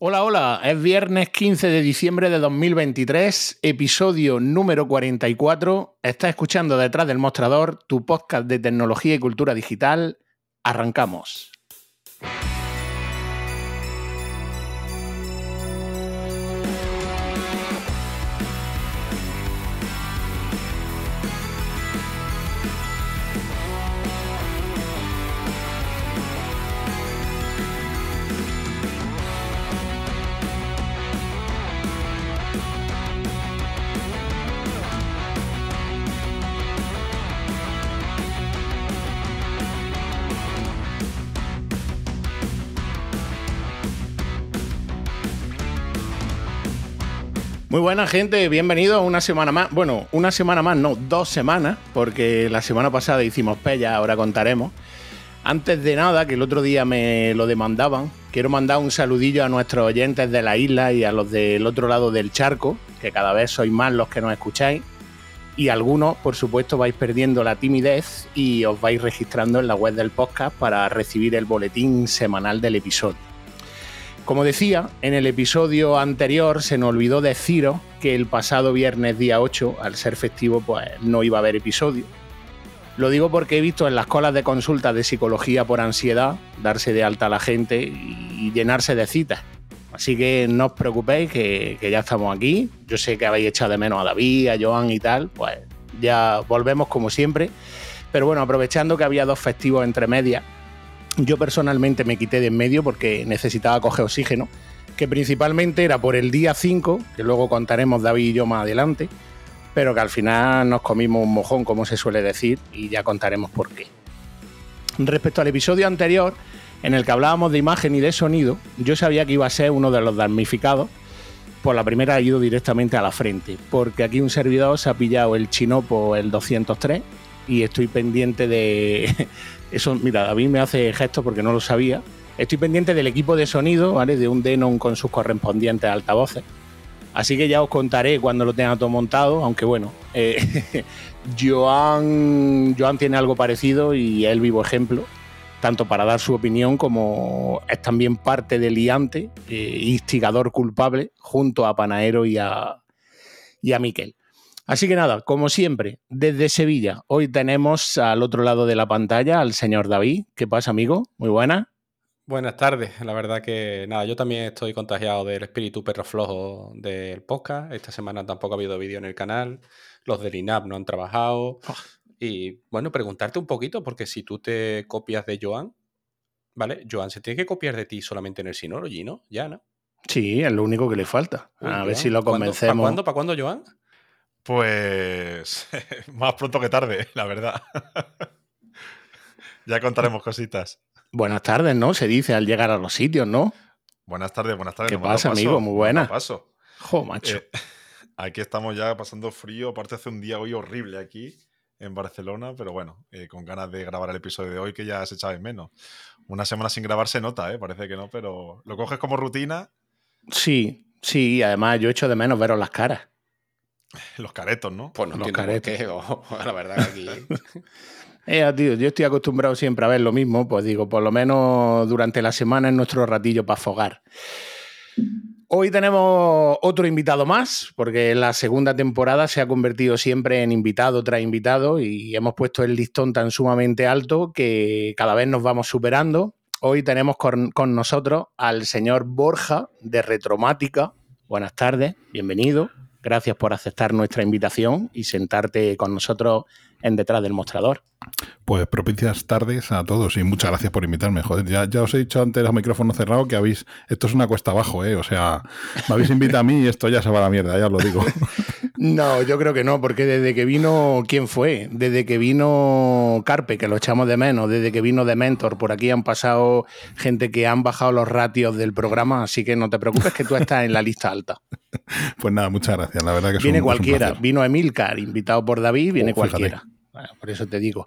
Hola, hola, es viernes 15 de diciembre de 2023, episodio número 44. Estás escuchando Detrás del Mostrador, tu podcast de tecnología y cultura digital. Arrancamos. Muy buena gente, bienvenidos a una semana más. Bueno, una semana más, no, dos semanas, porque la semana pasada hicimos Pella, ahora contaremos. Antes de nada, que el otro día me lo demandaban, quiero mandar un saludillo a nuestros oyentes de la isla y a los del otro lado del charco, que cada vez sois más los que nos escucháis. Y algunos, por supuesto, vais perdiendo la timidez y os vais registrando en la web del podcast para recibir el boletín semanal del episodio. Como decía, en el episodio anterior se nos olvidó deciros que el pasado viernes día 8, al ser festivo, pues no iba a haber episodio. Lo digo porque he visto en las colas de consultas de psicología por ansiedad darse de alta a la gente y llenarse de citas. Así que no os preocupéis que, ya estamos aquí. Yo sé que habéis echado de menos a David, a Joan y tal, pues ya volvemos como siempre. Pero bueno, aprovechando que había dos festivos entre medias, yo personalmente me quité de en medio porque necesitaba coger oxígeno, que principalmente era por el día 5, que luego contaremos David y yo más adelante, pero que al final nos comimos un mojón, como se suele decir, y ya contaremos por qué. Respecto al episodio anterior, en el que hablábamos de imagen y de sonido, yo sabía que iba a ser uno de los damnificados, por la primera ha ido directamente a la frente, porque aquí un servidor se ha pillado el Chinopo el 203 y estoy pendiente de, eso, mira, David me hace gestos porque no lo sabía. Estoy pendiente del equipo de sonido, ¿vale? De un Denon con sus correspondientes altavoces. Así que ya os contaré cuando lo tenga todo montado, aunque bueno, eh, Joan, Joan tiene algo parecido y es el vivo ejemplo, tanto para dar su opinión como es también parte del liante, eh, instigador culpable, junto a Panaero y a, y a Miquel. Así que nada, como siempre, desde Sevilla, hoy tenemos al otro lado de la pantalla al señor David. ¿Qué pasa, amigo? Muy buena. Buenas tardes. La verdad que nada, yo también estoy contagiado del espíritu perro flojo del podcast. Esta semana tampoco ha habido vídeo en el canal. Los del INAP no han trabajado. Oh. Y bueno, preguntarte un poquito, porque si tú te copias de Joan, ¿vale? Joan se tiene que copiar de ti solamente en el Synology, ¿no? Ya, ¿no? Sí, es lo único que le falta. a ver si lo convencemos. ¿Para cuándo, ¿Para cuándo, Joan? Pues más pronto que tarde, la verdad. ya contaremos cositas. Buenas tardes, ¿no? Se dice al llegar a los sitios, ¿no? Buenas tardes, buenas tardes. ¿Qué pasa, amigo? Muy buena. paso. Jo, macho. Eh, aquí estamos ya pasando frío. Aparte hace un día hoy horrible aquí en Barcelona, pero bueno, eh, con ganas de grabar el episodio de hoy que ya se echa en menos. Una semana sin grabar se nota, ¿eh? Parece que no, pero lo coges como rutina. Sí, sí, además yo echo de menos veros las caras. Los caretos, ¿no? Pues no los caretos. la verdad que aquí. eh, tío, yo estoy acostumbrado siempre a ver lo mismo, pues digo, por lo menos durante la semana es nuestro ratillo para fogar. Hoy tenemos otro invitado más, porque la segunda temporada se ha convertido siempre en invitado tras invitado y hemos puesto el listón tan sumamente alto que cada vez nos vamos superando. Hoy tenemos con, con nosotros al señor Borja de Retromática. Buenas tardes, bienvenido. Gracias por aceptar nuestra invitación y sentarte con nosotros en detrás del mostrador. Pues propicias tardes a todos y muchas gracias por invitarme. Joder, ya, ya os he dicho antes a micrófono cerrado que habéis. Esto es una cuesta abajo, ¿eh? O sea, me habéis invitado a mí y esto ya se va a la mierda, ya os lo digo. No, yo creo que no, porque desde que vino. ¿Quién fue? Desde que vino Carpe, que lo echamos de menos, desde que vino de Mentor, por aquí han pasado gente que han bajado los ratios del programa, así que no te preocupes que tú estás en la lista alta. Pues nada, muchas gracias. La verdad que Viene cualquiera. Vino Emilcar, invitado por David, viene oh, cualquiera por eso te digo.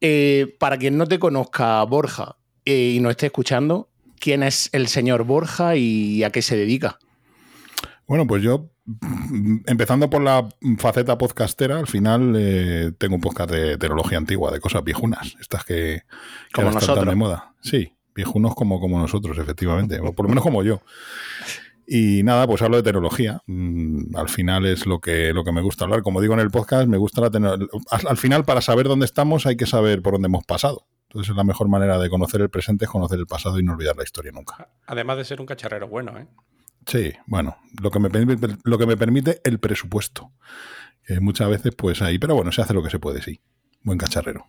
Eh, para quien no te conozca, Borja, eh, y no esté escuchando, ¿quién es el señor Borja y a qué se dedica? Bueno, pues yo, empezando por la faceta podcastera, al final eh, tengo un podcast de tecnología antigua, de cosas viejunas, estas que, que Como nosotros. de moda. Sí, viejunos como, como nosotros, efectivamente, o por lo menos como yo. Y nada, pues hablo de tecnología. Mm, al final es lo que, lo que me gusta hablar. Como digo en el podcast, me gusta la tecnología. Al final, para saber dónde estamos, hay que saber por dónde hemos pasado. Entonces, la mejor manera de conocer el presente es conocer el pasado y no olvidar la historia nunca. Además de ser un cacharrero bueno, ¿eh? Sí, bueno, lo que me, lo que me permite el presupuesto. muchas veces, pues ahí, pero bueno, se hace lo que se puede, sí. Buen cacharrero.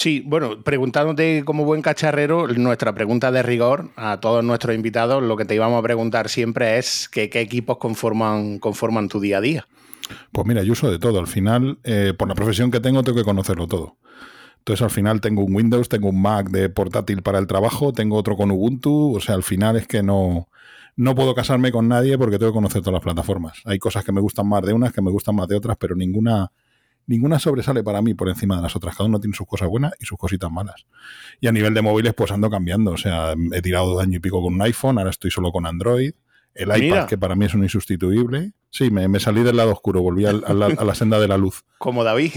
Sí, bueno, preguntándote como buen cacharrero, nuestra pregunta de rigor a todos nuestros invitados, lo que te íbamos a preguntar siempre es qué equipos conforman, conforman tu día a día. Pues mira, yo uso de todo. Al final, eh, por la profesión que tengo, tengo que conocerlo todo. Entonces, al final tengo un Windows, tengo un Mac de portátil para el trabajo, tengo otro con Ubuntu. O sea, al final es que no, no puedo casarme con nadie porque tengo que conocer todas las plataformas. Hay cosas que me gustan más de unas, que me gustan más de otras, pero ninguna ninguna sobresale para mí por encima de las otras. Cada uno tiene sus cosas buenas y sus cositas malas. Y a nivel de móviles, pues ando cambiando. O sea, he tirado dos años y pico con un iPhone, ahora estoy solo con Android. El iPad, que para mí es un insustituible. Sí, me, salí del lado oscuro, volví a, la, senda de la luz. Como David.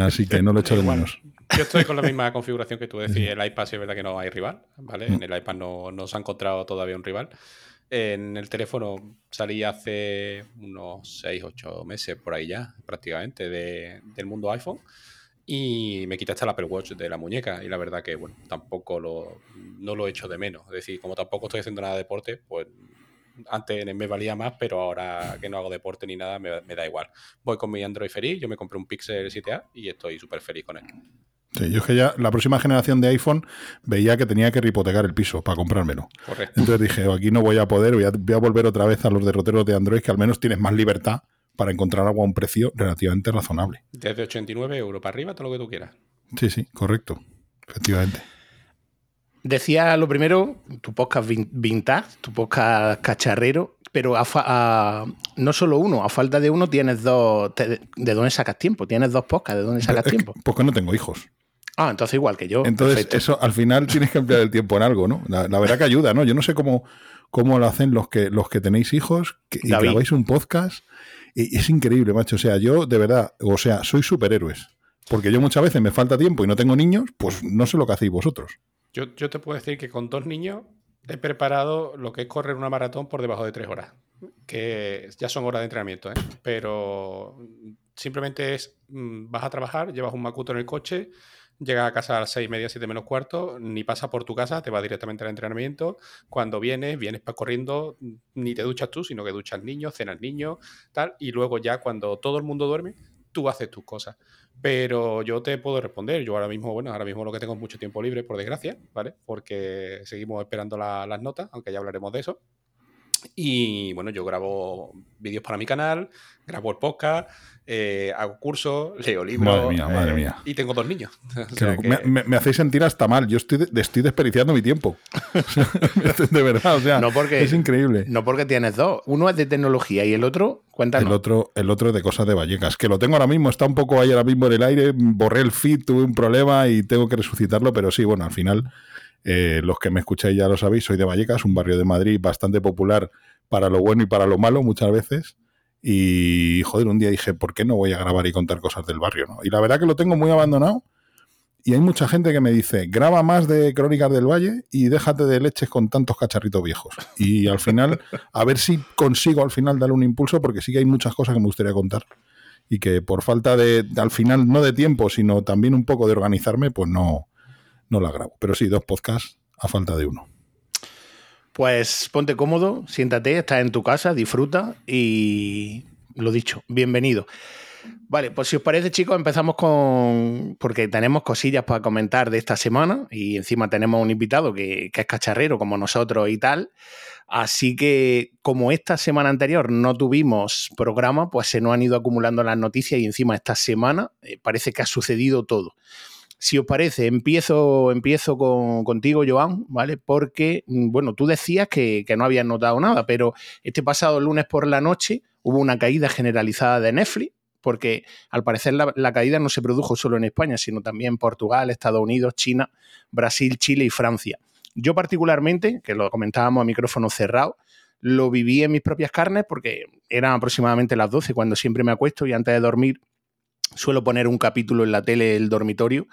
Así que no lo echo de menos. Yo estoy con la misma configuración que tú decís. El iPad sí es verdad que no hay rival, ¿vale? Mm. En el iPad no, no se ha encontrado todavía un rival. En el teléfono salí hace unos 6, 8 meses por ahí ya, prácticamente, del mundo iPhone. Y me quitaste el Apple Watch de la muñeca. Y la verdad que, bueno, tampoco lo, no lo echo de menos. Es decir, como tampoco estoy haciendo nada de deporte, pues antes me valía más, pero ahora que no hago deporte ni nada, me, me da igual. Voy con mi Android feliz, yo me compré un Pixel 7A y estoy súper feliz con él. Sí, yo es que ya la próxima generación de iPhone veía que tenía que ripotecar el piso para comprármelo. Correcto. Entonces dije, oh, aquí no voy a poder, voy a, volver otra vez a los derroteros de Android, que al menos tienes más libertad para encontrar algo a un precio relativamente razonable. Desde 89 euros para arriba, todo lo que tú quieras. Sí, sí, correcto. Efectivamente. Decía lo primero, tu podcast vintage, tu podcast cacharrero, pero no solo uno, a falta de uno tienes dos. ¿De dónde sacas tiempo? Tienes dos podcasts, ¿de dónde sacas tiempo? porque no tengo hijos. Ah, entonces igual que yo. Entonces, eso al final tienes que emplear el tiempo en algo, ¿no? La, verdad que ayuda, ¿no? Yo no sé cómo, cómo lo hacen los que, los que tenéis hijos y grabáis un podcast. Y, es increíble, macho. O sea, yo de verdad, o sea, soy superhéroes. Porque yo muchas veces me falta tiempo y no tengo niños, pues no sé lo que hacéis vosotros. Yo, yo te puedo decir que con dos niños he preparado lo que es correr una maratón por debajo de tres horas. Que ya son horas de entrenamiento, ¿eh? Pero simplemente es, mm, vas a trabajar, llevas un macuto en el coche, llega a casa a las seis y media, siete menos cuarto, ni pasa por tu casa, te va directamente al entrenamiento. Cuando vienes, vienes corriendo, ni te duchas tú, sino que duchas niños, cenas niños, tal. Y luego ya cuando todo el mundo duerme, tú haces tus cosas. Pero yo te puedo responder. Yo ahora mismo, bueno, ahora mismo lo que tengo es mucho tiempo libre, por desgracia, ¿vale? Porque seguimos esperando las notas, aunque ya hablaremos de eso. Y bueno, yo grabo vídeos para mi canal, grabo el podcast, eh, hago cursos, leo libros. Madre mía, madre eh, mía. Y tengo dos niños. me, hacéis sentir hasta mal. Yo estoy, estoy desperdiciando mi tiempo. de verdad, o sea, no porque, es increíble. No porque tienes dos. Uno es de tecnología y el otro, cuéntanos. El otro, el otro de cosas de Vallecas. Que lo tengo ahora mismo, está un poco ahí ahora mismo en el aire. Borré el feed, tuve un problema y tengo que resucitarlo, pero sí, bueno, al final. Eh, los que me escucháis ya lo sabéis, soy de Vallecas, un barrio de Madrid bastante popular para lo bueno y para lo malo muchas veces. Y, joder, un día dije, ¿por qué no voy a grabar y contar cosas del barrio? ¿no? Y la verdad que lo tengo muy abandonado. Y hay mucha gente que me dice, graba más de Crónicas del Valle y déjate de leches con tantos cacharritos viejos. Y al final, a ver si consigo al final darle un impulso, porque sí que hay muchas cosas que me gustaría contar. Y que por falta de, al final, no de tiempo, sino también un poco de organizarme, pues no, no la grabo. Pero sí, dos podcasts a falta de uno. Pues ponte cómodo, siéntate, estás en tu casa, disfruta y lo dicho, bienvenido. Vale, pues si os parece, chicos, empezamos con. Porque tenemos cosillas para comentar de esta semana y encima tenemos un invitado que, es cacharrero como nosotros y tal. Así que, como esta semana anterior no tuvimos programa, pues se nos han ido acumulando las noticias y encima esta semana eh, parece que ha sucedido todo. Si os parece, empiezo, empiezo con, contigo, Joan, ¿vale? Porque, mm, bueno, tú decías que, no habías notado nada, pero este pasado lunes por la noche hubo una caída generalizada de Netflix, porque al parecer la, caída no se produjo solo en España, sino también en Portugal, Estados Unidos, China, Brasil, Chile y Francia. Yo particularmente, que lo comentábamos a micrófono cerrado, lo viví en mis propias carnes porque eran aproximadamente las 12 cuando siempre me acuesto y antes de dormir suelo poner un capítulo en la tele del dormitorio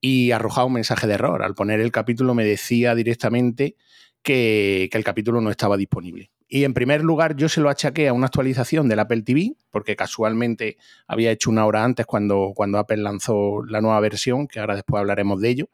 y arrojaba un mensaje de error. Al poner el capítulo me decía directamente que, el capítulo no estaba disponible. Y en primer lugar, yo se lo achaqué a una actualización del Apple TV, porque casualmente había hecho una hora antes cuando, cuando Apple lanzó la nueva versión, que ahora después hablaremos de ello.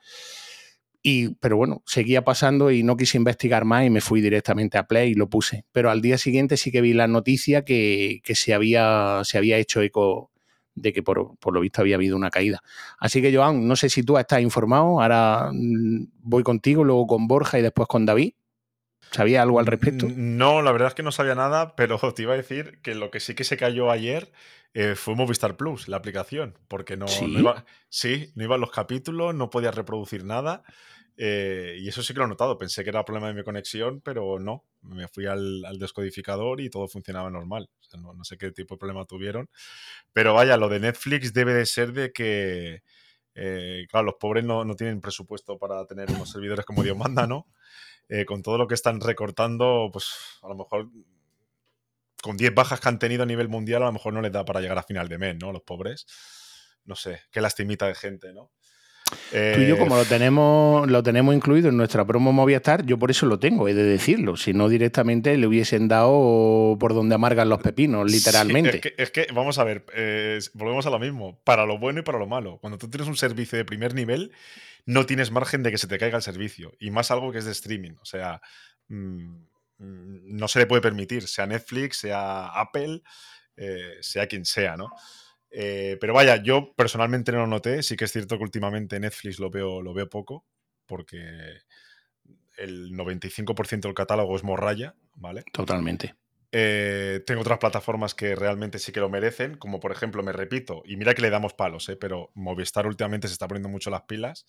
Y, pero bueno, seguía pasando y no quise investigar más y me fui directamente a Play y lo puse. Pero al día siguiente sí que vi la noticia que, que se, había, se había hecho eco de que por, por, lo visto había habido una caída. Así que, Joan, no sé si tú estás informado. Ahora mm, voy contigo, luego con Borja y después con David. ¿Sabía algo al respecto? No, la verdad es que no sabía nada, pero te iba a decir que lo que sí que se cayó ayer eh, fue Movistar Plus, la aplicación, porque no, ¿Sí? no, iba, sí, no iban los capítulos, no podía reproducir nada. Eh, y eso sí que lo he notado. Pensé que era problema de mi conexión, pero no. Me fui al, al descodificador y todo funcionaba normal. No, sé qué tipo de problema tuvieron. Pero vaya, lo de Netflix debe de ser de que, eh, claro, los pobres no, no, tienen presupuesto para tener unos servidores como Dios manda, ¿no? Eh, con todo lo que están recortando, pues a lo mejor con 10 bajas que han tenido a nivel mundial, a lo mejor no les da para llegar a final de mes, ¿no? Los pobres. No sé, qué lastimita de gente, ¿no? Eh, Tú y yo, como lo tenemos, lo tenemos incluido en nuestra promo Movistar, yo por eso lo tengo, he de decirlo. Si no, directamente le hubiesen dado por donde amargan los pepinos, literalmente. Sí, es, que, es, que, vamos a ver, eh, volvemos a lo mismo, para lo bueno y para lo malo. Cuando tú tienes un servicio de primer nivel, no tienes margen de que se te caiga el servicio. Y más algo que es de streaming. O sea, mmm, no se le puede permitir, sea Netflix, sea Apple, eh, sea quien sea, ¿no? Eh, pero vaya, yo personalmente no lo noté. Sí que es cierto que últimamente Netflix lo veo, lo veo poco, porque el 95% del catálogo es morralla, ¿vale? Totalmente. Eh, tengo otras plataformas que realmente sí que lo merecen, como por ejemplo, me repito, y mira que le damos palos, ¿eh? pero Movistar últimamente se está poniendo mucho las pilas,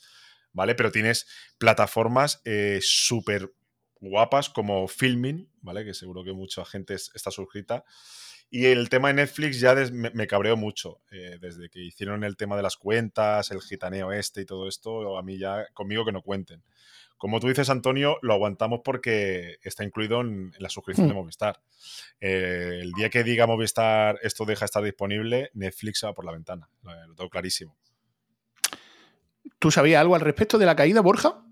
¿vale? Pero tienes plataformas eh, súper guapas como Filming, ¿vale? Que seguro que mucha gente está suscrita. Y el tema de Netflix ya me, me, cabreó mucho. Eh, desde que hicieron el tema de las cuentas, el gitaneo este y todo esto, a mí ya, conmigo que no cuenten. Como tú dices, Antonio, lo aguantamos porque está incluido en, en la suscripción mm. de Movistar. Eh, el día que diga Movistar esto deja de estar disponible, Netflix va por la ventana. Lo, lo tengo clarísimo. ¿Tú sabías algo al respecto de la caída, Borja?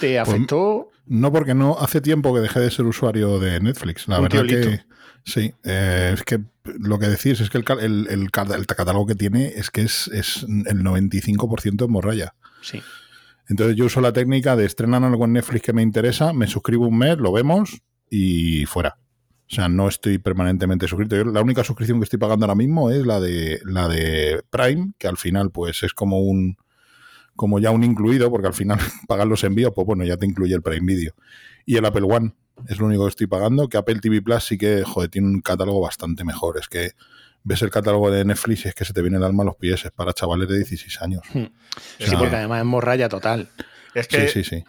¿Te afectó? Pues, no, porque no hace tiempo que dejé de ser usuario de Netflix. La Un verdad tiolito. que sí. Eh, es que lo que decís es que el, el, el, el catálogo que tiene es que es, es el 95% en morralla. Sí. Entonces yo uso la técnica de estrenar algo en Netflix que me interesa, me suscribo un mes, lo vemos y fuera. O sea, no estoy permanentemente suscrito. Yo, la única suscripción que estoy pagando ahora mismo es la de la de Prime, que al final pues es como un como ya un incluido, porque al final pagar los envíos, pues bueno, ya te incluye el Prime Video. Y el Apple One es lo único que estoy pagando, que Apple TV Plus sí que, joder, tiene un catálogo bastante mejor. Es que ves el catálogo de Netflix y es que se te viene el alma a los pies, es para chavales de 16 años. Hmm. Sí, o sea, porque además es morralla total. Es que sí, sí, sí.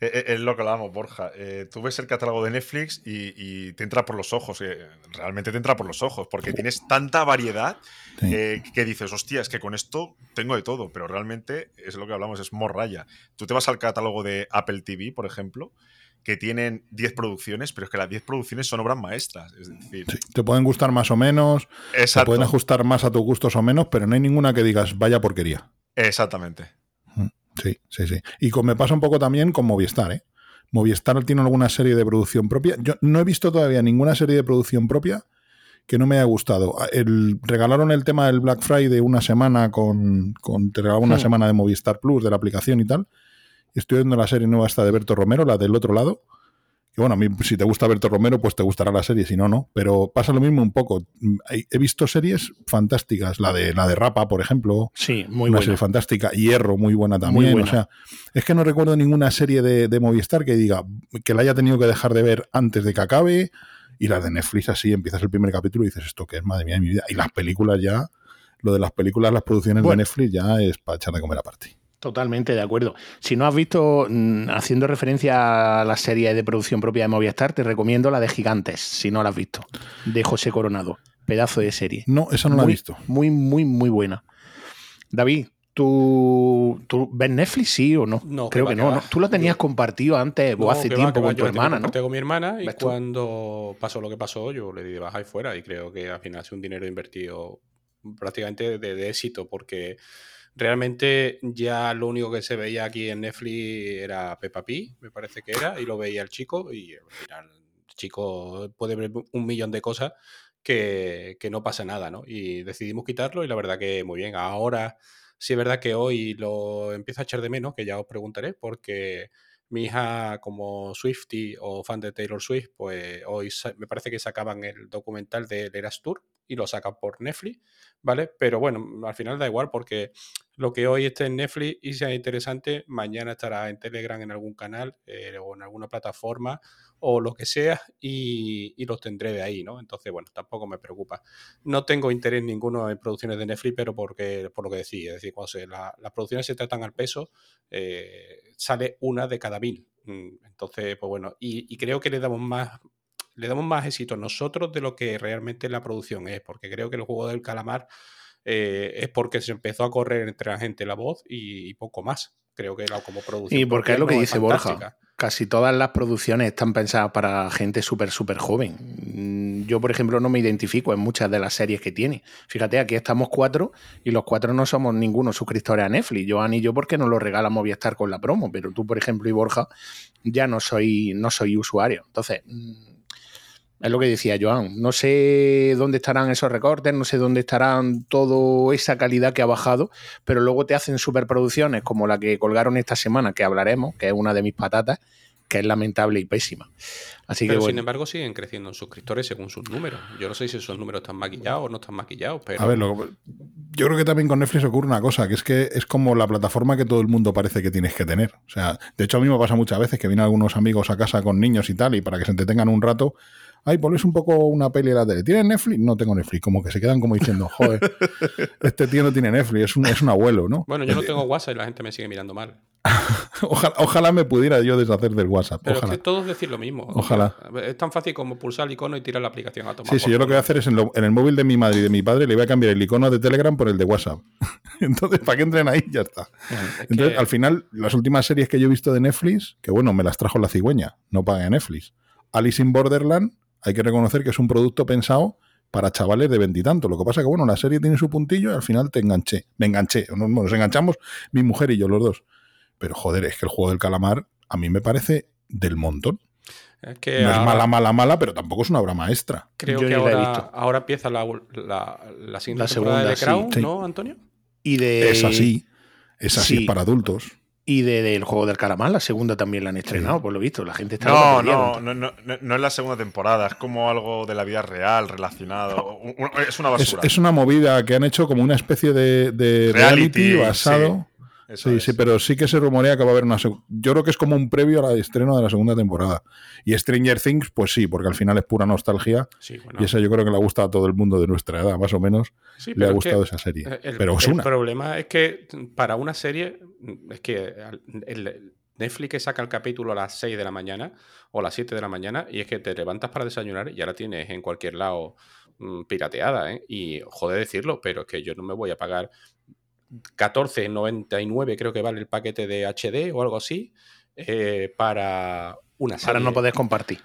Es lo que hablamos, Borja. Eh, tú ves el catálogo de Netflix y, y, te entra por los ojos. Eh, realmente te entra por los ojos, porque tienes tanta variedad eh, que dices, hostia, es que con esto tengo de todo, pero realmente es lo que hablamos, es morralla. Tú te vas al catálogo de Apple TV, por ejemplo, que tienen 10 producciones, pero es que las 10 producciones son obras maestras. Es decir, sí, te pueden gustar más o menos, Exacto. te pueden ajustar más a tus gustos o menos, pero no hay ninguna que digas, vaya porquería. Exactamente. Sí, sí, sí. Y con, me pasa un poco también con Movistar, ¿eh? Movistar tiene alguna serie de producción propia. Yo no he visto todavía ninguna serie de producción propia que no me haya gustado. El, regalaron el tema del Black Friday una semana con, con te regalaron una Hmm. semana de Movistar Plus, de la aplicación y tal. Estoy viendo la serie nueva esta de Berto Romero, la del otro lado. Que bueno, a mí si te gusta Berto Romero, pues te gustará la serie, si no, no. Pero pasa lo mismo un poco. He visto series fantásticas, la de la de Rapa, por ejemplo. Sí, muy una buena. serie fantástica. Hierro, muy buena también. Muy buena. O sea, es que no recuerdo ninguna serie de, de, Movistar que diga que la haya tenido que dejar de ver antes de que acabe. Y las de Netflix así, empiezas el primer capítulo y dices, esto que es, madre mía de mi vida. Y las películas ya, lo de las películas, las producciones Bueno. de Netflix ya es para echar de comer aparte. Totalmente de acuerdo. Si no has visto, mm, haciendo referencia a la serie de producción propia de Movistar, te recomiendo la de Gigantes, si no la has visto, de José Coronado. Pedazo de serie. No, esa no muy, la he visto. Muy, muy, muy buena. David, ¿tú, ¿tú ves Netflix, sí o no? No, creo que, no, que ¿no? Tú lo tenías yo, compartido antes no, o hace que tiempo va, con tu hermana, ¿no? con mi hermana y cuando pasó lo que pasó, yo le di de baja y fuera. Y creo que al final es un dinero invertido prácticamente de, de éxito porque realmente ya lo único que se veía aquí en Netflix era Peppa Pig, me parece que era, y lo veía el chico, y al final el chico puede ver un millón de cosas que, que no pasa nada, ¿no? Y decidimos quitarlo y la verdad que muy bien. Ahora sí es verdad que hoy lo empiezo a echar de menos, que ya os preguntaré, porque mi hija como Swifty o fan de Taylor Swift, pues hoy me parece que sacaban el documental de Eras Tour y lo sacan por Netflix, ¿vale? Pero bueno, al final da igual porque lo que hoy esté en Netflix y sea interesante, mañana estará en Telegram en algún canal eh, o en alguna plataforma o lo que sea y, los tendré de ahí, ¿no? Entonces, bueno, tampoco me preocupa. No tengo interés ninguno en producciones de Netflix, pero porque, por lo que decía, es decir, cuando las producciones se tratan al peso, eh, sale una de cada mil. Mm, entonces, pues bueno, y, y creo que le damos más le damos más éxito nosotros de lo que realmente la producción es, porque creo que el juego del calamar eh, es porque se empezó a correr entre la gente la voz y, poco más. Creo que era como producción. Y porque es lo que dice Borja. Casi todas las producciones están pensadas para gente súper, súper joven. Mm, yo, por ejemplo, no me identifico en muchas de las series que tiene. Fíjate, aquí estamos cuatro y los cuatro no somos ninguno suscriptores a Netflix. Joan y yo porque nos lo regala Movistar con la promo, pero tú, por ejemplo, y Borja, ya no soy, no soy usuario. Entonces, mm, es lo que decía Joan. No sé dónde estarán esos recortes, no sé dónde estarán toda esa calidad que ha bajado, pero luego te hacen superproducciones como la que colgaron esta semana, que hablaremos, que es una de mis patatas, que es lamentable y pésima. Así pero que, sin embargo siguen creciendo en suscriptores según sus números. Yo no sé si esos números están maquillados o no están maquillados, pero... A ver, yo creo que también con Netflix ocurre una cosa, que es que es como la plataforma que todo el mundo parece que tienes que tener. O sea, de hecho a mí me pasa muchas veces que vienen algunos amigos a casa con niños y tal, y para que se entretengan un rato, ay, pones un poco una peli a la tele. ¿Tienes Netflix? No tengo Netflix. Como que se quedan como diciendo, joder, este tío no tiene Netflix, es un, es un abuelo, ¿no? Bueno, yo no tengo WhatsApp y la gente me sigue mirando mal. ojalá, me pudiera yo deshacer del WhatsApp. Pero ojalá. es que todos decir lo mismo. Ojalá. Es tan fácil como pulsar el icono y tirar la aplicación a tomar. Sí, sí, yo lo que voy a hacer es en, el móvil de mi madre y de mi padre le voy a cambiar el icono de Telegram por el de WhatsApp. Entonces, para que entren ahí, ya está. Entonces, al final, las últimas series que yo he visto de Netflix, que bueno, me las trajo la cigüeña, no paga Netflix. Alice in Borderland, hay que reconocer que es un producto pensado para chavales de veintitantos. Lo que pasa es que, bueno, la serie tiene su puntillo y al final te enganché. Me enganché. Nos enganchamos mi mujer y yo, los dos. Pero joder, es que el juego del calamar a mí me parece del montón. no es mala, mala, mala, pero tampoco es una obra maestra. Creo que ahora, ahora, empieza la, la, la, segunda de Crown, ¿no, Antonio? Y de... Es así. Es así para adultos. Y del juego del calamar, la segunda también la han estrenado, por lo visto. La gente está. No, no, no, no, no, es la segunda temporada, es como algo de la vida real relacionado. Es una basura. Es, una movida que han hecho como una especie de, reality, basado sí, sí, pero sí que se rumorea que va a haber una. Yo creo que es como un previo al estreno de la segunda temporada. Y Stranger Things, pues sí, porque al final es pura nostalgia. Y esa yo creo que le ha gustado a todo el mundo de nuestra edad, más o menos. le ha gustado esa serie. El, pero es el problema es que para una serie, es que el, Netflix saca el capítulo a las 6 de la mañana o a las 7 de la mañana y es que te levantas para desayunar y ya la tienes en cualquier lado mm, pirateada, ¿eh? Y joder decirlo, pero es que yo no me voy a pagar 14,99 creo que vale el paquete de HD o algo así, eh, para una serie. Para no poder compartir.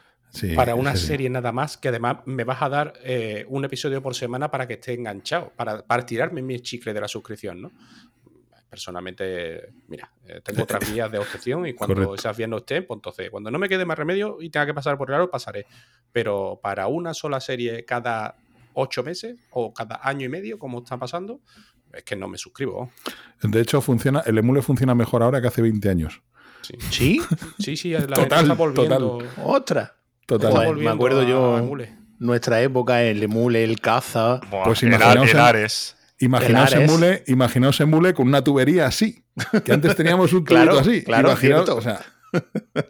para una serie nada más, que además me vas a dar eh, un episodio por semana para que esté enganchado, para, para tirarme mi chicle de la suscripción, ¿no? Personalmente, mira, eh, tengo otras vías de objeción y cuando esas vías no estén, pues entonces, cuando no me quede más remedio y tenga que pasar por el aro, pasaré. Pero para una sola serie cada ocho meses o cada año y medio, como está pasando, es que no me suscribo. De hecho, funciona, el emule funciona mejor ahora que hace 20 años. Sí. ¿Sí? Sí, la total, está volviendo. Otra. Total. me acuerdo yo, nuestra época, el emule, el caza. pues imaginaos, imaginaos, emule, imaginaos emule con una tubería así. Que antes teníamos un claro, así. Claro, imaginaos, o sea,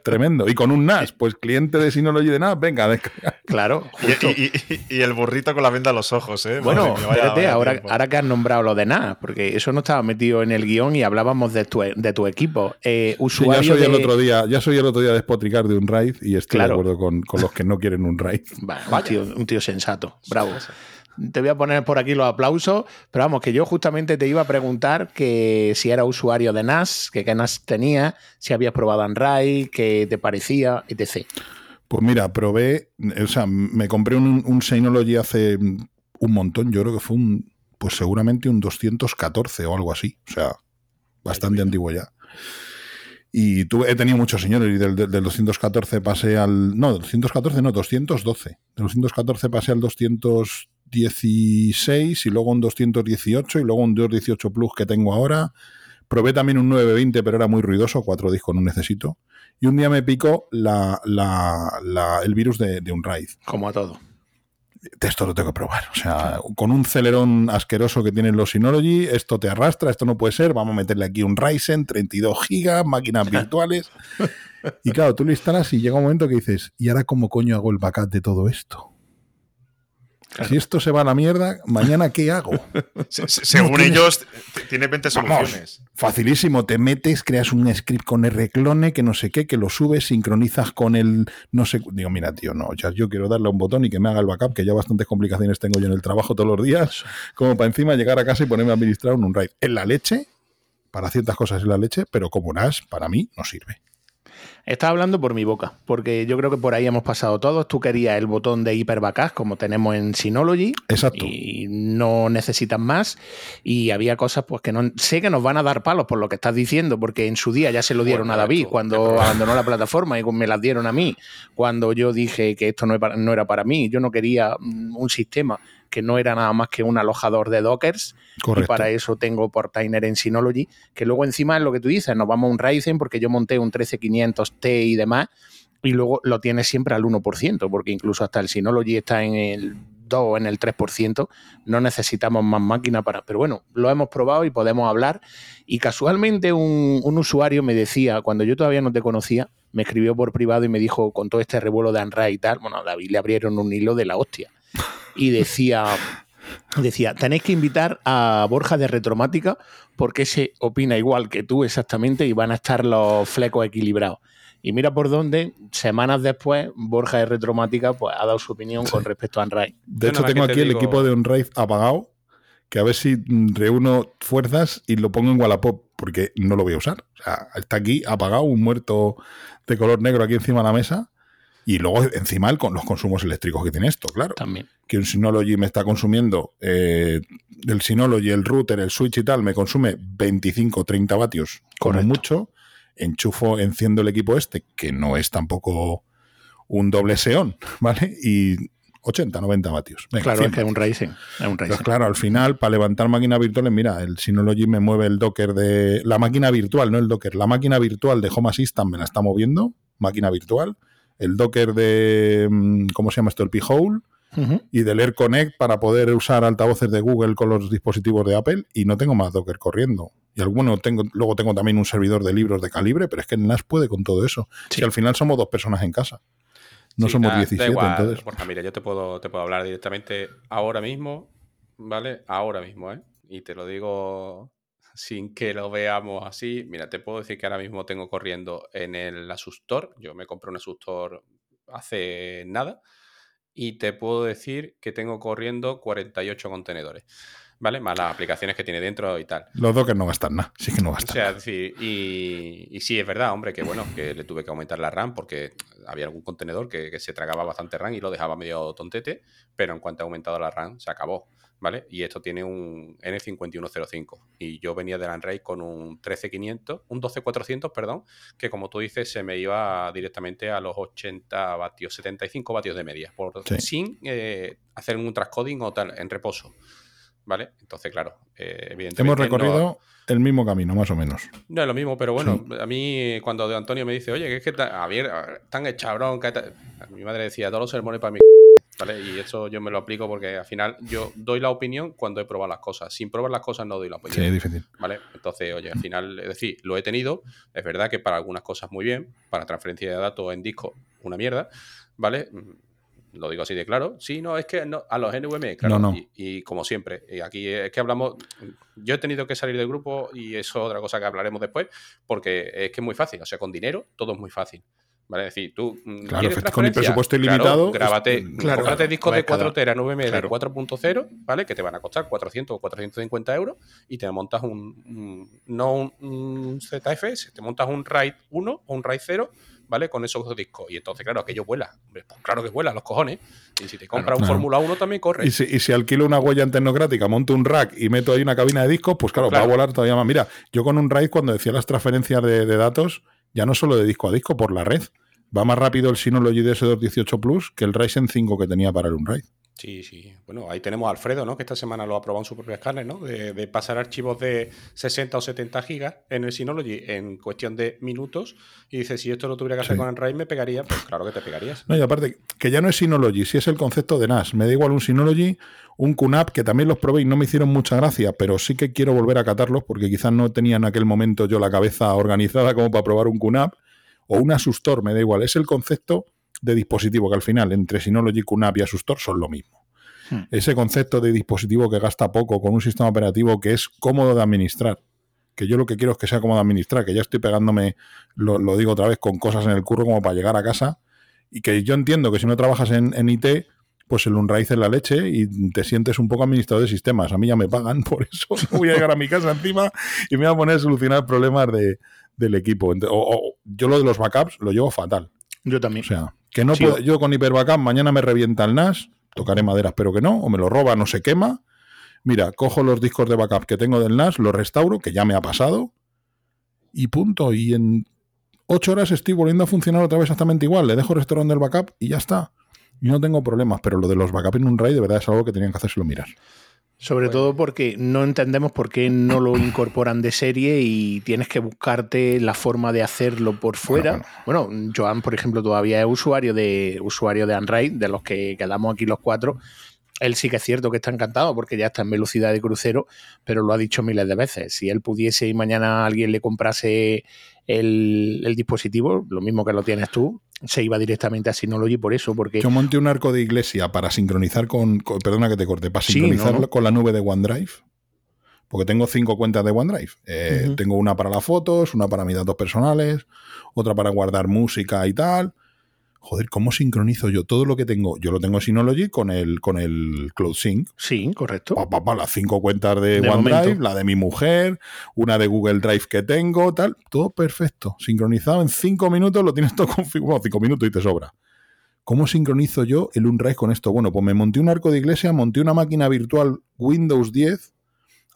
Tremendo. Y con un NAS, pues cliente de Synology de NAS, venga, Claro. Y, el burrito con la venda a los ojos, ¿eh? Bueno, espérate, ahora, ahora, que has nombrado lo de NAS, porque eso no estaba metido en el guion y hablábamos de tu, de tu equipo. Eh, usuario ya soy el otro día, ya soy el otro día de despotricar de un RAID y estoy de acuerdo con, los que no quieren un RAID. un, tío, un tío sensato. Bravo te voy a poner por aquí los aplausos, pero vamos, que yo justamente te iba a preguntar que si era usuario de NAS, que qué NAS tenía, si habías probado Android, qué te parecía, etc. Pues mira, probé, o sea, me compré un, Synology hace un montón, yo creo que fue un pues seguramente un 214 o algo así. O sea, bastante antiguo ya. Y tuve, he tenido muchos señores y del, del, 214 pasé al... No, 214 no, 212. Del 214 pasé al 216 y luego un 218 y luego un 218 Plus que tengo ahora. Probé también un 920 pero era muy ruidoso, cuatro discos no necesito. Y un día me picó la, la, la, el virus de, de un RAID. Como a todo esto lo tengo que probar. O sea, con un celerón asqueroso que tienen los Synology, esto te arrastra, esto no puede ser, vamos a meterle aquí un Ryzen, 32 gigas, máquinas virtuales. y claro, tú lo instalas y llega un momento que dices, ¿y ahora cómo coño hago el backup de todo esto? Si esto se va a la mierda, ¿mañana qué hago? según ellos, tiene 20 soluciones. facilísimo. Te metes, creas un script con R-clone, que no sé qué, que lo subes, sincronizas con el. No sé. Digo, mira, tío, no. Ya, yo quiero darle a un botón y que me haga el backup, que ya bastantes complicaciones tengo yo en el trabajo todos los días. Como para encima llegar a casa y ponerme a administrar un RAID. En la leche, para ciertas cosas en la leche, pero como NAS, para mí no sirve. Estás hablando por mi boca, porque yo creo que por ahí hemos pasado todos. Tú querías el botón de Hyper como tenemos en Synology. Exacto. Y no necesitas más. Y había cosas pues que no sé que nos van a dar palos por lo que estás diciendo, porque en su día ya se lo dieron a David cuando abandonó la plataforma y me las dieron a mí. Cuando yo dije que esto no era para mí, yo no quería mm, un sistema que no era nada más que un alojador de Dockers. Y para eso tengo Portainer en Synology, que luego encima es lo que tú dices, nos vamos a un Ryzen porque yo monté un 13500T y demás, y luego lo tienes siempre al 1%, porque incluso hasta el Synology está en el 2 o en el 3%, no necesitamos más máquina para... Pero bueno, lo hemos probado y podemos hablar. Y casualmente un, un usuario me decía, cuando yo todavía no te conocía, me escribió por privado y me dijo, con todo este revuelo de Android y tal, bueno, a David le abrieron un hilo de la hostia y decía, decía, tenéis que invitar a Borja de Retromática porque se opina igual que tú exactamente y van a estar los flecos equilibrados. Y mira por dónde, semanas después, Borja de Retromática pues, ha dado su opinión con respecto a Unraid. De hecho, tengo aquí el equipo de Unraid apagado, que a ver si reúno fuerzas y lo pongo en Wallapop, porque no lo voy a usar. O sea, está aquí apagado, un muerto de color negro aquí encima de la mesa. Y luego encima con los consumos eléctricos que tiene esto, claro. También. Que un Synology me está consumiendo, eh, el Synology, el router, el switch y tal, me consume 25, 30 vatios, como mucho. Enchufo, enciendo el equipo este, que no es tampoco un doble Xeon, ¿vale? Y 80, 90 vatios. claro, es que es un Ryzen. Es un Pues claro, al final, para levantar máquinas virtuales, mira, el Synology me mueve el Docker de. La máquina virtual, no el Docker. La máquina virtual de Home Assistant me la está moviendo, máquina virtual el Docker de, mm, ¿cómo se llama esto? El P-Hole. Y del Air Connect para poder usar altavoces de Google con los dispositivos de Apple y no tengo más Docker corriendo. Y alguno tengo, luego tengo también un servidor de libros de calibre, pero es que NAS puede con todo eso. Si al final somos dos personas en casa. No somos 17, entonces. mira, yo te puedo, te puedo hablar directamente ahora mismo, ¿vale? Ahora mismo, ¿eh? Y te lo digo sin que lo veamos así, mira, te puedo decir que ahora mismo tengo corriendo en el Asustor, yo me compré un Asustor hace nada, y te puedo decir que tengo corriendo 48 contenedores. ¿Vale? Más las aplicaciones que tiene dentro y tal. Los dos que no gastan nada, sí que no gastan. O sea, decir, y, y, sí, es verdad, hombre, que bueno, que le tuve que aumentar la RAM porque había algún contenedor que, que se tragaba bastante RAM y lo dejaba medio tontete, pero en cuanto ha aumentado la RAM, se acabó. ¿Vale? Y esto tiene un N5105. Y yo venía de Landray con un 13500, un 12400, perdón, que como tú dices, se me iba directamente a los 80 vatios, 75 vatios de media, por, sin eh, hacer un transcoding o tal, en reposo. ¿Vale? Entonces, claro, eh, evidentemente. Hemos recorrido el mismo camino, más o menos. No es lo mismo, pero bueno, a mí cuando Antonio me dice, oye, que es que a ver, tan hecha bronca. Mi madre decía, todos los sermones para mí y eso yo me lo aplico porque al final yo doy la opinión cuando he probado las cosas. Sin probar las cosas no doy la opinión. Sí, es difícil. ¿Vale? Entonces, oye, al final, es decir, lo he tenido. Es verdad que para algunas cosas muy bien, para transferencia de datos en disco, una mierda. ¿Vale? Mm, lo digo así de claro. Sí, no, es que no, a los NVMe, claro. No, no. Y, como siempre, y aquí es que hablamos. Yo he tenido que salir del grupo y eso es otra cosa que hablaremos después, porque es que es muy fácil. O sea, con dinero todo es muy fácil. ¿Vale? Es decir, tú. Mm, claro, con el presupuesto ilimitado. Claro, grábate, discos de 4 teras 9 de 4.0, ¿vale? Que te van a costar 400 o 450 euros y te montas un. no un, ZFS, te montas un RAID 1 o un RAID 0 ¿vale? Con esos dos discos. Y entonces, claro, aquello vuela. Pues claro que vuela, los cojones. Y si te compras un Fórmula 1 también corre. Y si, y si, alquilo una huella tecnocrática, monto un rack y meto ahí una cabina de discos, pues claro, va a volar todavía más. Mira, yo con un RAID, cuando decía las transferencias de, de datos, ya no solo de disco a disco, por la red. Va más rápido el Synology DS218 Plus que el Ryzen 5 que tenía para el Unraid. Sí, sí. Bueno, ahí tenemos a Alfredo, ¿no? Que esta semana lo ha probado en su propio escáner, ¿no? De, pasar archivos de 60 o 70 gigas en el Synology en cuestión de minutos. Y dice, si esto lo tuviera que hacer con Unraid, me pegaría. Pues claro que te pegarías. No, y aparte, que ya no es Synology, si es el concepto de NAS. Me da igual un Synology, un QNAP, que también los probé y no me hicieron mucha gracia, pero sí que quiero volver a catarlos porque quizás no tenía en aquel momento yo la cabeza organizada como para probar un QNAP o un Asustor, me da igual. Es el concepto de dispositivo que al final entre Synology, QNAP y Asustor son lo mismo. Hmm. Ese concepto de dispositivo que gasta poco con un sistema operativo que es cómodo de administrar. Que yo lo que quiero es que sea cómodo de administrar, que ya estoy pegándome, lo, digo otra vez, con cosas en el curro como para llegar a casa. Y que yo entiendo que si no trabajas en, IT, pues el Unraíz es la leche y te sientes un poco administrador de sistemas. A mí ya me pagan, por eso voy a llegar a mi casa encima y me voy a poner a solucionar problemas de, del equipo. O, yo lo de los backups lo llevo fatal. Yo también. O sea, que no puedo, yo con hiperbackup mañana me revienta el NAS, tocaré madera, espero que no, o me lo roba, no se quema. Mira, cojo los discos de backup que tengo del NAS, los restauro, que ya me ha pasado, y punto. Y en ocho horas estoy volviendo a funcionar otra vez exactamente igual. Le dejo restaurando el backup y ya está. Y no tengo problemas, pero lo de los backups en un RAID de verdad es algo que tenían que hacérselo mirar. Sobre todo porque no entendemos por qué no lo incorporan de serie y tienes que buscarte la forma de hacerlo por fuera. Bueno, Joan, por ejemplo, todavía es usuario de usuario de Android, de los que quedamos aquí los cuatro. Él sí que es cierto que está encantado porque ya está en velocidad de crucero, pero lo ha dicho miles de veces. Si él pudiese y mañana alguien le comprase el, dispositivo, lo mismo que lo tienes tú, se iba directamente a Synology por eso. Porque... Yo monté un arco de iglesia para sincronizar con, perdona que te corte, para sincronizarlo con la nube de OneDrive. Porque tengo cinco cuentas de OneDrive. Eh, tengo una para las fotos, una para mis datos personales, otra para guardar música y tal joder, ¿cómo sincronizo yo todo lo que tengo? Yo lo tengo en Synology con el, con el Cloud Sync. Sí, correcto. Pa, las cinco cuentas de, OneDrive, la de mi mujer, una de Google Drive que tengo, tal, todo perfecto. Sincronizado en cinco minutos, lo tienes todo configurado, cinco minutos y te sobra. ¿Cómo sincronizo yo el OneDrive con esto? Bueno, pues me monté un arco de iglesia, monté una máquina virtual Windows 10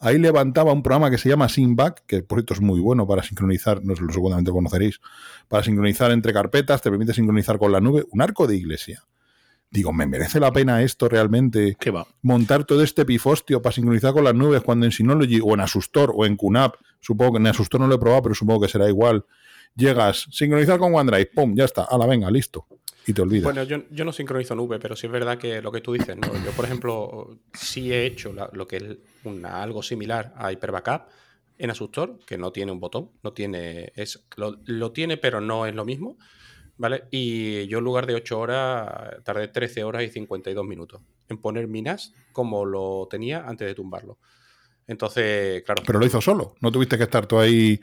Ahí levantaba un programa que se llama Synback, que por cierto es muy bueno para sincronizar, no lo seguramente conoceréis, para sincronizar entre carpetas, te permite sincronizar con la nube, un arco de iglesia. Digo, ¿me merece la pena esto realmente? ¿Qué va? Montar todo este pifostio para sincronizar con las nubes cuando en Synology o en Asustor o en QNAP, supongo que en Asustor no lo he probado, pero supongo que será igual. Llegas, sincronizar con OneDrive, ¡pum! Ya está, a la venga, listo y te olvidas. Bueno, yo, no sincronizo nube, pero sí es verdad que lo que tú dices, ¿no? Yo, por ejemplo, sí he hecho lo que es una, algo similar a Hyperbackup en Asustor, que no tiene un botón, no tiene, es, lo, tiene, pero no es lo mismo, ¿vale? Y yo en lugar de 8 horas, tardé 13 horas y 52 minutos en poner minas como lo tenía antes de tumbarlo. Entonces, claro. Pero lo hizo solo. No tuviste que estar tú ahí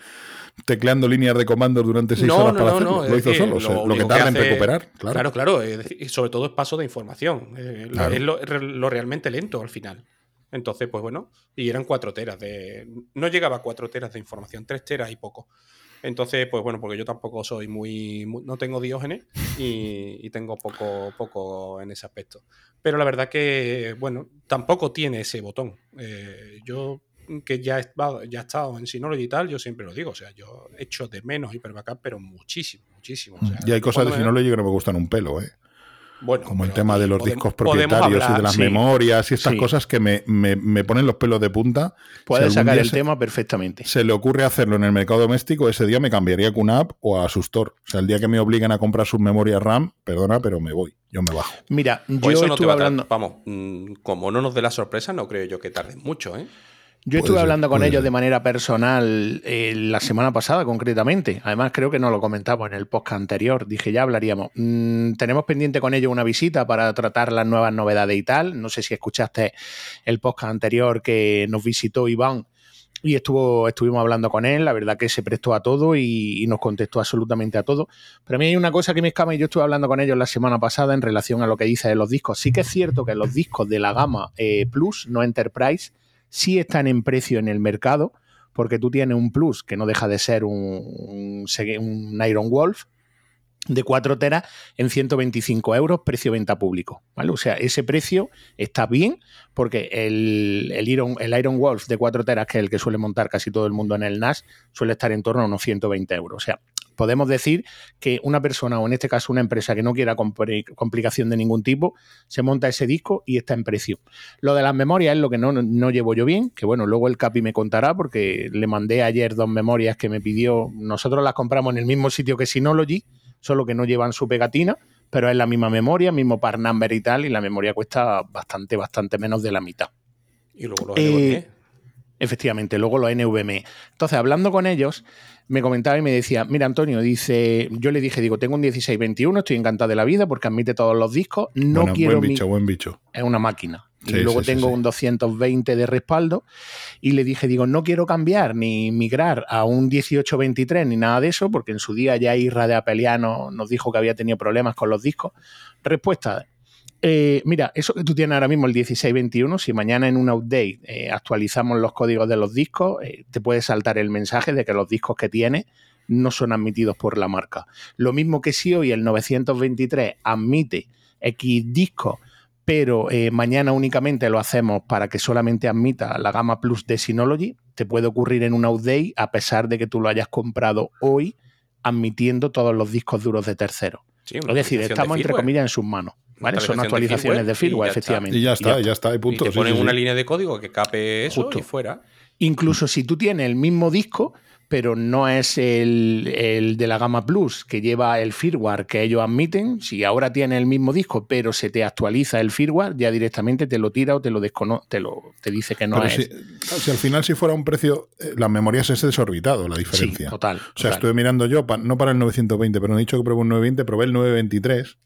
tecleando líneas de comando durante seis horas para hacerlo. lo hizo solo. Lo, que tarda en recuperar. Claro, claro. y sobre todo es paso de información. Eh, es lo, realmente lento al final. Entonces, pues bueno, y eran cuatro teras de. No llegaba a cuatro teras de información, tres teras y poco. Entonces, pues bueno, porque yo tampoco soy muy. no tengo diógenes y, tengo poco, poco en ese aspecto. Pero la verdad que, bueno, tampoco tiene ese botón. Eh, yo que ya he, ya he estado en Synology y tal, yo siempre lo digo. O sea, yo echo de menos Hyperbackup, pero muchísimo, muchísimo. y hay cosas de Synology que no me gustan un pelo, ¿eh? Como el tema de los discos propietarios y de las memorias y estas cosas que me, ponen los pelos de punta. Puedes sacar el tema perfectamente. Se le ocurre hacerlo en el mercado doméstico, ese día me cambiaría a QNAP o a Sustor. O sea, el día que me obliguen a comprar sus memorias RAM, perdona, pero me voy, yo me bajo. Mira, pues yo estuve hablando... Vamos, mm, como no nos dé la sorpresa, no creo yo que tarde mucho, ¿eh? Yo estuve hablando con ellos de manera personal eh, la semana pasada, concretamente. Además, creo que no lo comentamos en el podcast anterior. Dije, ya hablaríamos. Mm, tenemos pendiente con ellos una visita para tratar las nuevas novedades y tal. No sé si escuchaste el podcast anterior que nos visitó Iván y estuvo, estuvimos hablando con él. La verdad que se prestó a todo y, nos contestó absolutamente a todo. Pero a mí hay una cosa que me escama y yo estuve hablando con ellos la semana pasada en relación a lo que dice de los discos. Sí que es cierto que los discos de la gama eh, Plus, no Enterprise, sí están en precio en el mercado, porque tú tienes un Plus que no deja de ser un, Iron Wolf, de 4 teras en 125 euros, precio venta público. ¿vale? O sea, ese precio está bien porque el, el, Iron, el Iron Wolf de 4 teras, que es el que suele montar casi todo el mundo en el NAS, suele estar en torno a unos 120 euros. O sea, podemos decir que una persona, o en este caso una empresa que no quiera complicación de ningún tipo, se monta ese disco y está en precio. Lo de las memorias es lo que no, no llevo yo bien, que bueno, luego el Capi me contará porque le mandé ayer dos memorias que me pidió. Nosotros las compramos en el mismo sitio que Synology solo que no llevan su pegatina, pero es la misma memoria, mismo par number y tal, y la memoria cuesta bastante, bastante menos de la mitad. Y luego los eh, Efectivamente, luego los NVMe. Entonces, hablando con ellos, me comentaba y me decía, mira Antonio, dice, yo le dije, digo, tengo un 1621, estoy encantado de la vida porque admite todos los discos, no quiero... Buen bicho, buen bicho. Es una máquina y luego tengo un 220 de respaldo y le dije, digo, no quiero cambiar ni migrar a un 1823 ni nada de eso, porque en su día ya Irra de Apeliano nos dijo que había tenido problemas con los discos. Respuesta, eh, mira, eso que tú tienes ahora mismo, el 1621, si mañana en un update eh, actualizamos los códigos de los discos, eh, te puede saltar el mensaje de que los discos que tienes no son admitidos por la marca. Lo mismo que si hoy el 923 admite X discos pero eh, mañana únicamente lo hacemos para que solamente admita la gama Plus de Synology, te puede ocurrir en un update a pesar de que tú lo hayas comprado hoy admitiendo todos los discos duros de tercero. es decir, estamos entre comillas en sus manos. ¿vale? Son actualizaciones de firmware, efectivamente. Y ya está, ya está, y punto. te ponen una línea de código que cape eso y fuera. Incluso si tú tienes el mismo disco, pero no es el, de la gama Plus que lleva el firmware que ellos admiten. Si ahora tiene el mismo disco, pero se te actualiza el firmware, ya directamente te lo tira o te lo desconoce, te, lo, te dice que no es. Si, al final si fuera un precio, eh, la memoria es desorbitado la diferencia. Sí, total. O sea, estuve mirando yo, no para el 920, pero no he dicho que probé un 920, probé el 923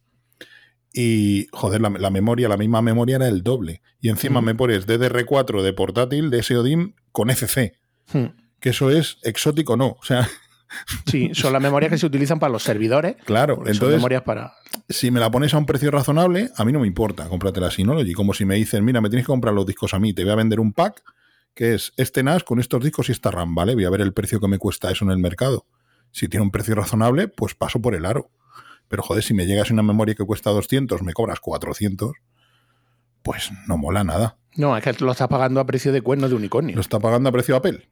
y, joder, la, memoria, la misma memoria era el doble. Y encima me pones DDR4 de portátil, de SODIM con FC. Hmm que eso es exótico, no. O sea. Sí, son las memorias que se utilizan para los servidores. Claro, entonces. Son memorias para. Si me la pones a un precio razonable, a mí no me importa cómpratela la Synology. Como si me dicen, mira, me tienes que comprar los discos a mí, te voy a vender un pack que es este NAS con estos discos y esta RAM, ¿vale? Voy a ver el precio que me cuesta eso en el mercado. Si tiene un precio razonable, pues paso por el aro. Pero joder, si me llegas una memoria que cuesta 200, me cobras 400, pues no mola nada. No, es que lo estás pagando a precio de cuerno de unicornio. Lo está pagando a precio Apple.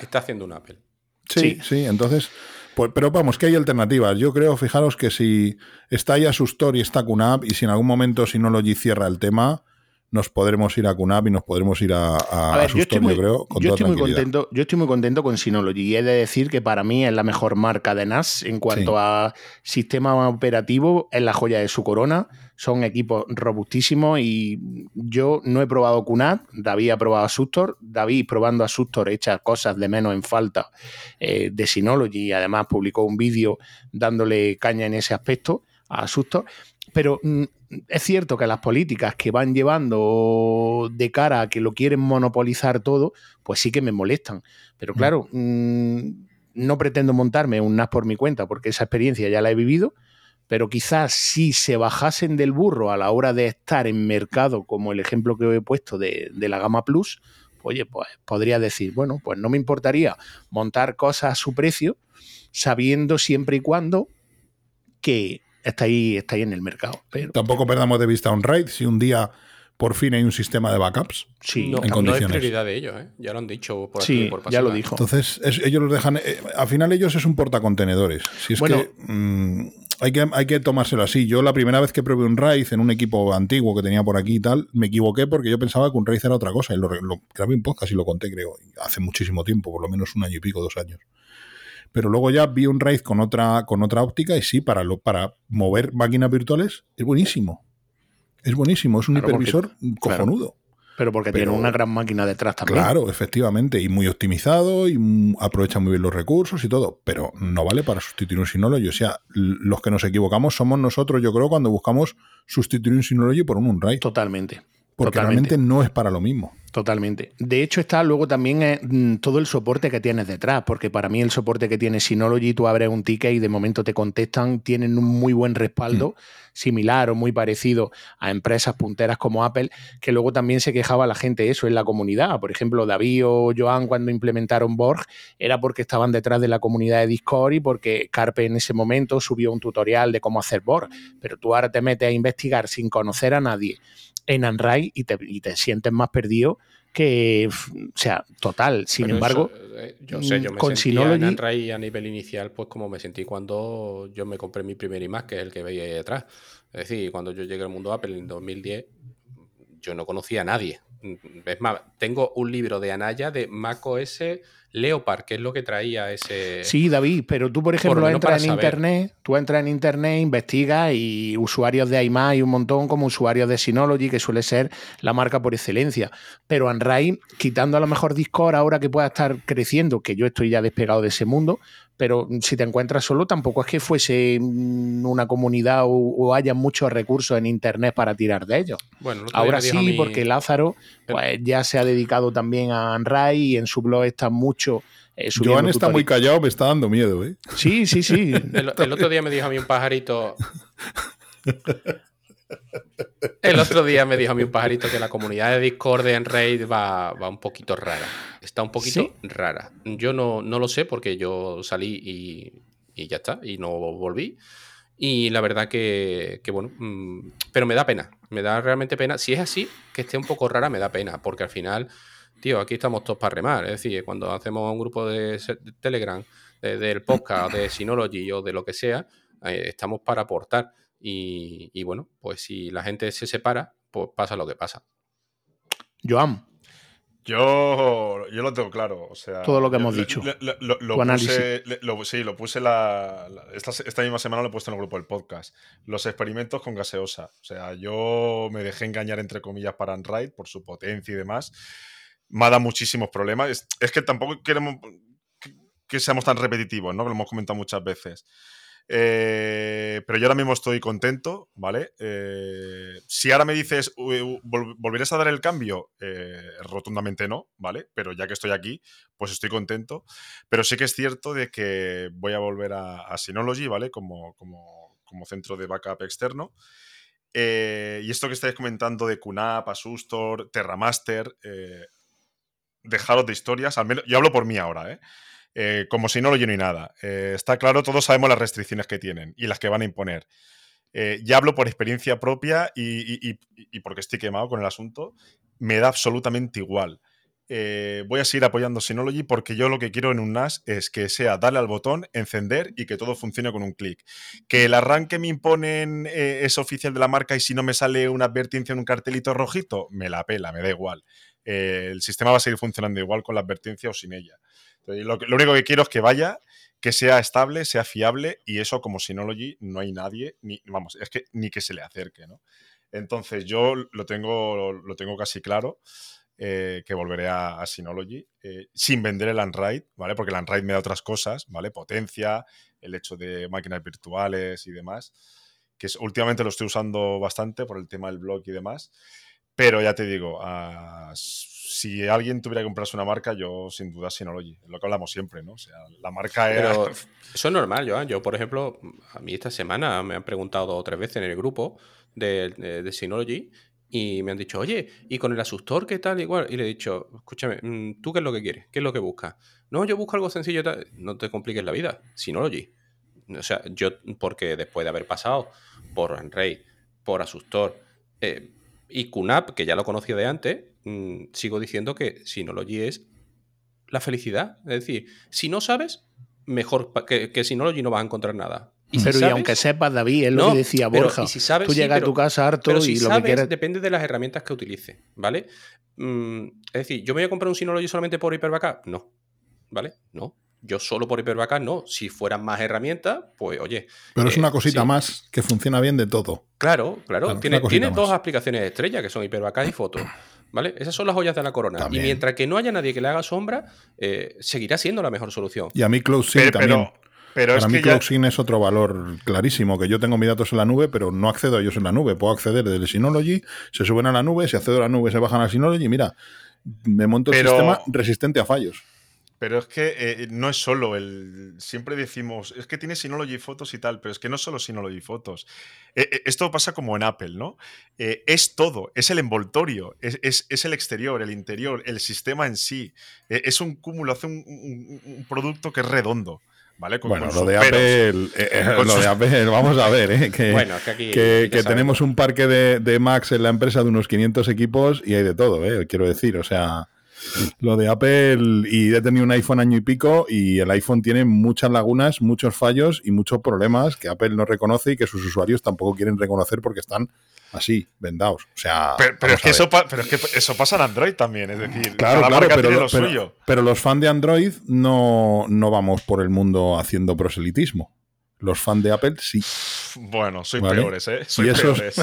Está haciendo un Apple. Sí, sí, entonces. Pues, pero vamos, que hay alternativas. Yo creo, fijaros que si está ya Sustor y está QNAP, y si en algún momento Synology cierra el tema, nos podremos ir a QNAP y nos podremos ir a, a, yo, creo, yo estoy muy contento, Yo estoy muy contento con Synology y he de decir que para mí es la mejor marca de NAS en cuanto a sistema operativo, es la joya de su corona. Son equipos robustísimos y yo no he probado QNAP, David ha probado a Sustor, David probando a Sustor echa cosas de menos en falta eh, de Synology y además publicó un vídeo dándole caña en ese aspecto a Sustor. Pero mm, es cierto que las políticas que van llevando de cara a que lo quieren monopolizar todo, pues sí que me molestan. Pero mm. claro, mm, no pretendo montarme un NAS por mi cuenta porque esa experiencia ya la he vivido, pero quizás si se bajasen del burro a la hora de estar en mercado, como el ejemplo que he puesto de, de la gama Plus, oye, pues podría decir, bueno, pues no me importaría montar cosas a su precio, sabiendo siempre y cuando que está ahí, está ahí en el mercado. Pero... Tampoco perdamos de vista un RAID si un día por fin hay un sistema de backups. Sí, no, en condiciones. es prioridad de ellos, ¿eh? ya lo han dicho por aquí. Sí, ya lo dijo. Entonces, ellos los dejan. Eh, al final, ellos es un portacontenedores. Si es bueno, que, mm, hay que hay que tomárselo así. Yo, la primera vez que probé un RAID en un equipo antiguo que tenía por aquí y tal, me equivoqué porque yo pensaba que un RAID era otra cosa. Y lo, lo grabé en podcast y lo conté, creo, hace muchísimo tiempo, por lo menos un año y pico, dos años pero luego ya vi un RAID con otra, con otra óptica y sí, para, lo, para mover máquinas virtuales es buenísimo. Es buenísimo, es un hipervisor cojonudo. Pero porque tiene una gran máquina detrás también. Claro, efectivamente, y muy optimizado y aprovecha muy bien los recursos y todo, pero no vale para sustituir un Synology. O sea, los que nos equivocamos somos nosotros, yo creo, cuando buscamos sustituir un Synology por un Unraid. Totalmente. Porque realmente no es para lo mismo. Totalmente. De hecho, está luego también eh, mm, todo el soporte que tienes detrás, porque para mí el soporte que tiene Synology, tú abres un ticket y de momento te contestan, tienen un muy buen respaldo, mm. similar o muy parecido a empresas punteras como Apple, que luego también se quejaba la gente eso en la comunidad. Por ejemplo, David o Joan cuando implementaron Borg era porque estaban detrás de la comunidad de Discord y porque Carpe en ese momento subió un tutorial de cómo hacer Borg. Pero tú ahora te metes a investigar sin conocer a nadie en Unraid y te, y te sientes más perdido que, o sea, total. Sin embargo, eh, yo sé, yo me con sentía Synology, en a nivel inicial, pues como me sentí cuando yo me compré mi primer iMac, que es el que veía ahí detrás. Es decir, cuando yo llegué al mundo Apple en 2010, yo no conocía a nadie. Es más, tengo un libro de Anaya de macOS Leopard, que es lo que traía ese. Sí, David, pero tú, por ejemplo, entras en internet, tú entras en internet, investigas y usuarios de iMac y un montón como usuarios de Synology, que suele ser la marca por excelencia. Pero Android, quitando a lo mejor Discord ahora que pueda estar creciendo, que yo estoy ya despegado de ese mundo, pero si te encuentras solo, tampoco es que fuese una comunidad o, haya muchos recursos en Internet para tirar de ellos. Bueno, Ahora sí, porque Lázaro pues, ya se ha dedicado también a Unrai y en su blog está mucho... Eh, Joan está muy callado, me está dando miedo, ¿eh? Sí, sí, sí. el, el otro día me dijo a mí un pajarito... El otro día me dijo a mí un pajarito que la comunidad de Discord de Enraid va, va un poquito rara. Está un poquito rara. Yo no, no, lo sé porque yo salí y, y, ya está, y no volví. Y la verdad que, que, bueno, mm, pero me da pena, me da realmente pena. Si es así, que esté un poco rara, me da pena, porque al final, tío, aquí estamos todos para remar. Es decir, cuando hacemos un grupo de, Telegram, del podcast, de Synology o de lo que sea, eh, estamos para aportar. Y, bueno, pues si la gente se separa, pues pasa lo que pasa. Joan. Yo, yo lo tengo claro. O sea, Todo lo que hemos dicho. Lo, puse, sí, lo puse la, esta, misma semana lo he puesto en el grupo del podcast. Los experimentos con gaseosa. O sea, yo me dejé engañar, entre comillas, para Unride por su potencia y demás. Me ha dado muchísimos problemas. Es, que tampoco queremos que, que, seamos tan repetitivos, ¿no? Que lo hemos comentado muchas veces. Eh, pero yo ahora mismo estoy contento, ¿vale? Eh, si ahora me dices, ¿volverás a dar el cambio? Eh, rotundamente no, ¿vale? Pero ya que estoy aquí, pues estoy contento. Pero sí que es cierto de que voy a volver a, Synology, ¿vale? Como, como, como, centro de backup externo. y esto que estáis comentando de QNAP, Asustor, Terramaster, dejaros de historias, al menos, yo hablo por mí ahora, ¿eh? Eh, como si no lo lleno y nada. Eh, está claro, todos sabemos las restricciones que tienen y las que van a imponer. Eh, ya hablo por experiencia propia y, porque estoy quemado con el asunto. Me da absolutamente igual. voy a seguir apoyando Synology porque yo lo que quiero en un NAS es que sea darle al botón, encender y que todo funcione con un clic. Que el arranque me imponen es oficial de la marca y si no me sale una advertencia en un cartelito rojito, me la pela, me da igual. el sistema va a seguir funcionando igual con la advertencia o sin ella. Lo, único que quiero es que vaya, que sea estable, sea fiable y eso como Synology no hay nadie, ni, vamos, es que ni que se le acerque, ¿no? Entonces yo lo tengo, lo tengo casi claro. Eh, que volveré a, Synology eh, sin vender el Android, ¿vale? Porque el Android me da otras cosas, ¿vale? Potencia, el hecho de máquinas virtuales y demás, que últimamente lo estoy usando bastante por el tema del blog y demás. Pero ya te digo, a, si alguien tuviera que comprarse una marca, yo sin duda Synology. Es lo que hablamos siempre, ¿no? O sea, la marca era... Pero eso es normal, Joan. Yo, por ejemplo, a mí esta semana me han preguntado dos o tres veces en el grupo de, de, Synology y me han dicho, oye, ¿y con el asustor qué tal? Igual. Y le he dicho, escúchame, mm, ¿tú qué es lo que quieres? ¿Qué es lo que buscas? No, yo busco algo sencillo. No te compliques la vida. Synology. O sea, yo, porque después de haber pasado por Rey, por Asustor eh, y QNAP, que ya lo conocía de antes, Mm, sigo diciendo que Synology es la felicidad. Es decir, si no sabes, mejor que, que Synology no vas a encontrar nada. Y pero y aunque sepas, David, es lo que decía Borja. si sabes, tú llegas a tu casa harto y lo que quieres... depende de las herramientas que utilice, ¿vale? Mm, es decir, ¿yo me voy a comprar un Synology solamente por Hyper-Backup? No, ¿vale? No. Yo solo por Hyper-Backup no. Si fueran más herramientas, pues oye. Pero es una eh, cosita más que funciona bien de todo. Claro, claro. tiene, tiene dos aplicaciones estrella que son Hyper-Backup y Foto. ¿Vale? Esas son las joyas de la corona. Y mientras que no haya nadie que le haga sombra, eh, seguirá siendo la mejor solución. Y a mí CloudSync también. Pero, Para mí CloudSync es otro valor clarísimo, que yo tengo mis datos en la nube, pero no accedo a ellos en la nube. Puedo acceder desde el Synology, se suben a la nube, si accedo a la nube se bajan a Synology y mira, me monto el Pero- sistema resistente a fallos. Pero es que eh, no es solo el. Siempre decimos, es que tiene Synology Photos y tal, pero es que no es solo Synology Photos. Eh, eh, esto pasa como en Apple, ¿no? Eh, es todo, es el envoltorio, es, es- es el exterior, el interior, el sistema en sí. Eh, es un cúmulo, hace un, un- un producto que es redondo, ¿vale? Con- Bueno, con lo de. Apple, eh, eh, Con lo sus- de Apple, vamos a ver, eh, que, Bueno, que aquí. que, ya que sabes, tenemos un parque de, de Macs en la empresa de unos 500 equipos y hay de todo, eh, quiero decir, o sea, lo de Apple y he tenido un iPhone año y pico y el iPhone tiene muchas lagunas, muchos fallos y muchos problemas que Apple no reconoce y que sus usuarios tampoco quieren reconocer porque están así, vendados. O sea, Pero, es que eso, pero es que eso pasa en Android también, es decir, Claro, cada claro, marca pero, tiene lo pero- suyo. pero los fans de Android no, no vamos por el mundo haciendo proselitismo. Los fans de Apple sí. Bueno, soy Vale. peores, ¿eh? Soy Y esos- peores.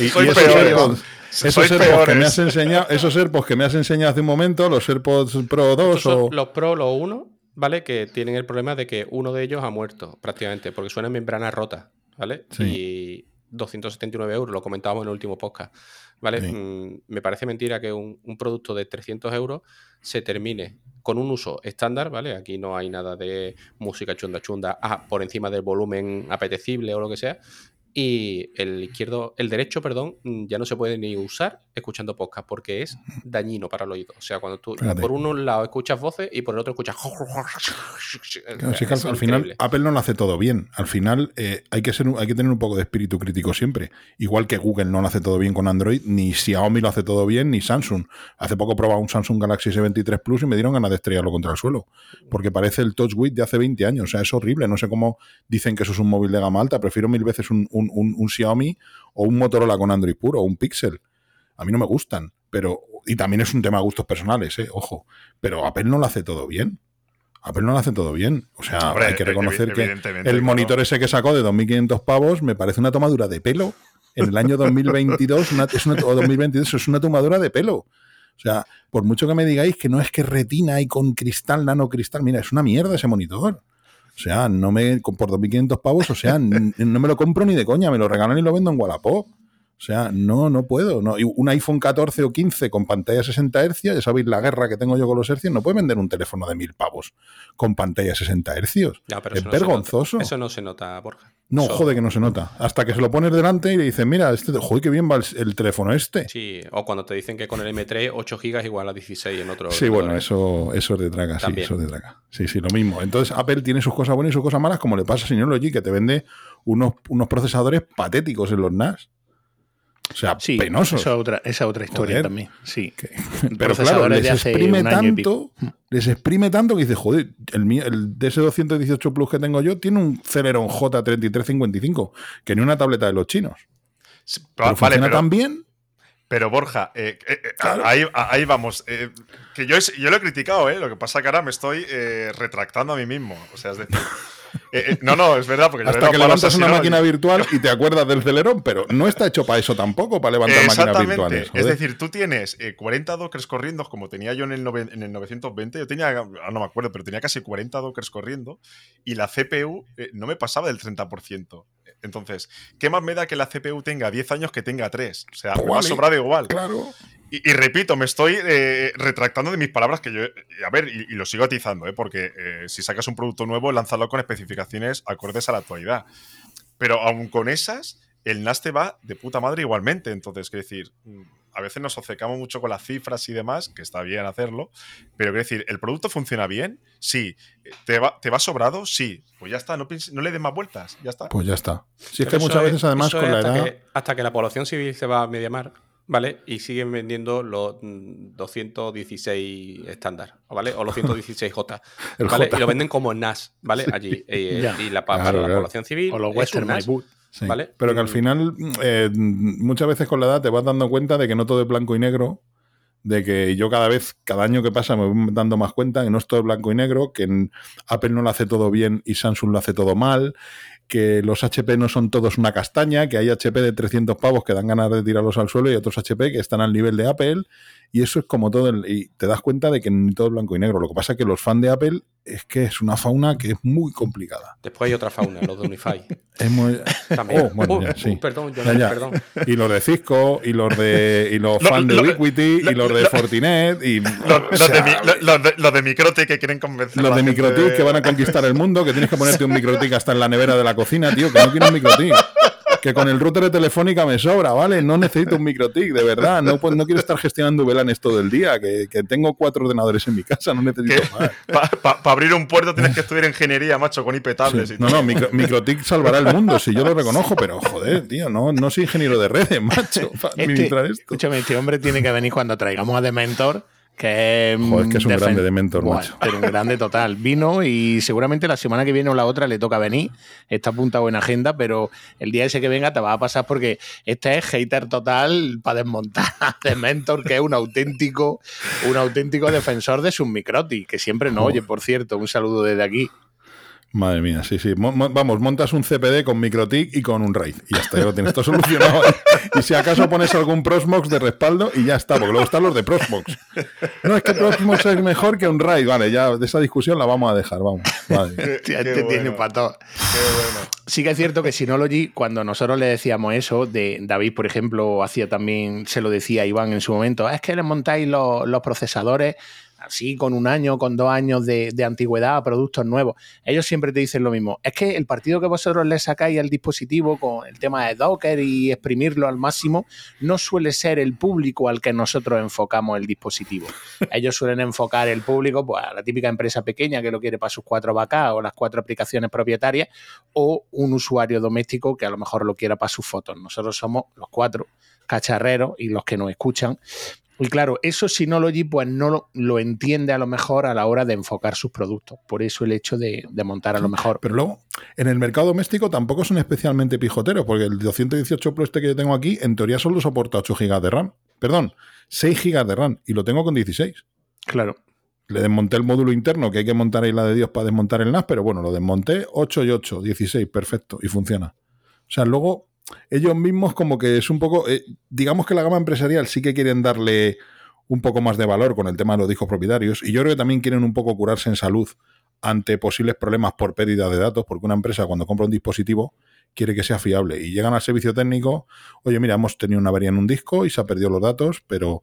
Y, soy y esos peores. AirPods, esos AirPods que me peores. has enseñado, esos AirPods que me has enseñado hace un momento, los AirPods Pro 2 Estos son o los Pro, los 1, ¿vale? Que tienen el problema de que uno de ellos ha muerto prácticamente, porque suena en membrana rota, ¿vale? Sí. Y 279 euros, lo comentábamos en el último podcast, ¿vale? Sí. Mm, me parece mentira que un, un producto de 300 euros se termine con un uso estándar, ¿vale? Aquí no hay nada de música chunda chunda ah, por encima del volumen apetecible o lo que sea. Y el izquierdo, el derecho, perdón, mm, ya no se puede ni usar escuchando podcast porque es dañino para el oído. O sea, cuando tú Fíjate. por un lado escuchas voces y por el otro escuchas. Claro, sí que al, Es al final. Apple no lo hace todo bien. Al final eh, hay, que ser, hay que tener un poco de espíritu crítico siempre. Igual que Google no lo hace todo bien con Android, ni Xiaomi lo hace todo bien, ni Samsung. Hace poco probaba un Samsung Galaxy S23 Plus y me dieron ganas de estrellarlo contra el suelo. Porque parece el Touch Width de hace 20 años. O sea, es horrible. No sé cómo dicen que eso es un móvil de gama alta. Prefiero mil veces un, un- un- un Xiaomi o un Motorola con Android puro o un Pixel. A mí no me gustan. Pero, y también es un tema de gustos personales, eh, ojo. Pero Apple no lo hace todo bien. Apple no lo hace todo bien. O sea, Hombre, hay que reconocer que el claro. monitor ese que sacó de 2.500 pavos me parece una tomadura de pelo. En el año 2022 una- es una, o 2022 es una tomadura de pelo. O sea, por mucho que me digáis que no es que retina y con cristal, nanocristal, mira, es una mierda ese monitor. O sea, no me por 2.500 pavos, o sea, no me lo compro ni de coña, me lo regalan y lo vendo en Wallapop. O sea, no, no puedo. No. Y un iPhone 14 o 15 con pantalla 60 Hz, ya sabéis la guerra que tengo yo con los hercios, no puede vender un teléfono de mil pavos con pantalla 60 Hz. Es eso no se vergonzoso. Eso no se nota, Borja. No, jode que no se nota. Hasta que se lo pones delante y le dices, mira, este, joder, qué bien va el, el teléfono este. Sí, o cuando te dicen que con el M3 8 GB igual a 16 en otro. Sí, bueno, eso, eso es de traga, sí, También. eso es de traga. Sí, sí, lo mismo. Entonces, Apple tiene sus cosas buenas y sus cosas malas, como le pasa a Synology, que te vende unos, unos procesadores patéticos en los NAS. O sea, Sí, penosos. Esa es otra, esa otra historia Joder. también. Sí. Que- Pero claro, les exprime tanto, les exprime tanto que dices, joder, el, mío- el DS218 Plus que tengo yo tiene un Celeron J3355, que ni una tableta de los chinos. Sí, Pero vale, funciona pero, tan bien. pero Borja, eh, eh, eh, Claro. ahí, ahí vamos. eh, que yo, es- yo lo he criticado, ¿eh? Lo que pasa que ahora me estoy eh, retractando a mí mismo. O sea, es decir. Eh, eh, no, no, es verdad, porque Hasta que levantas una máquina virtual y te acuerdas del Celerón, pero no está hecho para eso tampoco, para levantar máquinas virtuales. Es decir, tú tienes eh, 40 dockers corriendo, como tenía yo en el, nove- en el 920. Yo tenía, ah, no me acuerdo, pero tenía casi 40 dockers corriendo y la CPU eh, no me pasaba del 30%. Entonces, ¿qué más me da que la CPU tenga 10 años que tenga 3? O sea, Pues me ha vale. sobrado igual. Claro. Y, y repito, me estoy eh, retractando de mis palabras que yo. eh, A ver, y, y lo sigo atizando, ¿eh? porque eh, si sacas un producto nuevo, lánzalo con especificaciones acordes a la actualidad. Pero aún con esas, el NAS te va de puta madre igualmente. Entonces, quiero decir, mm, a veces nos obcecamos mucho con las cifras y demás, que está bien hacerlo, pero quiero decir, ¿el producto funciona bien? Sí. ¿Te va, te va sobrado? Sí. Pues ya está, no, le des más vueltas, ya está. Pues ya está. Si es que muchas veces, además, con la hasta edad. Que, hasta que la población civil se va a Mediamar, ¿vale? Y siguen vendiendo los mm, 216 estándar, ¿vale? O los 116J, El ¿vale? J. Y lo venden como NAS, ¿vale? Allí. Eh, y la, pa- Claro, para la población civil. O los es Western un NAS, My Boot. Sí, ¿Vale? Pero que al Mm. final, eh, muchas veces con la edad te vas dando cuenta de que no todo es blanco y negro, de que yo cada vez, cada año que pasa, me voy dando más cuenta que no es todo blanco y negro, que en Apple no lo hace todo bien y Samsung lo hace todo mal, que los HP no son todos una castaña, que hay HP de 300 pavos que dan ganas de tirarlos al suelo y otros HP que están al nivel de Apple, y eso es como todo, el- y te das cuenta de que ni todo blanco y negro. Lo que pasa es que los fans de Apple es que es una fauna que es muy complicada. Después hay otra fauna, los de Unify. Es muy... También. Oh, bueno, Uh, ya, sí. uh, perdón, yo Ya, no- ya. perdón. Y los de Cisco, y los de y los Lo- fans de Ubiquiti, lo- y los de lo- Fortinet, y Los, o los sea, de, mi- lo- los de, los de Microtik que quieren convencer a los la de Microtik que van a conquistar el mundo, que tienes que ponerte un Microtik hasta en la nevera de la cocina, tío, que no quiero un Microtik. Que con el router de telefónica me sobra, ¿vale? No necesito un Microtik, de verdad. No, puedo- no quiero estar gestionando VLANs todo el día, que, que tengo cuatro ordenadores en mi casa, no necesito más. Para abrir un puerto tienes que estudiar ingeniería, macho, con IP tablets Sí. y No, no, micro, Microtik salvará el mundo, si yo lo reconozco, pero joder, tío, no, no soy ingeniero de redes, macho, para Este, esto. escúchame, este hombre tiene que venir cuando traigamos a Dementor, que es. Joder, es que es un grande Buah, macho. Pero un grande total. Vino y seguramente la semana que viene o la otra le toca venir. Está apuntado en agenda, pero el día ese que venga te va a pasar porque este es hater total para desmontar a Dementor, que es un auténtico, un auténtico defensor de sus microtis, que siempre no oye, por cierto. Un saludo desde aquí. Madre mía, sí, sí. Mo- mo- vamos, montas un CPD con MicroTik y con un RAID. Y ya está, ya lo tienes todo solucionado. y si acaso pones algún Prosmox de respaldo y ya está, porque luego están los de Prosmox. No, es que Prosmox es mejor que un RAID. Vale, ya de esa discusión la vamos a dejar, vamos. Vale. Qué- qué este tiene bueno, para todo. qué bueno. Sí que es cierto que Synology, cuando nosotros le decíamos eso, de David, por ejemplo, hacía también, se lo decía a Iván en su momento, "Ah, es que le montáis los, los procesadores así con un año, con dos años de, de antigüedad a productos nuevos. Ellos siempre te dicen lo mismo. Es que el partido que vosotros le sacáis al dispositivo con el tema de Docker y exprimirlo al máximo, no suele ser el público al que nosotros enfocamos el dispositivo. Ellos suelen enfocar el público pues, a la típica empresa pequeña que lo quiere para sus cuatro vacas o las cuatro aplicaciones propietarias o un usuario doméstico que a lo mejor lo quiera para sus fotos. Nosotros somos los cuatro cacharreros y los que nos escuchan. Y claro, eso Synology pues no lo, lo entiende a lo mejor a la hora de enfocar sus productos. Por eso el hecho de, de montar a lo mejor. Pero luego, en el mercado doméstico tampoco son especialmente pijoteros, porque el 218 Pro este que yo tengo aquí, en teoría solo soporta 8 GB de RAM. Perdón, 6 GB de RAM, y lo tengo con 16. Claro. Le desmonté el módulo interno, que hay que montar ahí la de Dios para desmontar el NAS, pero bueno, lo desmonté 8 y 8, 16, perfecto, y funciona. O sea, luego ellos mismos como que es un poco, eh, digamos que la gama empresarial sí que quieren darle un poco más de valor con el tema de los discos propietarios, y yo creo que también quieren un poco curarse en salud ante posibles problemas por pérdida de datos, porque una empresa cuando compra un dispositivo quiere que sea fiable y llegan al servicio técnico, oye, mira, hemos tenido una avería en un disco y se ha perdido los datos, pero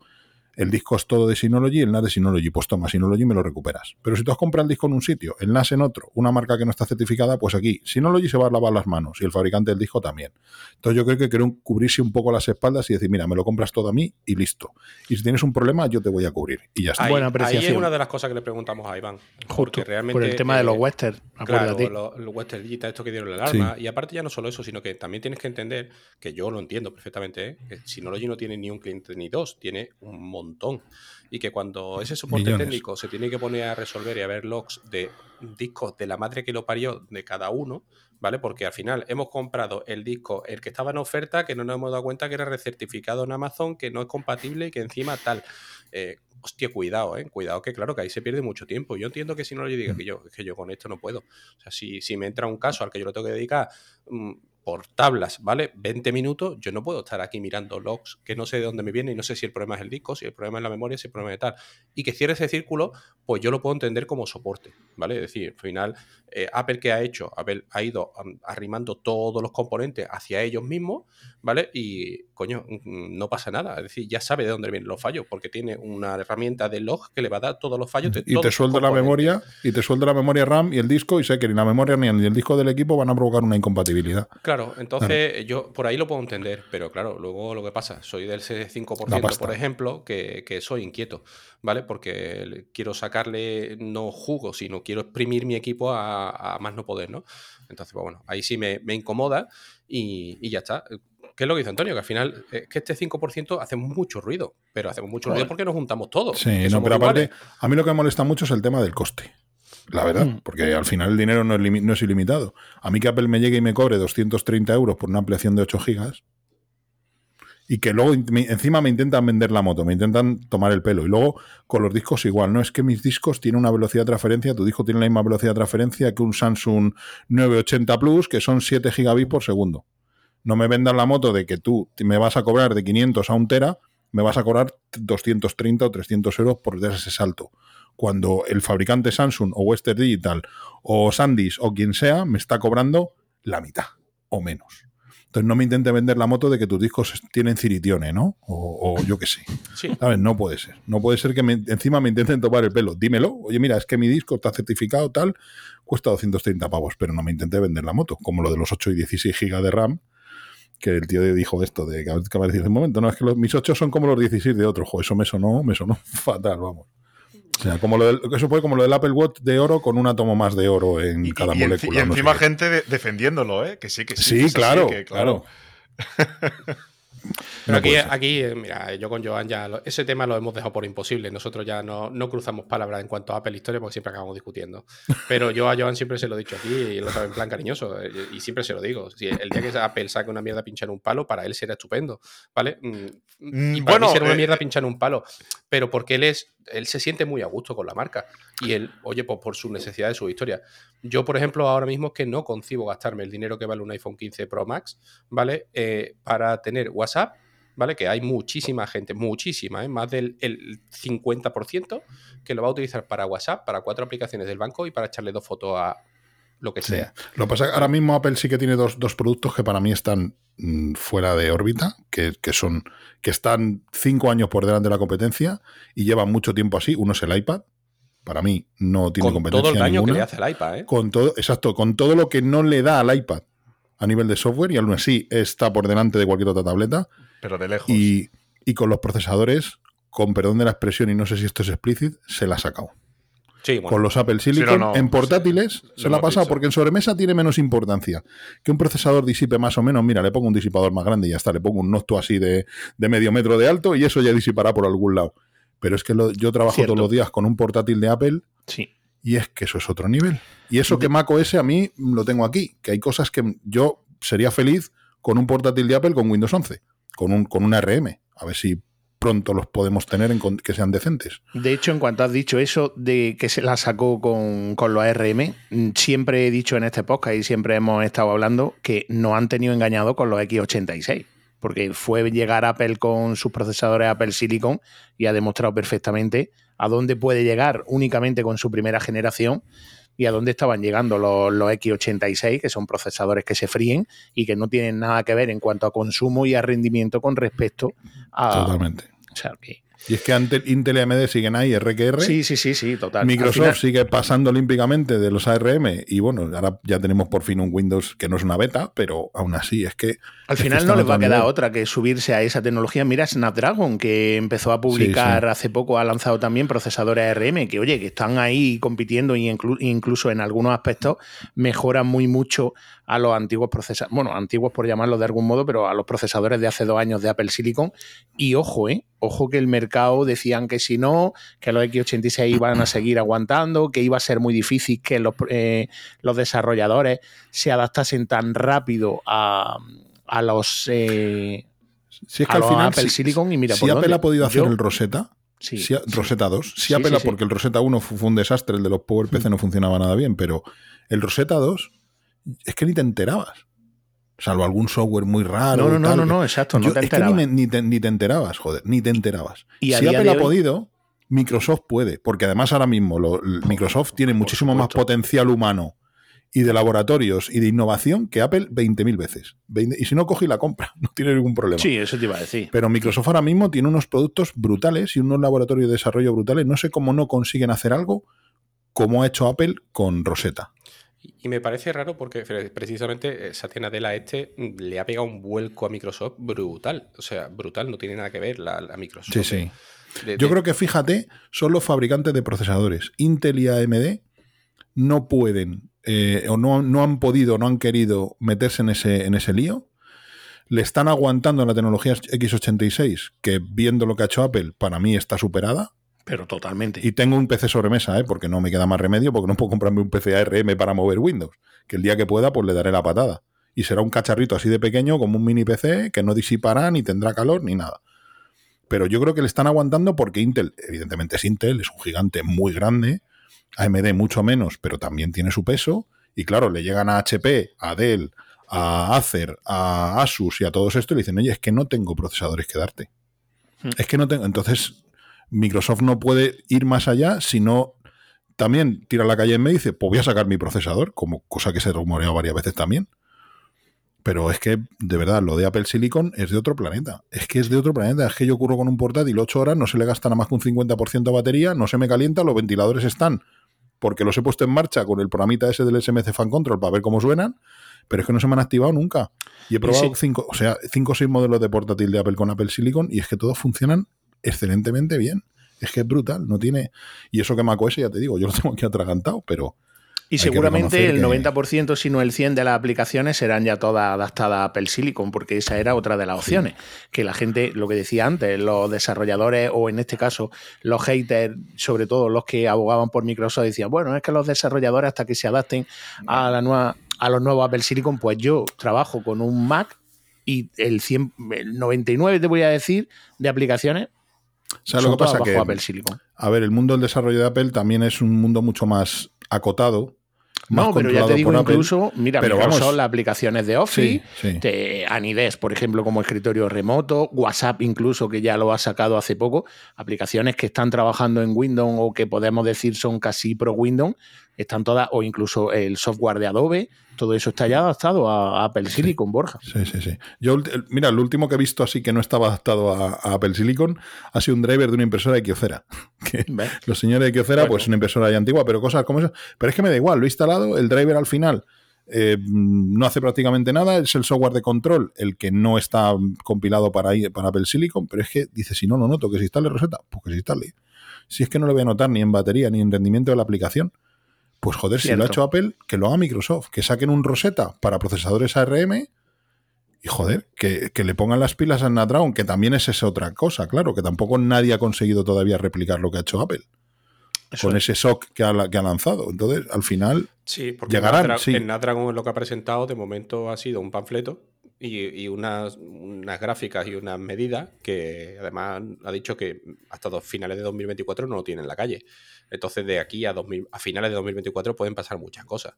el disco es todo de Synology, el NAS de Synology, pues toma Synology y me lo recuperas. Pero si tú has comprado el disco en un sitio, el NAS en otro, una marca que no está certificada, pues aquí Synology se va a lavar las manos y el fabricante del disco también. Entonces yo creo que quieren cubrirse un poco las espaldas y decir, mira, me lo compras todo a mí y listo. Y si tienes un problema, yo te voy a cubrir. Y ya está. Ahí, Buena ahí apreciación. es una de las cosas que le preguntamos a Iván. Justo. Porque realmente, por el tema de los western, Claro, los, los Western Digital, esto que dieron la alarma. Y aparte ya no solo eso, sino que también tienes que entender, que yo lo entiendo perfectamente, ¿eh? que Synology no tiene ni un cliente ni dos, tiene un montón. Y que cuando ese soporte Millones. técnico se tiene que poner a resolver y a ver logs de discos de la madre que lo parió de cada uno, ¿vale? Porque al final hemos comprado el disco, el que estaba en oferta, que no nos hemos dado cuenta que era recertificado en Amazon, que no es compatible y que encima tal. Eh, hostia, cuidado, ¿eh? Cuidado que claro que ahí se pierde mucho tiempo. Yo entiendo que si no le diga que yo, que yo con esto no puedo. O sea, si, si me entra un caso al que yo lo tengo que dedicar mm, por tablas, ¿vale? 20 minutos, yo no puedo estar aquí mirando logs que no sé de dónde me viene y no sé si el problema es el disco, si el problema es la memoria, si el problema es tal. Y que cierre ese círculo, pues yo lo puedo entender como soporte, ¿vale? Es decir, al final, eh, Apple que ha hecho, Apple ha ido arrimando todos los componentes hacia ellos mismos, ¿vale? Y, coño, mm, no pasa nada. Es decir, ya sabe de dónde vienen los fallos, porque tiene una herramienta de log que le va a dar todos los fallos de y todos te suelda la memoria, y te suelda la memoria RAM y el disco, y sé que ni la memoria ni el, ni el disco del equipo van a provocar una incompatibilidad. Claro, entonces yo por ahí lo puedo entender, pero claro, luego lo que pasa, soy del 5%, La pasta. por ejemplo, que, que soy inquieto, ¿vale? Porque quiero sacarle no jugo, sino quiero exprimir mi equipo a, a más no poder, ¿no? Entonces, pues bueno, ahí sí me, me incomoda y, y ya está. ¿Qué es lo que dice Antonio? Que al final es que este 5% hace mucho ruido, pero hacemos mucho ruido porque nos juntamos todos. Sí, no, pero aparte, a mí lo que me molesta mucho es el tema del coste. La verdad, Mm. porque al final el dinero no es, no es ilimitado. A mí que Apple me llegue y me cobre 230 euros por una ampliación de 8 gigas y que luego me- encima me intentan vender la moto, me intentan tomar el pelo. Y luego con los discos igual, no es que mis discos tienen una velocidad de transferencia, tu disco tiene la misma velocidad de transferencia que un Samsung 980 Plus, que son 7 gigabits por segundo. No me vendan la moto de que tú me vas a cobrar de 500 a un tera, me vas a cobrar 230 o 300 euros por dar ese salto. Cuando el fabricante Samsung o Western Digital o Sandys o quien sea me está cobrando la mitad o menos. Entonces no me intente vender la moto de que tus discos tienen ciritione, ¿no? O, yo qué sé. Sí. ¿Sabes? No puede ser. No puede ser que me- encima me intenten tomar el pelo. Dímelo. Oye, mira, es que mi disco está certificado tal, cuesta 230 pavos, pero no me intente vender la moto, como lo de los 8 y 16 gigas de RAM, que el tío dijo esto, de que de decir un momento, no, es que los- mis 8 son como los 16 de otro. Jo, eso me sonó, me sonó fatal, vamos. O sea, como lo del, eso fue como lo del Apple Watch de oro con un átomo más de oro en Y, cada y molécula. y no sé encima gente de- defendiéndolo, ¿eh? Que sí, que sí. Sí, que claro, que, claro. Pero aquí, aquí, eh, mira, yo con Joan ya lo- ese tema lo hemos dejado por imposible. Nosotros ya no, no cruzamos palabras en cuanto a Apple Historia porque siempre acabamos discutiendo. Pero yo a Joan siempre se lo he dicho aquí y lo sabe en plan cariñoso. eh, Y siempre se lo digo. Si el día que Apple saque una mierda pinchar un palo, para él será estupendo. ¿Vale? Mm, Y para bueno, mí será una eh, mierda pinchar un palo. Pero porque él es. Él se siente muy a gusto con la marca. Y él, oye, pues por su necesidad de su historia. Yo, por ejemplo, ahora mismo es que no concibo gastarme el dinero que vale un iPhone 15 Pro Max, ¿vale? Eh, para tener WhatsApp, ¿vale? Que hay muchísima gente, muchísima, ¿eh? más del el 50% que lo va a utilizar para WhatsApp, para cuatro aplicaciones del banco y para echarle dos fotos a lo que Sí. sea. Lo que pasa es que ahora mismo Apple sí que tiene dos, dos productos que para mí están mm, fuera de órbita, que, que son que están cinco años por delante de la competencia y llevan mucho tiempo así. Uno es el iPad. Para mí no tiene Con competencia todo el daño que le hace al iPad, ¿eh? Con todo, exacto, con todo lo que no le da al iPad a nivel de software y aún así está por delante de cualquier otra tableta. Pero de lejos. Y, y con los procesadores, con perdón de la expresión, y no sé si esto es explícito, se la ha sacado. Sí, bueno. con los Apple Silicon no, no, en portátiles se la ha pasado dicho. porque en sobremesa tiene menos importancia. Que un procesador disipe más o menos, mira, le pongo un disipador más grande y ya está, le pongo un Noctua así de, de medio metro de alto y eso ya disipará por algún lado. Pero es que lo- yo trabajo Cierto. todos los días con un portátil de Apple Sí. y es que eso es otro nivel. Y eso que Mac OS a mí lo tengo aquí, que hay cosas que yo sería feliz con un portátil de Apple con Windows 11, con un, con una RM. A ver si pronto los podemos tener en que sean decentes. De hecho, en cuanto has dicho eso de que se la sacó con, con los ARM, mm, siempre he dicho en este podcast y siempre hemos estado hablando que nos han tenido engañado con los X86. Porque fue llegar Apple con sus procesadores Apple Silicon y ha demostrado perfectamente a dónde puede llegar únicamente con su primera generación y a dónde estaban llegando los, los X86, que son procesadores que se fríen y que no tienen nada que ver en cuanto a consumo y a rendimiento con respecto a... Totalmente. O sea, que- Y es que ante Intel y AMD siguen ahí, RQR. sí, sí, sí, sí, total. Al Microsoft final- sigue pasando olímpicamente de los ARM y bueno, ahora ya tenemos por fin un Windows que no es una beta, pero aún así es que... Al final no les va a quedar otra que subirse a esa tecnología. Mira Snapdragon, que empezó a publicar Sí, sí. hace poco, ha lanzado también procesadores ARM, que oye, que están ahí compitiendo y inclu- incluso en algunos aspectos mejoran muy mucho a los antiguos procesadores, bueno, antiguos por llamarlos de algún modo, pero a los procesadores de hace dos años de Apple Silicon. Y ojo, ¿eh? Ojo que el mercado decían que si no, que los X86 iban a seguir aguantando, que iba a ser muy difícil que los, eh, los desarrolladores se adaptasen tan rápido a, a los, eh, Si es que a al final, Apple si, Silicon y mira si por Apple dónde. ha podido hacer Yo- el Rosetta, sí. si Rosetta 2, si Sí, Apple, sí, porque el Rosetta 1 fu- fue un desastre, el de los PowerPC no funcionaba nada bien, pero el Rosetta 2 es que ni te enterabas. Salvo algún software muy raro. no, no, no, no, no, exacto, no te es que ni, te, ni te enterabas, joder, ni te enterabas. Y si Apple ha podido, Microsoft puede, porque además ahora mismo lo- Microsoft tiene muchísimo más potencial humano y de laboratorios y de innovación que Apple 20.000 veces. 20 y si no, coge y la compra, no tiene ningún problema. Sí, eso te iba a decir. Pero Microsoft ahora mismo tiene unos productos brutales y unos laboratorios de desarrollo brutales. No sé cómo no consiguen hacer algo como ha hecho Apple con Rosetta. Y me parece raro porque pre- precisamente eh, Satya Nadella este mm, le ha pegado un vuelco a Microsoft brutal. O sea, brutal, no tiene nada que ver la, la Microsoft. Sí, sí. de- Yo de- creo que fíjate, son los fabricantes de procesadores. Intel y AMD no pueden eh, o no, no han podido, no han querido meterse en ese, en ese lío. Le están aguantando la tecnología x86, que viendo lo que ha hecho Apple, para mí está superada. Pero totalmente. Y tengo un PC sobremesa, ¿eh? porque no me queda más remedio, porque no puedo comprarme un PC ARM para mover Windows. Que el día que pueda, pues le daré la patada. Y será un cacharrito así de pequeño, como un mini PC, que no disipará, ni tendrá calor, ni nada. Pero yo creo que le están aguantando porque Intel, evidentemente es Intel, es un gigante muy grande. AMD mucho menos, pero también tiene su peso. Y claro, le llegan a HP, a Dell, a Acer, a Asus y a todos esto y le dicen, oye, es que no tengo procesadores que darte. Hmm. Es que no tengo. Entonces, Microsoft no puede ir más allá si no también tira la calle en medio y dice, pues voy a sacar mi procesador, como cosa que se rumoreó varias veces también. Pero es que, de verdad, lo de Apple Silicon es de otro planeta. Es que es de otro planeta. Es que yo curro con un portátil 8 horas, no se le gasta nada más que un 50% de batería, no se me calienta, los ventiladores están porque los he puesto en marcha con el programita ese del SMC Fan Control para ver cómo suenan, pero es que no se me han activado nunca. Y he probado cinco, o sea, cinco o seis modelos de portátil de Apple con Apple Silicon y es que todos funcionan excelentemente bien. Es que es brutal, no tiene. Y eso que macOS, ya te digo, yo lo tengo aquí atragantado, pero y seguramente el 90%, si no el 100% de las aplicaciones serán ya todas adaptadas a Apple Silicon, porque esa era otra de las opciones. Que la gente, lo que decía antes, los desarrolladores o en este caso los haters, sobre todo los que abogaban por Microsoft, decían, bueno, es que los desarrolladores hasta que se adapten a, la nueva, a los nuevos Apple Silicon, pues yo trabajo con un Mac y el, 100, el 99, te voy a decir, de aplicaciones ¿Sabes lo que pasa? Que, Apple Silicon. A ver, el mundo del desarrollo de Apple también es un mundo mucho más acotado. no, pero ya te digo, incluso, mira, pero son las aplicaciones de Office, De Anides, por ejemplo, como escritorio remoto, WhatsApp incluso, que ya lo ha sacado hace poco, aplicaciones que están trabajando en Windows o que podemos decir son casi pro Windows, están todas, o incluso el software de Adobe, todo eso está ya adaptado a, Apple Silicon, Borja. Sí, sí, sí. Yo, mira, lo último que he visto así que no estaba adaptado a, Apple Silicon ha sido un driver de una impresora de Kyocera. los señores de Kyocera, pues una impresora ya antigua, pero cosas como eso. Pero es que me da igual, lo he instalado, el driver al final eh, no hace prácticamente nada, es el software de control el que no está compilado para, para Apple Silicon, pero es que dice, si no lo noto, que se instale Rosetta, pues que se instale. Si es que no lo voy a notar ni en batería ni en rendimiento de la aplicación. Pues joder, si lo ha hecho Apple, que lo haga Microsoft, que saquen un Rosetta para procesadores ARM y joder, que, le pongan las pilas a Snapdragon, que también es esa otra cosa, claro, que tampoco nadie ha conseguido todavía replicar lo que ha hecho Apple. con ese shock que ha, que ha, lanzado. Entonces, al final, sí, porque llegarán. sí. en Snapdragon lo que ha presentado de momento ha sido un panfleto y, unas, unas, gráficas y unas medidas que además ha dicho que hasta dos finales de 2024 no lo tiene en la calle. Entonces, de aquí a, 2000, a finales de 2024 pueden pasar muchas cosas.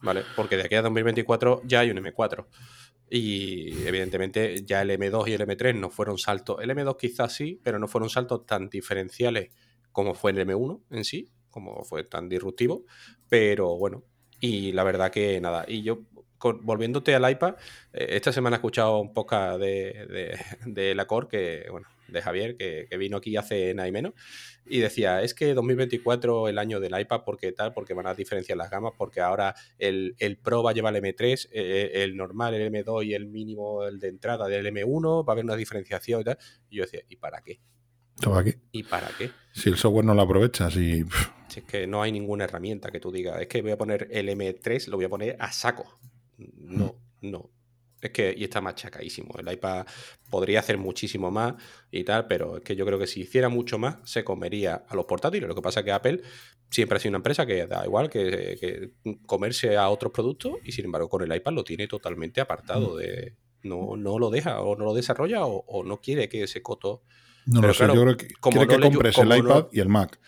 ¿vale? Porque de aquí a 2024 ya hay un M4. Y evidentemente ya el M2 y el M3 no fueron saltos. El M2 quizás sí, pero no fueron saltos tan diferenciales como fue el M1 en sí, como fue tan disruptivo. Pero bueno, y la verdad que nada. Y yo volviéndote al iPad, eh, esta semana he escuchado un podcast de, de, la Core, que, bueno, de Javier, que, vino aquí hace nada y menos, y decía, es que 2024 el año del iPad, porque tal, porque van a diferenciar las gamas, porque ahora el, Pro va a llevar el M3, eh, eh, el normal, el M2 y el mínimo, el de entrada del M1, va a haber una diferenciación y tal. Y yo decía, ¿y para qué? ¿Para qué? ¿Y para qué? Si el software no lo aprovechas y... Si es que no hay ninguna herramienta que tú digas, es que voy a poner el M3, lo voy a poner a saco. No, no. Es que, y está machacadísimo. El iPad podría hacer muchísimo más y tal, pero es que yo creo que si hiciera mucho más, se comería a los portátiles. Lo que pasa es que Apple siempre ha sido una empresa que da igual que, comerse a otros productos y sin embargo con el iPad lo tiene totalmente apartado mm. de. No, no lo deja o no lo desarrolla o, no quiere que ese coto. No lo sé, yo creo que quiere que compres el iPad y el Mac.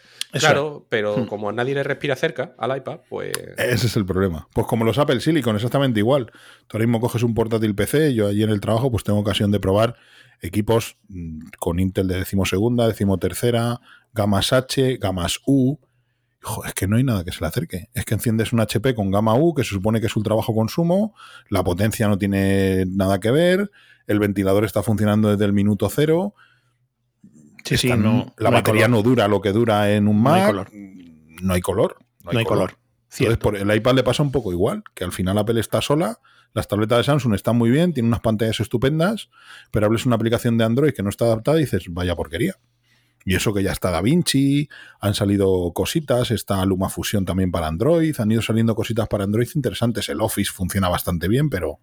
Claro, pero hmm. como nadie le respira cerca al iPad, pues. Ese es el problema. Pues como los Apple Silicon, exactamente igual. Tú ahora mismo coges un portátil PC, yo allí en el trabajo, pues tengo ocasión de probar equipos mm, con Intel de decimosegunda, decimotercera, gamas H, gamas U. es que no hay nada que se le acerque. Es que enciendes un HP con gama U, que se supone que es ultra bajo consumo, la potencia no tiene nada que ver, el ventilador está funcionando desde el minuto cero Sí, sí, no, la batería no dura lo que dura en un Mac. No hay color. No hay color. No hay, color. Entonces, por el iPad le pasa un poco igual, que al final Apple está sola, las tabletas de Samsung están muy bien, tienen unas pantallas estupendas, pero hables una aplicación de Android que no está adaptada y dices, vaya porquería. Y eso que ya está DaVinci, han salido cositas, está LumaFusion también para Android, han ido saliendo cositas para Android interesantes. El Office funciona bastante bien, pero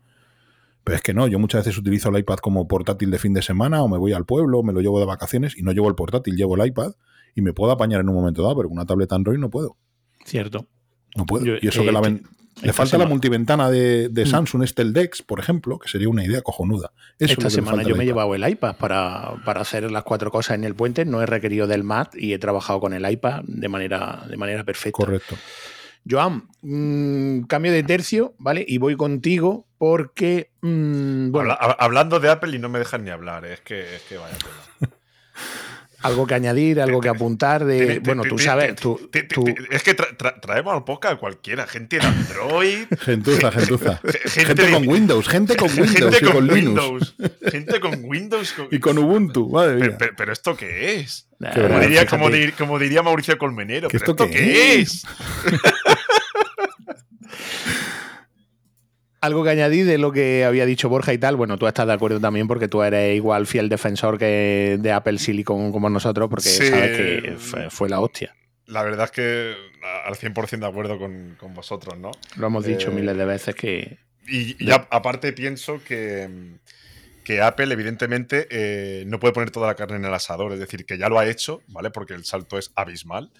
pero es que no, yo muchas veces utilizo el iPad como portátil de fin de semana o me voy al pueblo, me lo llevo de vacaciones y no llevo el portátil, llevo el iPad y me puedo apañar en un momento dado, pero con una tableta Android no puedo. Cierto. No puedo. y eso que la ven... Le falta la multiventana de, de mm. Samsung, este el Dex, por ejemplo, que sería una idea cojonuda. Esta semana yo me he llevado el iPad para, para, hacer las cuatro cosas en el puente, no he requerido del Mac y he trabajado con el iPad de manera, de manera perfecta. Correcto. Joan, mm, cambio de tercio, ¿vale? Y voy contigo porque. Mm, bueno. hablando de Apple y no me dejan ni hablar, es que, es que vaya algo que añadir, algo que apuntar de. Bueno, tú sabes. Es que traemos al podcast a cualquiera, gente de Android. gentuza, gentuza. Gente, con Windows, gente con Windows. Gente con, Windows. Gente con Windows. Y con Ubuntu, madre mía. Pero, ¿esto qué es? como, diría, Mauricio Colmenero. ¿Pero ¿Esto, qué, es? Algo que añadí de lo que había dicho Borja y tal, bueno, tú estás de acuerdo también porque tú eres igual fiel defensor que de Apple Silicon como nosotros, porque sabes que fue, la hostia. La verdad es que al 100% de acuerdo con, vosotros, ¿no? Lo hemos dicho eh, miles de veces que... Y, aparte pienso que, que Apple evidentemente eh, no puede poner toda la carne en el asador, es decir, que ya lo ha hecho, ¿vale? Porque el salto es abismal.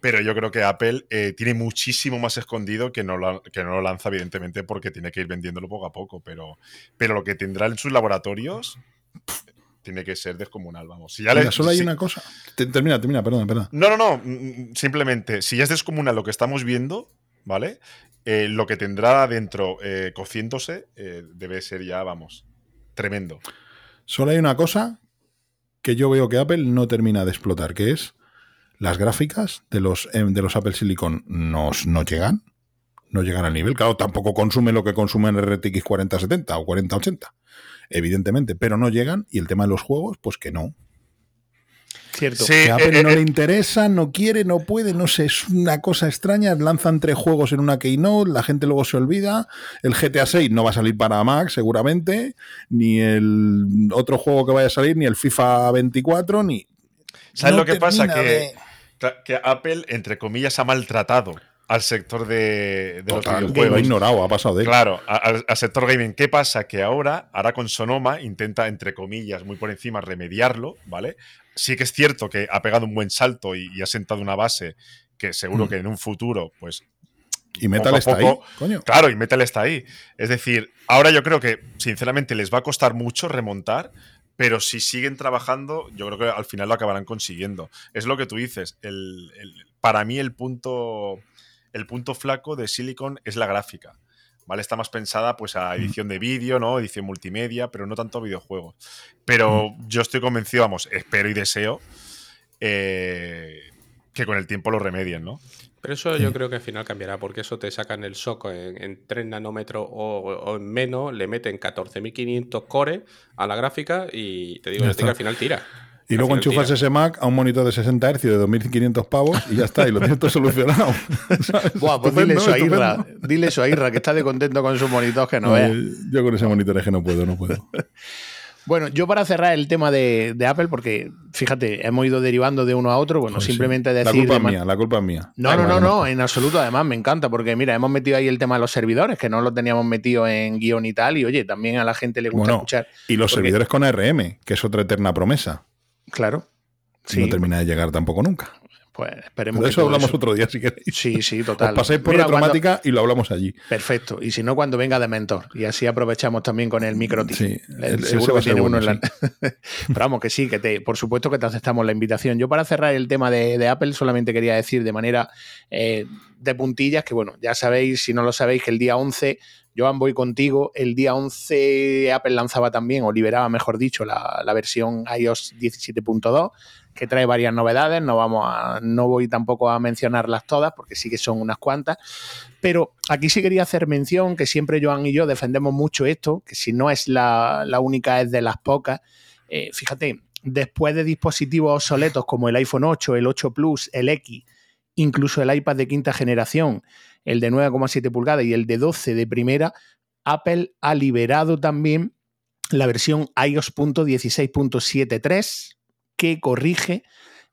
Pero yo creo que Apple eh, tiene muchísimo más escondido que no, lo, que no lo lanza, evidentemente, porque tiene que ir vendiéndolo poco a poco. Pero, pero lo que tendrá en sus laboratorios tiene que ser descomunal, vamos. Si ya solo hay una cosa. Termina, termina, perdón, perdón. No, no, no. Mm, simplemente, si ya es descomunal lo que estamos viendo, ¿vale? Eh, lo que tendrá dentro eh, cociéndose debe ser ya, vamos, tremendo. Solo hay una cosa que yo veo que Apple no termina de explotar, que es las gráficas de los, em, de los Apple Silicon no, no llegan. No llegan al nivel. Claro, tampoco consumen lo que consumen RTX 4070 o 4080. Evidentemente, pero no llegan. Y el tema de los juegos, pues que no. Cierto. que a Apple eh, no eh, le interesa, no quiere, no puede, no sé, es una cosa extraña. Lanzan tres juegos en una Keynote, la gente luego se olvida. El GTA 6 no va a salir para Mac, seguramente, ni el otro juego que vaya a salir, ni el FIFA 24, ni. ¿Sabes lo que pasa? Que que Apple, entre comillas, ha maltratado al sector de, de los videojuegos. Lo ha ignorado, ha pasado de Claro, al, sector gaming. ¿Qué pasa? Que ahora, ahora con Sonoma, intenta, entre comillas, muy por encima, remediarlo, ¿vale? Sí que es cierto que ha pegado un buen salto y, ha sentado una base que seguro mm. que en un futuro, pues. Y Metal está ahí. Coño. Claro, y Metal está ahí. Es decir, ahora yo creo que, sinceramente, les va a costar mucho remontar, pero si siguen trabajando, yo creo que al final lo acabarán consiguiendo. Es lo que tú dices. El, para mí el punto, el punto flaco de Silicon es la gráfica. ¿Vale? Está más pensada pues a edición de vídeo, ¿no? Edición multimedia, pero no tanto a videojuegos. Pero yo estoy convencido, vamos, espero y deseo eh, que con el tiempo lo remedien, ¿no? Pero eso yo creo que al final cambiará, porque eso te sacan el soco en, 3 nanómetros o, en menos, le meten 14.500 core a la gráfica y te digo que al final tira. Y luego enchufas ese Mac a un monitor de 60 Hz de 2.500 pavos y ya está, y lo tienes todo solucionado. Buah, pues dile eso a Irra, dile eso a Irra, que está de contento con su monitor que no, vea. Yo con ese monitor es que no puedo, no puedo. Bueno, yo para cerrar el tema de, Apple, porque fíjate, hemos ido derivando de uno a otro, bueno, simplemente decir. La culpa es mía, la culpa es mía. No, no, no, no, en absoluto, además me encanta, porque mira, hemos metido ahí el tema de los servidores, que no lo teníamos metido en guion y tal, y oye, también a la gente le gusta escuchar. Y los servidores con ARM, que es otra eterna promesa. Claro. no termina de llegar tampoco nunca. Pues esperemos de eso hablamos otro día si queréis. Sí, sí, total. Os pasáis por la cromática y lo hablamos allí. Perfecto. Y si no, cuando venga de mentor. Y así aprovechamos también con el micro Sí, seguro que tiene uno en la. Pero vamos, que sí, que te, por supuesto que te aceptamos la invitación. Yo, para cerrar el tema de, Apple, solamente quería decir de manera eh, de puntillas que, bueno, ya sabéis, si no lo sabéis, que el día 11 Joan, voy contigo. El día 11 Apple lanzaba también, o liberaba, mejor dicho, la, la versión iOS 17.2 que trae varias novedades. No, vamos a, no voy tampoco a mencionarlas todas porque sí que son unas cuantas. Pero aquí sí quería hacer mención que siempre Joan y yo defendemos mucho esto, que si no es la, única es de las pocas. Eh, fíjate, después de dispositivos obsoletos como el iPhone 8, el 8 Plus, el X, incluso el iPad de quinta generación, el de 9,7 pulgadas y el de 12 de primera, Apple ha liberado también la versión iOS.16.73 que corrige,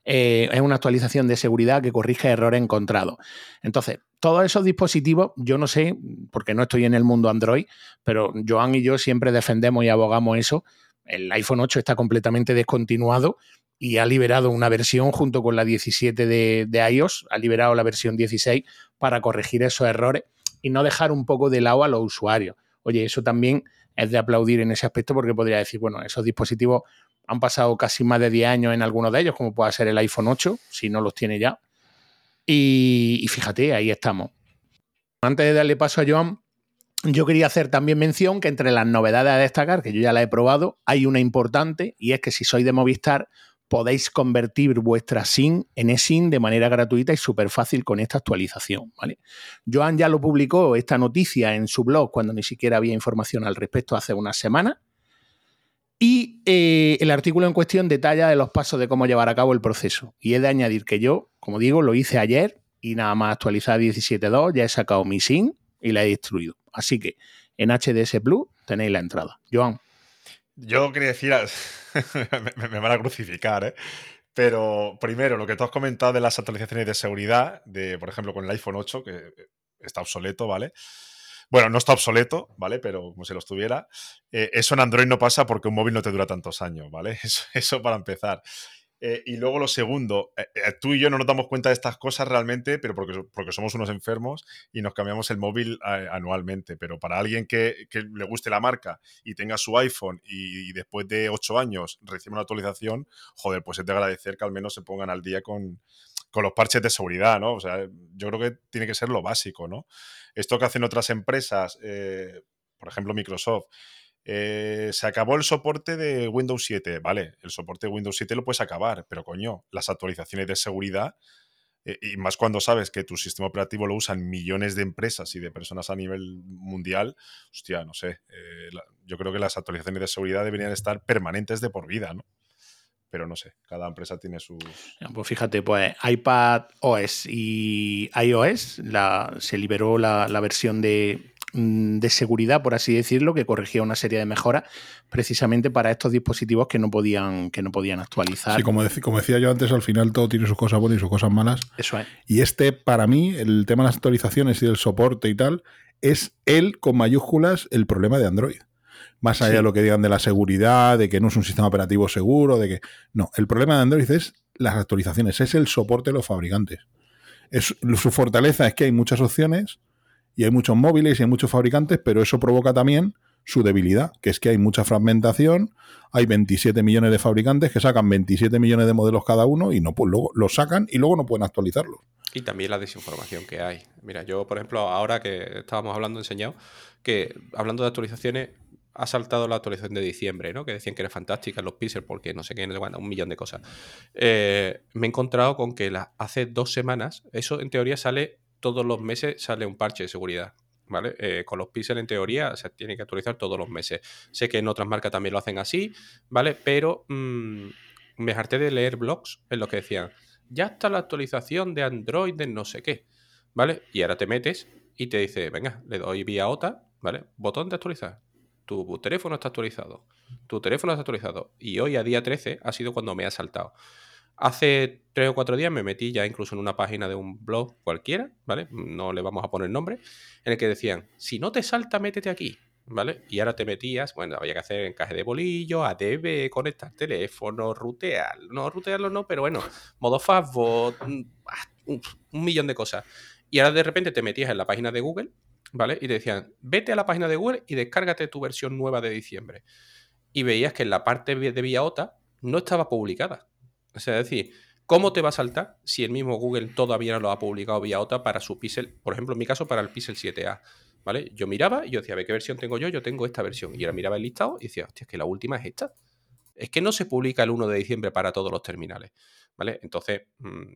eh, es una actualización de seguridad que corrige errores encontrados. Entonces, todos esos dispositivos, yo no sé, porque no estoy en el mundo Android, pero Joan y yo siempre defendemos y abogamos eso. El iPhone 8 está completamente descontinuado y ha liberado una versión junto con la 17 de, de, iOS, ha liberado la versión 16 para corregir esos errores y no dejar un poco de lado a los usuarios. Oye, eso también es de aplaudir en ese aspecto porque podría decir, bueno, esos dispositivos han pasado casi más de 10 años en algunos de ellos, como puede ser el iPhone 8, si no los tiene ya. Y, fíjate, ahí estamos. Antes de darle paso a Joan, yo quería hacer también mención que entre las novedades a destacar, que yo ya la he probado, hay una importante y es que si sois de Movistar podéis convertir vuestra SIM en eSIM de manera gratuita y súper fácil con esta actualización. ¿vale? Joan ya lo publicó esta noticia en su blog cuando ni siquiera había información al respecto hace unas semanas. Y eh, el artículo en cuestión detalla de los pasos de cómo llevar a cabo el proceso. Y he de añadir que yo, como digo, lo hice ayer y nada más actualizar 17.2, ya he sacado mi SIM y la he destruido. Así que en HDS Plus tenéis la entrada. Joan. Yo quería decir, me, van a crucificar, ¿eh? Pero primero, lo que tú has comentado de las actualizaciones de seguridad, de por ejemplo con el iPhone 8, que está obsoleto, ¿vale? Bueno, no está obsoleto, ¿vale? Pero como si lo estuviera. Eh, eso en Android no pasa porque un móvil no te dura tantos años, ¿vale? Eso, para empezar. Eh, y luego lo segundo, eh, tú y yo no nos damos cuenta de estas cosas realmente, pero porque, porque somos unos enfermos y nos cambiamos el móvil anualmente. Pero para alguien que, le guste la marca y tenga su iPhone y, después de ocho años recibe una actualización, joder, pues es de agradecer que al menos se pongan al día con, con los parches de seguridad, ¿no? O sea, yo creo que tiene que ser lo básico, ¿no? Esto que hacen otras empresas, por ejemplo Microsoft, eh, se acabó el soporte de Windows 7, vale, el soporte de Windows 7 lo puedes acabar, pero coño, las actualizaciones de seguridad, eh, y más cuando sabes que tu sistema operativo lo usan millones de empresas y de personas a nivel mundial, hostia, no sé, eh, yo creo que las actualizaciones de seguridad deberían estar permanentes de por vida, ¿no? Pero no sé, cada empresa tiene sus... Pues fíjate, pues iPad OS y iOS la, se liberó la, la versión de Mm, de seguridad, por así decirlo, que corregía una serie de mejoras precisamente para estos dispositivos que no podían, que no podían actualizar. Sí, como, como decía yo antes, al final todo tiene sus cosas buenas y sus cosas malas. Eso es. Y este, para mí, el tema de las actualizaciones y del soporte y tal, es él con mayúsculas el problema de Android. Más allá de lo que digan de la seguridad, de que no es un sistema operativo seguro, de que. No, el problema de Android es las actualizaciones, es el soporte de los fabricantes. Es, su fortaleza es que hay muchas opciones y hay muchos móviles y hay muchos fabricantes, pero eso provoca también su debilidad, que es que hay mucha fragmentación, hay 27 millones de fabricantes que sacan 27 millones de modelos cada uno y no pues luego los sacan y luego no pueden actualizarlos. Y también la desinformación que hay. Mira, yo, por ejemplo, ahora que estábamos hablando, enseñado que hablando de actualizaciones, ha saltado la actualización de diciembre, ¿no? Que decían que era fantástica los pixels porque no sé qué, no sé un millón de cosas. Eh, me he encontrado con que hace dos semanas, eso en teoría sale todos los meses sale un parche de seguridad. ¿Vale? Eh, con los píxeles en teoría se tiene que actualizar todos los meses. Sé que en otras marcas también lo hacen así, ¿vale? Pero mm, me harté de leer blogs en los que decían, ya está la actualización de Android de no sé qué, ¿vale? Y ahora te metes y te dice, venga, le doy vía OTA, ¿vale? Botón de actualizar. Tu teléfono está actualizado. Tu teléfono está actualizado. Y hoy, a día 13, ha sido cuando me ha saltado. Hace tres o cuatro días me metí ya incluso en una página de un blog cualquiera, ¿vale? No le vamos a poner nombre, en el que decían, si no te salta, métete aquí, ¿vale? Y ahora te metías, bueno, había que hacer encaje de bolillo, ADB, conectar teléfono, rutear, no rutearlo no, pero bueno, modo fastbot, mm, un millón de cosas. Y ahora de repente te metías en la página de Google, ¿vale? Y te decían, vete a la página de Google y descárgate tu versión nueva de diciembre. Y veías que en la parte de vía OTA no estaba publicada. O sea, es decir, ¿cómo te va a saltar si el mismo Google todavía no lo ha publicado vía OTA para su Pixel, por ejemplo, en mi caso, para el Pixel 7A? ¿Vale? Yo miraba y yo decía, a qué versión tengo yo, yo tengo esta versión. Y ahora miraba el listado y decía, hostia, es que la última es esta. Es que no se publica el 1 de diciembre para todos los terminales. ¿Vale? Entonces, mm,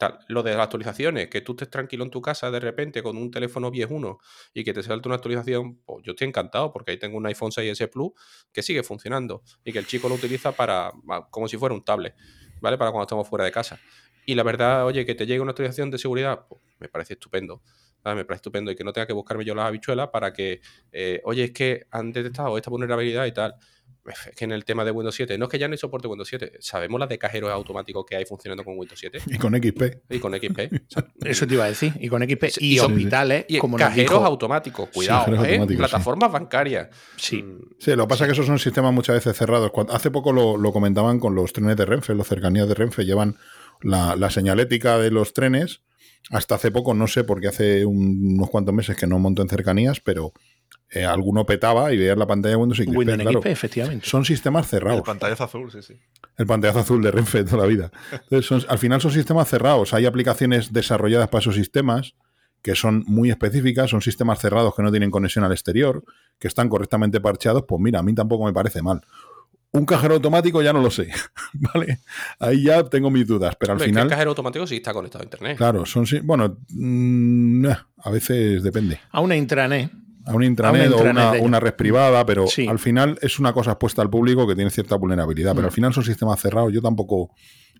tal. Lo de las actualizaciones, que tú estés tranquilo en tu casa de repente con un teléfono viejuno y que te salte una actualización, pues yo estoy encantado porque ahí tengo un iPhone 6S Plus que sigue funcionando y que el chico lo utiliza para como si fuera un tablet. ¿vale? Para cuando estamos fuera de casa. Y la verdad, oye, que te llegue una actualización de seguridad, pues, me parece estupendo. Me parece estupendo y que no tenga que buscarme yo las habichuelas para que, eh, oye, es que han detectado esta vulnerabilidad y tal. Es que en el tema de Windows 7, no es que ya no hay soporte Windows 7, sabemos las de cajeros automáticos que hay funcionando con Windows 7. Y con XP. Y con XP. Eso te iba a decir. Y con XP. Y, hospitales. Y como cajeros automáticos, cuidado, ¿eh? Plataformas bancarias. Sí. Mm. Sí, lo que pasa es que esos son sistemas muchas veces cerrados. hace poco lo, comentaban con los trenes de Renfe, los cercanías de Renfe llevan la, la señalética de los trenes. Hasta hace poco, no sé, porque hace unos cuantos meses que no monto en cercanías, pero eh, alguno petaba y veías la pantalla de Windows XP. Windows claro, efectivamente. Son sistemas cerrados. El pantallazo azul, sí, sí. El pantallazo azul de Renfe toda la vida. Entonces, al final son sistemas cerrados. Hay aplicaciones desarrolladas para esos sistemas que son muy específicas, son sistemas cerrados que no tienen conexión al exterior, que están correctamente parcheados. Pues mira, a mí tampoco me parece mal. Un cajero automático ya no lo sé, ¿vale? Ahí ya tengo mis dudas, pero al Hombre, es que final... el cajero automático sí está conectado a internet. Claro, son... sí- Bueno, mm, eh, a veces depende. A una intranet. A un intranet, A una o una, una red privada, pero Sí. al final es una cosa expuesta al público que tiene cierta vulnerabilidad. Pero Mm. al final son sistemas cerrados. Yo tampoco.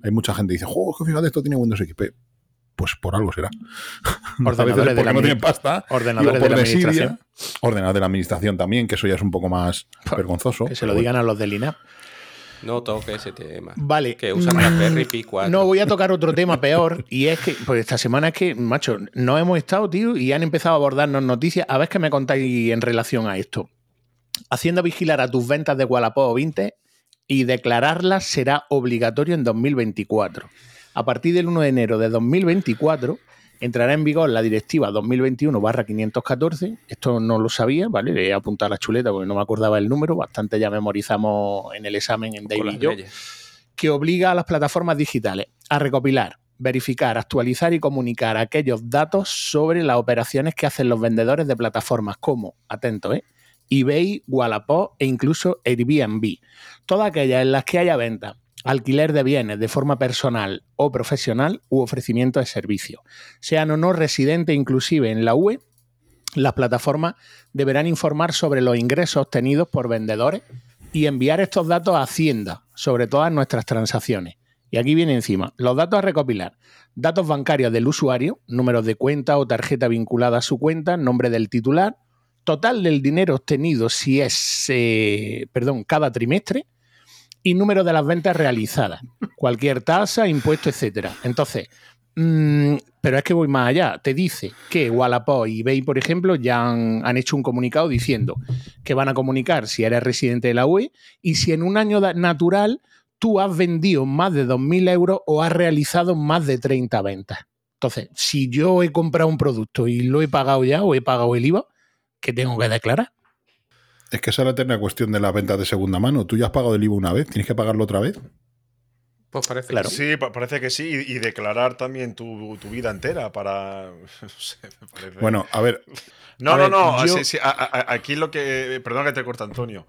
Hay mucha gente que dice, ¡Joder, que fíjate, esto tiene Windows XP! Pues por algo será. a veces Ordenadores es de porque la no tienen pasta. Ordenadores de la desidia. administración. Ordenadores de la administración también, que eso ya es un poco más vergonzoso. Que se lo digan a los del INAP. No toque ese tema. Vale. Que usan Raspberry Pi 4. No, voy a tocar otro tema peor. Y es que, pues esta semana es que, macho, no hemos estado, tío, y han empezado a abordarnos noticias. A ver qué me contáis en relación a esto. Haciendo vigilar a tus ventas de Wallapop o Vinted y declararlas será obligatorio en 2024. A partir del 1 de enero de 2024 entrará en vigor la directiva 2021-514. Esto no lo sabía, ¿vale? Le he apuntado a la chuleta porque no me acordaba el número. Bastante ya memorizamos en el examen en David y yo leyes. que obliga a las plataformas digitales a recopilar, verificar, actualizar y comunicar aquellos datos sobre las operaciones que hacen los vendedores de plataformas como, atento, ¿eh? eBay, Wallapop e incluso Airbnb. Todas aquellas en las que haya venta, alquiler de bienes de forma personal o profesional u ofrecimiento de servicios. Sean o no residentes inclusive en la UE, las plataformas deberán informar sobre los ingresos obtenidos por vendedores y enviar estos datos a Hacienda sobre todas nuestras transacciones. Y aquí viene encima, los datos a recopilar, datos bancarios del usuario, números de cuenta o tarjeta vinculada a su cuenta, nombre del titular, total del dinero obtenido si es, eh, perdón, cada trimestre y número de las ventas realizadas, cualquier tasa, impuesto, etcétera. Entonces, mm, pero es que voy más allá. Te dice que Wallapop y eBay, por ejemplo, ya han, han hecho un comunicado diciendo que van a comunicar si eres residente de la UE y si en un año natural tú has vendido más de 2.000 euros o has realizado más de 30 ventas. Entonces, si yo he comprado un producto y lo he pagado ya o he pagado el IVA, ¿qué tengo que declarar? Es que esa es la eterna cuestión de las ventas de segunda mano. Tú ya has pagado el IVA una vez, tienes que pagarlo otra vez. Pues parece Claro. que Sí, pa- parece que sí. Y, y declarar también tu, tu vida entera para. No sé, me parece. Bueno, a ver, No, A no, ver, no. yo- sí, sí, a- a- aquí lo que. Perdón que te corta, Antonio.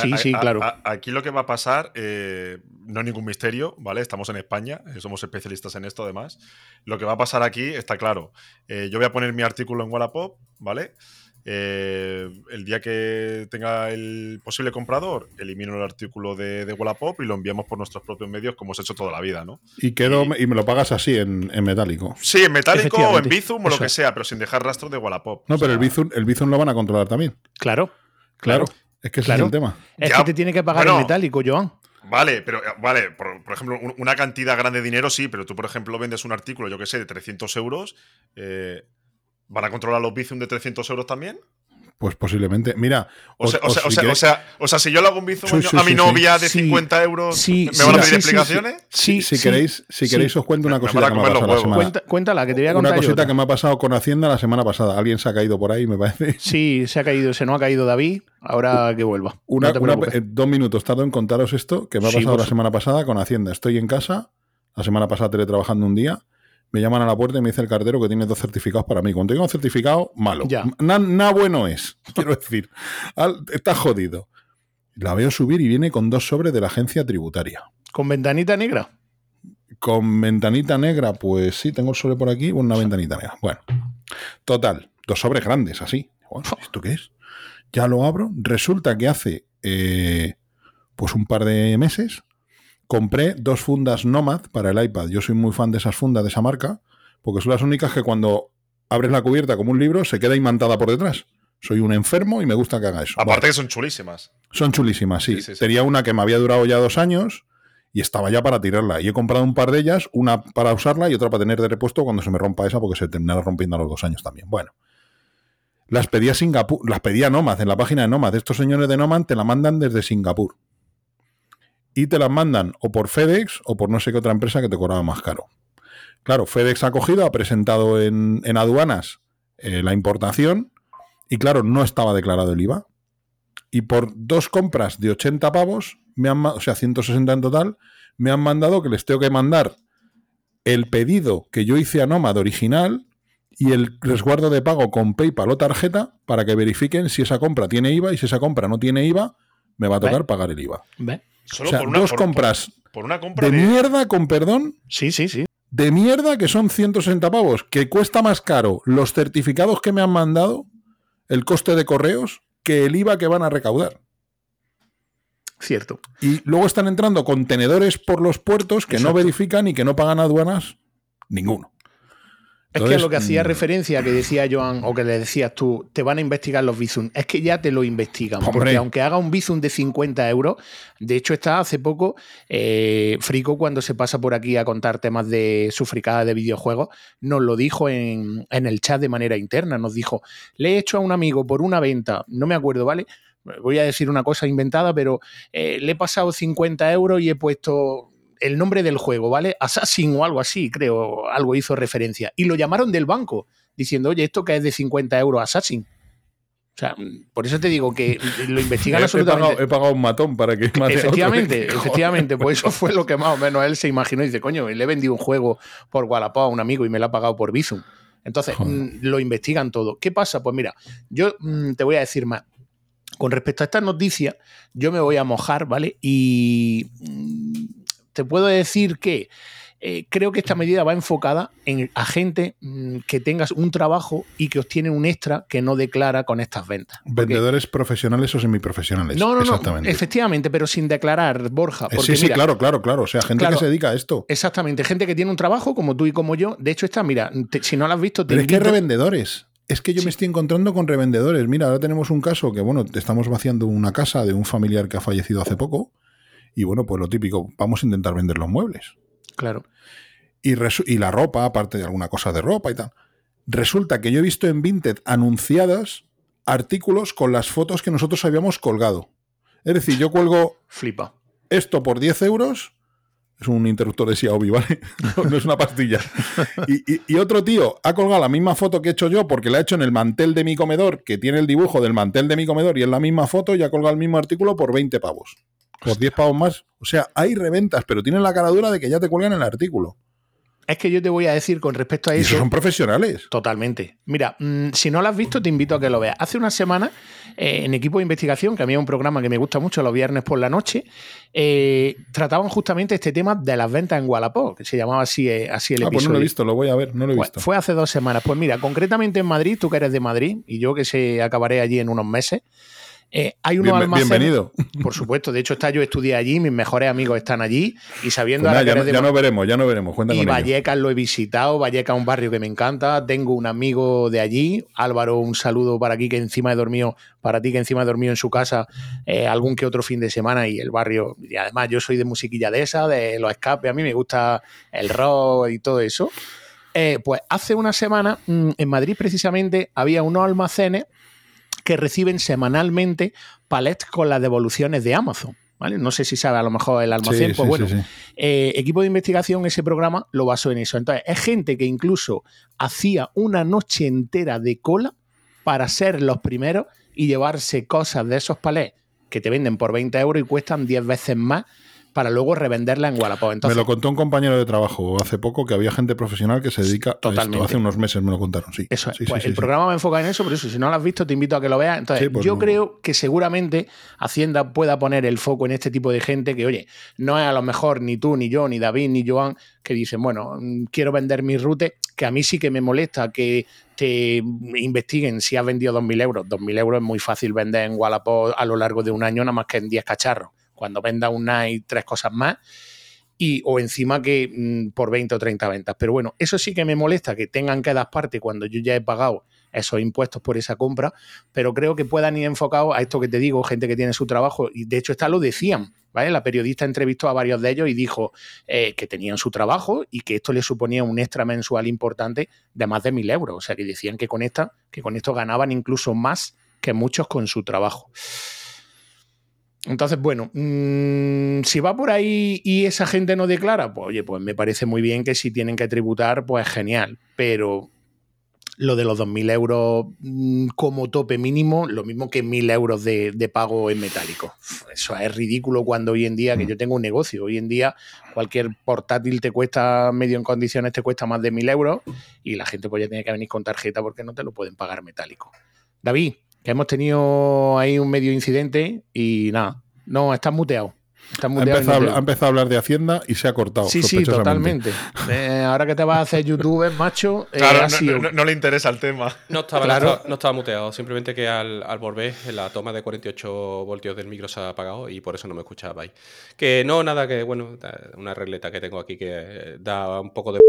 Sí, a- sí, a- claro. a- aquí lo que va a pasar, eh, no es ningún misterio, ¿vale? Estamos en España, eh, somos especialistas en esto además. Lo que va a pasar aquí está claro. Eh, yo voy a poner mi artículo en Wallapop, ¿vale? Eh, el día que tenga el posible comprador, elimino el artículo de, de Wallapop y lo enviamos por nuestros propios medios, como hemos hecho toda la vida, ¿no? y quedo y me lo pagas así en, en metálico. Sí, en metálico o en Bizum o lo eso que sea, pero sin dejar rastro de Wallapop. No, O pero sea, el Bizum, el Bizum lo van a controlar también. Claro, Claro. Es que ese Claro. es el tema. es Ya, que te tiene que pagar bueno. el metálico, Joan. Vale, pero eh, vale, por, por ejemplo, un- una cantidad grande de dinero sí, pero tú, por ejemplo, vendes un artículo, yo que sé, de 300 euros. eh, ¿Van a controlar los Bizum de 300 euros también? Pues posiblemente. Mira, O sea, o sea, si o sea, queréis- o sea, o sea, si yo le hago un Bizum Sí, a- sí, a mi sí, novia sí. de Sí. 50 euros, Sí, ¿me sí, van a pedir sí, sí, explicaciones? Sí, si queréis, si sí. queréis os cuento una cosita que me ha pasado la semana. Cuenta- cuéntala, que te voy a Una contar yo cosita que me ha pasado con Hacienda la semana pasada. Alguien se ha caído por ahí, me parece. Sí, se ha caído, se nos ha caído David, ahora que vuelva. Una, no una- eh, dos minutos tardo en contaros esto que me ha Sí, pasado la semana pasada con Hacienda. Estoy en casa, la semana pasada teletrabajando un día, me llaman a la puerta y me dice el cartero que tiene dos certificados para mí. Cuando tengo un certificado, malo. Nada bueno es, quiero decir. Al- está jodido. La veo subir y viene con dos sobres de la agencia tributaria. Con ventanita negra. Con ventanita negra, pues sí, tengo el sobre por aquí, una ventanita negra. Bueno, total, dos sobres grandes, así. Bueno, ¿Esto qué es? Ya lo abro. Resulta que hace eh, pues un par de meses compré dos fundas Nomad para el iPad. Yo soy muy fan de esas fundas de esa marca, porque son las únicas que cuando abres la cubierta como un libro se queda imantada por detrás. Soy un enfermo y me gusta que haga eso. Aparte que son chulísimas. Son chulísimas, sí. Sí, sí, sí. Tenía una que me había durado ya dos años y estaba ya para tirarla. Y he comprado un par de ellas, una para usarla y otra para tener de repuesto cuando se me rompa esa, porque se terminará rompiendo a los dos años también. Bueno. Las pedí a Singapur, las pedí a Nomad, en la página de Nomad. Estos señores de Nomad te la mandan desde Singapur. Y te las mandan o por FedEx o por no sé qué otra empresa que te cobraba más caro. Claro, FedEx ha cogido, ha presentado en, aduanas eh, la importación y claro, no estaba declarado el IVA y por dos compras de 80 pavos, me han, o sea, 160 en total, me han mandado que les tengo que mandar el pedido que yo hice a Nomad original y el resguardo de pago con PayPal o tarjeta para que verifiquen si esa compra tiene IVA y si esa compra no tiene IVA, me va a tocar pagar el IVA. ¿Ves? Solo o sea, por una, dos por- compras Por, por una compra de de. mierda, con perdón, Sí, sí, sí. de mierda que son 160 pavos, que cuesta más caro los certificados que me han mandado, el coste de correos, que el IVA que van a recaudar. Cierto. Y luego están entrando contenedores por los puertos que no verifican y que no pagan aduanas ninguno. Es que a lo que hacía mm, referencia, que decía Joan, o que le decías tú, te van a investigar los Bizum. Es que ya te lo investigan. Hombre. Porque aunque haga un Bizum de 50 euros, de hecho está hace poco, eh, Frico, cuando se pasa por aquí a contar temas de su fricada de videojuegos, nos lo dijo en, en el chat de manera interna. Nos dijo, le he hecho a un amigo por una venta, no me acuerdo, ¿vale? Voy a decir una cosa inventada, pero eh, le he pasado 50 euros y he puesto el nombre del juego, ¿vale? Assassin o algo así, creo, algo hizo referencia. Y lo llamaron del banco, diciendo, oye, esto que es de 50 euros Assassin. O sea, por eso te digo que lo investigan he, he absolutamente. pagado, he pagado un matón para que mate a otro. Efectivamente, efectivamente, pues eso fue lo que más o menos él se imaginó. Y dice, coño, le he vendido un juego por Wallapop a un amigo y me lo ha pagado por Bizum. Entonces, Joder. mm, lo investigan todo. ¿Qué pasa? Pues mira, yo mm, te voy a decir más. Con respecto a estas noticias, yo me voy a mojar, ¿vale? Y mm, te puedo decir que eh, creo que esta medida va enfocada en a gente mm, que tengas un trabajo y que obtiene un extra que no declara con estas ventas. Porque- Vendedores profesionales o semiprofesionales. no, no, no, Exactamente. efectivamente, pero sin declarar, Borja. Eh, Porque sí, sí, mira, claro, claro, claro. O sea, gente Claro. que se dedica a esto. Exactamente, gente que tiene un trabajo como tú y como yo. De hecho, está, mira, te- si no lo has visto, te Pero es que hay revendedores. Es que yo Sí. me estoy encontrando con revendedores. Mira, ahora tenemos un caso que, bueno, estamos vaciando una casa de un familiar que ha fallecido hace poco. Y bueno, pues lo típico, vamos a intentar vender los muebles. Claro. Y, la ropa, aparte de alguna cosa de ropa y tal. Resulta que yo he visto en Vinted anunciadas artículos con las fotos que nosotros habíamos colgado. Es decir, yo cuelgo Flipa. esto por 10 euros. Es un interruptor de Xiaomi, ¿vale? No, no es una pastilla. Y, y- y otro tío ha colgado la misma foto que he hecho yo porque la ha hecho en el mantel de mi comedor, que tiene el dibujo del mantel de mi comedor y es la misma foto y ha colgado el mismo artículo por 20 pavos. Por 10 pavos más. O sea, hay reventas, pero tienen la cara dura de que ya te cuelgan el artículo. Es que yo te voy a decir con respecto a eso. son profesionales. Totalmente. Mira, mm, si no lo has visto, te invito a que lo veas. Hace una semana, eh, en Equipo de Investigación, que a mí es un programa que me gusta mucho los viernes por la noche, eh, trataban justamente este tema de las ventas en Wallapop, que se llamaba así, eh, así el Ah, pues episodio. no lo he visto, lo voy a ver, no lo he Pues visto. fue hace dos semanas. Pues mira, concretamente en Madrid, tú que eres de Madrid y yo que se acabaré allí en unos meses, eh, hay unos almacenes. bienvenido. Por supuesto, de hecho, está, yo estudié allí, mis mejores amigos están allí y sabiendo Pues nada, ahora que ya, eres no, ya veremos, ya no veremos. Cuenta y con ello. Vallecas lo he visitado, Vallecas es un barrio que me encanta, tengo un amigo de allí, Álvaro, un saludo para aquí que encima he dormido, para ti que encima he dormido en su casa eh, algún que otro fin de semana y el barrio, y además yo soy de musiquilla de esa, de los escapes, a mí me gusta el rock y todo eso. Eh, pues hace una semana mm, en Madrid precisamente había unos almacenes que reciben semanalmente palets con las devoluciones de Amazon. ¿vale? No sé si sabe a lo mejor el almacén, Sí, pues sí, bueno, sí, eh, equipo de investigación, ese programa lo basó en eso. Entonces, es gente que incluso hacía una noche entera de cola para ser los primeros y llevarse cosas de esos palés que te venden por 20 euros y cuestan 10 veces más para luego revenderla en Wallapop. Entonces, me lo contó un compañero de trabajo hace poco que había gente profesional que se dedica a Totalmente. esto. Hace unos meses me lo contaron, sí. Eso es. Sí, Pues sí, el sí. programa me enfoca en eso, por eso, si no lo has visto, te invito a que lo veas. Entonces, pues yo no. creo que seguramente Hacienda pueda poner el foco en este tipo de gente que, oye, no es a lo mejor ni tú, ni yo, ni David, ni Joan, que dicen, bueno, mm, quiero vender mis rutes, que a mí sí que me molesta que te investiguen si has vendido 2.000 euros. 2.000 euros es muy fácil vender en Wallapop a lo largo de un año, nada más que en 10 cacharros. Cuando venda una y tres cosas más, y, o encima que mm, por 20 o 30 ventas. Pero bueno, eso sí que me molesta que tengan que dar parte cuando yo ya he pagado esos impuestos por esa compra, pero creo que puedan ir enfocados a esto que te digo, gente que tiene su trabajo, y de hecho está lo decían, ¿vale? La periodista entrevistó a varios de ellos y dijo eh, que tenían su trabajo y que esto les suponía un extra mensual importante de más de mil euros. O sea, que decían que con, esta, que con esto ganaban incluso más que muchos con su trabajo. Entonces, bueno, mmm, si va por ahí y esa gente no declara, pues oye, pues me parece muy bien que si tienen que tributar, pues genial. Pero lo de los 2.000 euros mmm, como tope mínimo, lo mismo que 1.000 euros de, de, pago en metálico. Eso es ridículo cuando hoy en día, que yo tengo un negocio, hoy en día cualquier portátil te cuesta medio en condiciones, te cuesta más de 1.000 euros y la gente pues ya tiene que venir con tarjeta porque no te lo pueden pagar metálico. David, que hemos tenido ahí un medio incidente y nada, No, estás muteado. Ha empezado, no ha empezado a hablar de Hacienda y se ha cortado. Sí, sí, totalmente. Eh, ahora que te vas a hacer youtuber, macho, eh, Claro, no, sido- no- no le interesa el tema. No estaba, Claro. no, estaba, no estaba muteado, simplemente que al, al volver la toma de 48 voltios del micro se ha apagado y por eso no me escuchabais. Que no, nada, que bueno, una regleta que tengo aquí que eh, da un poco de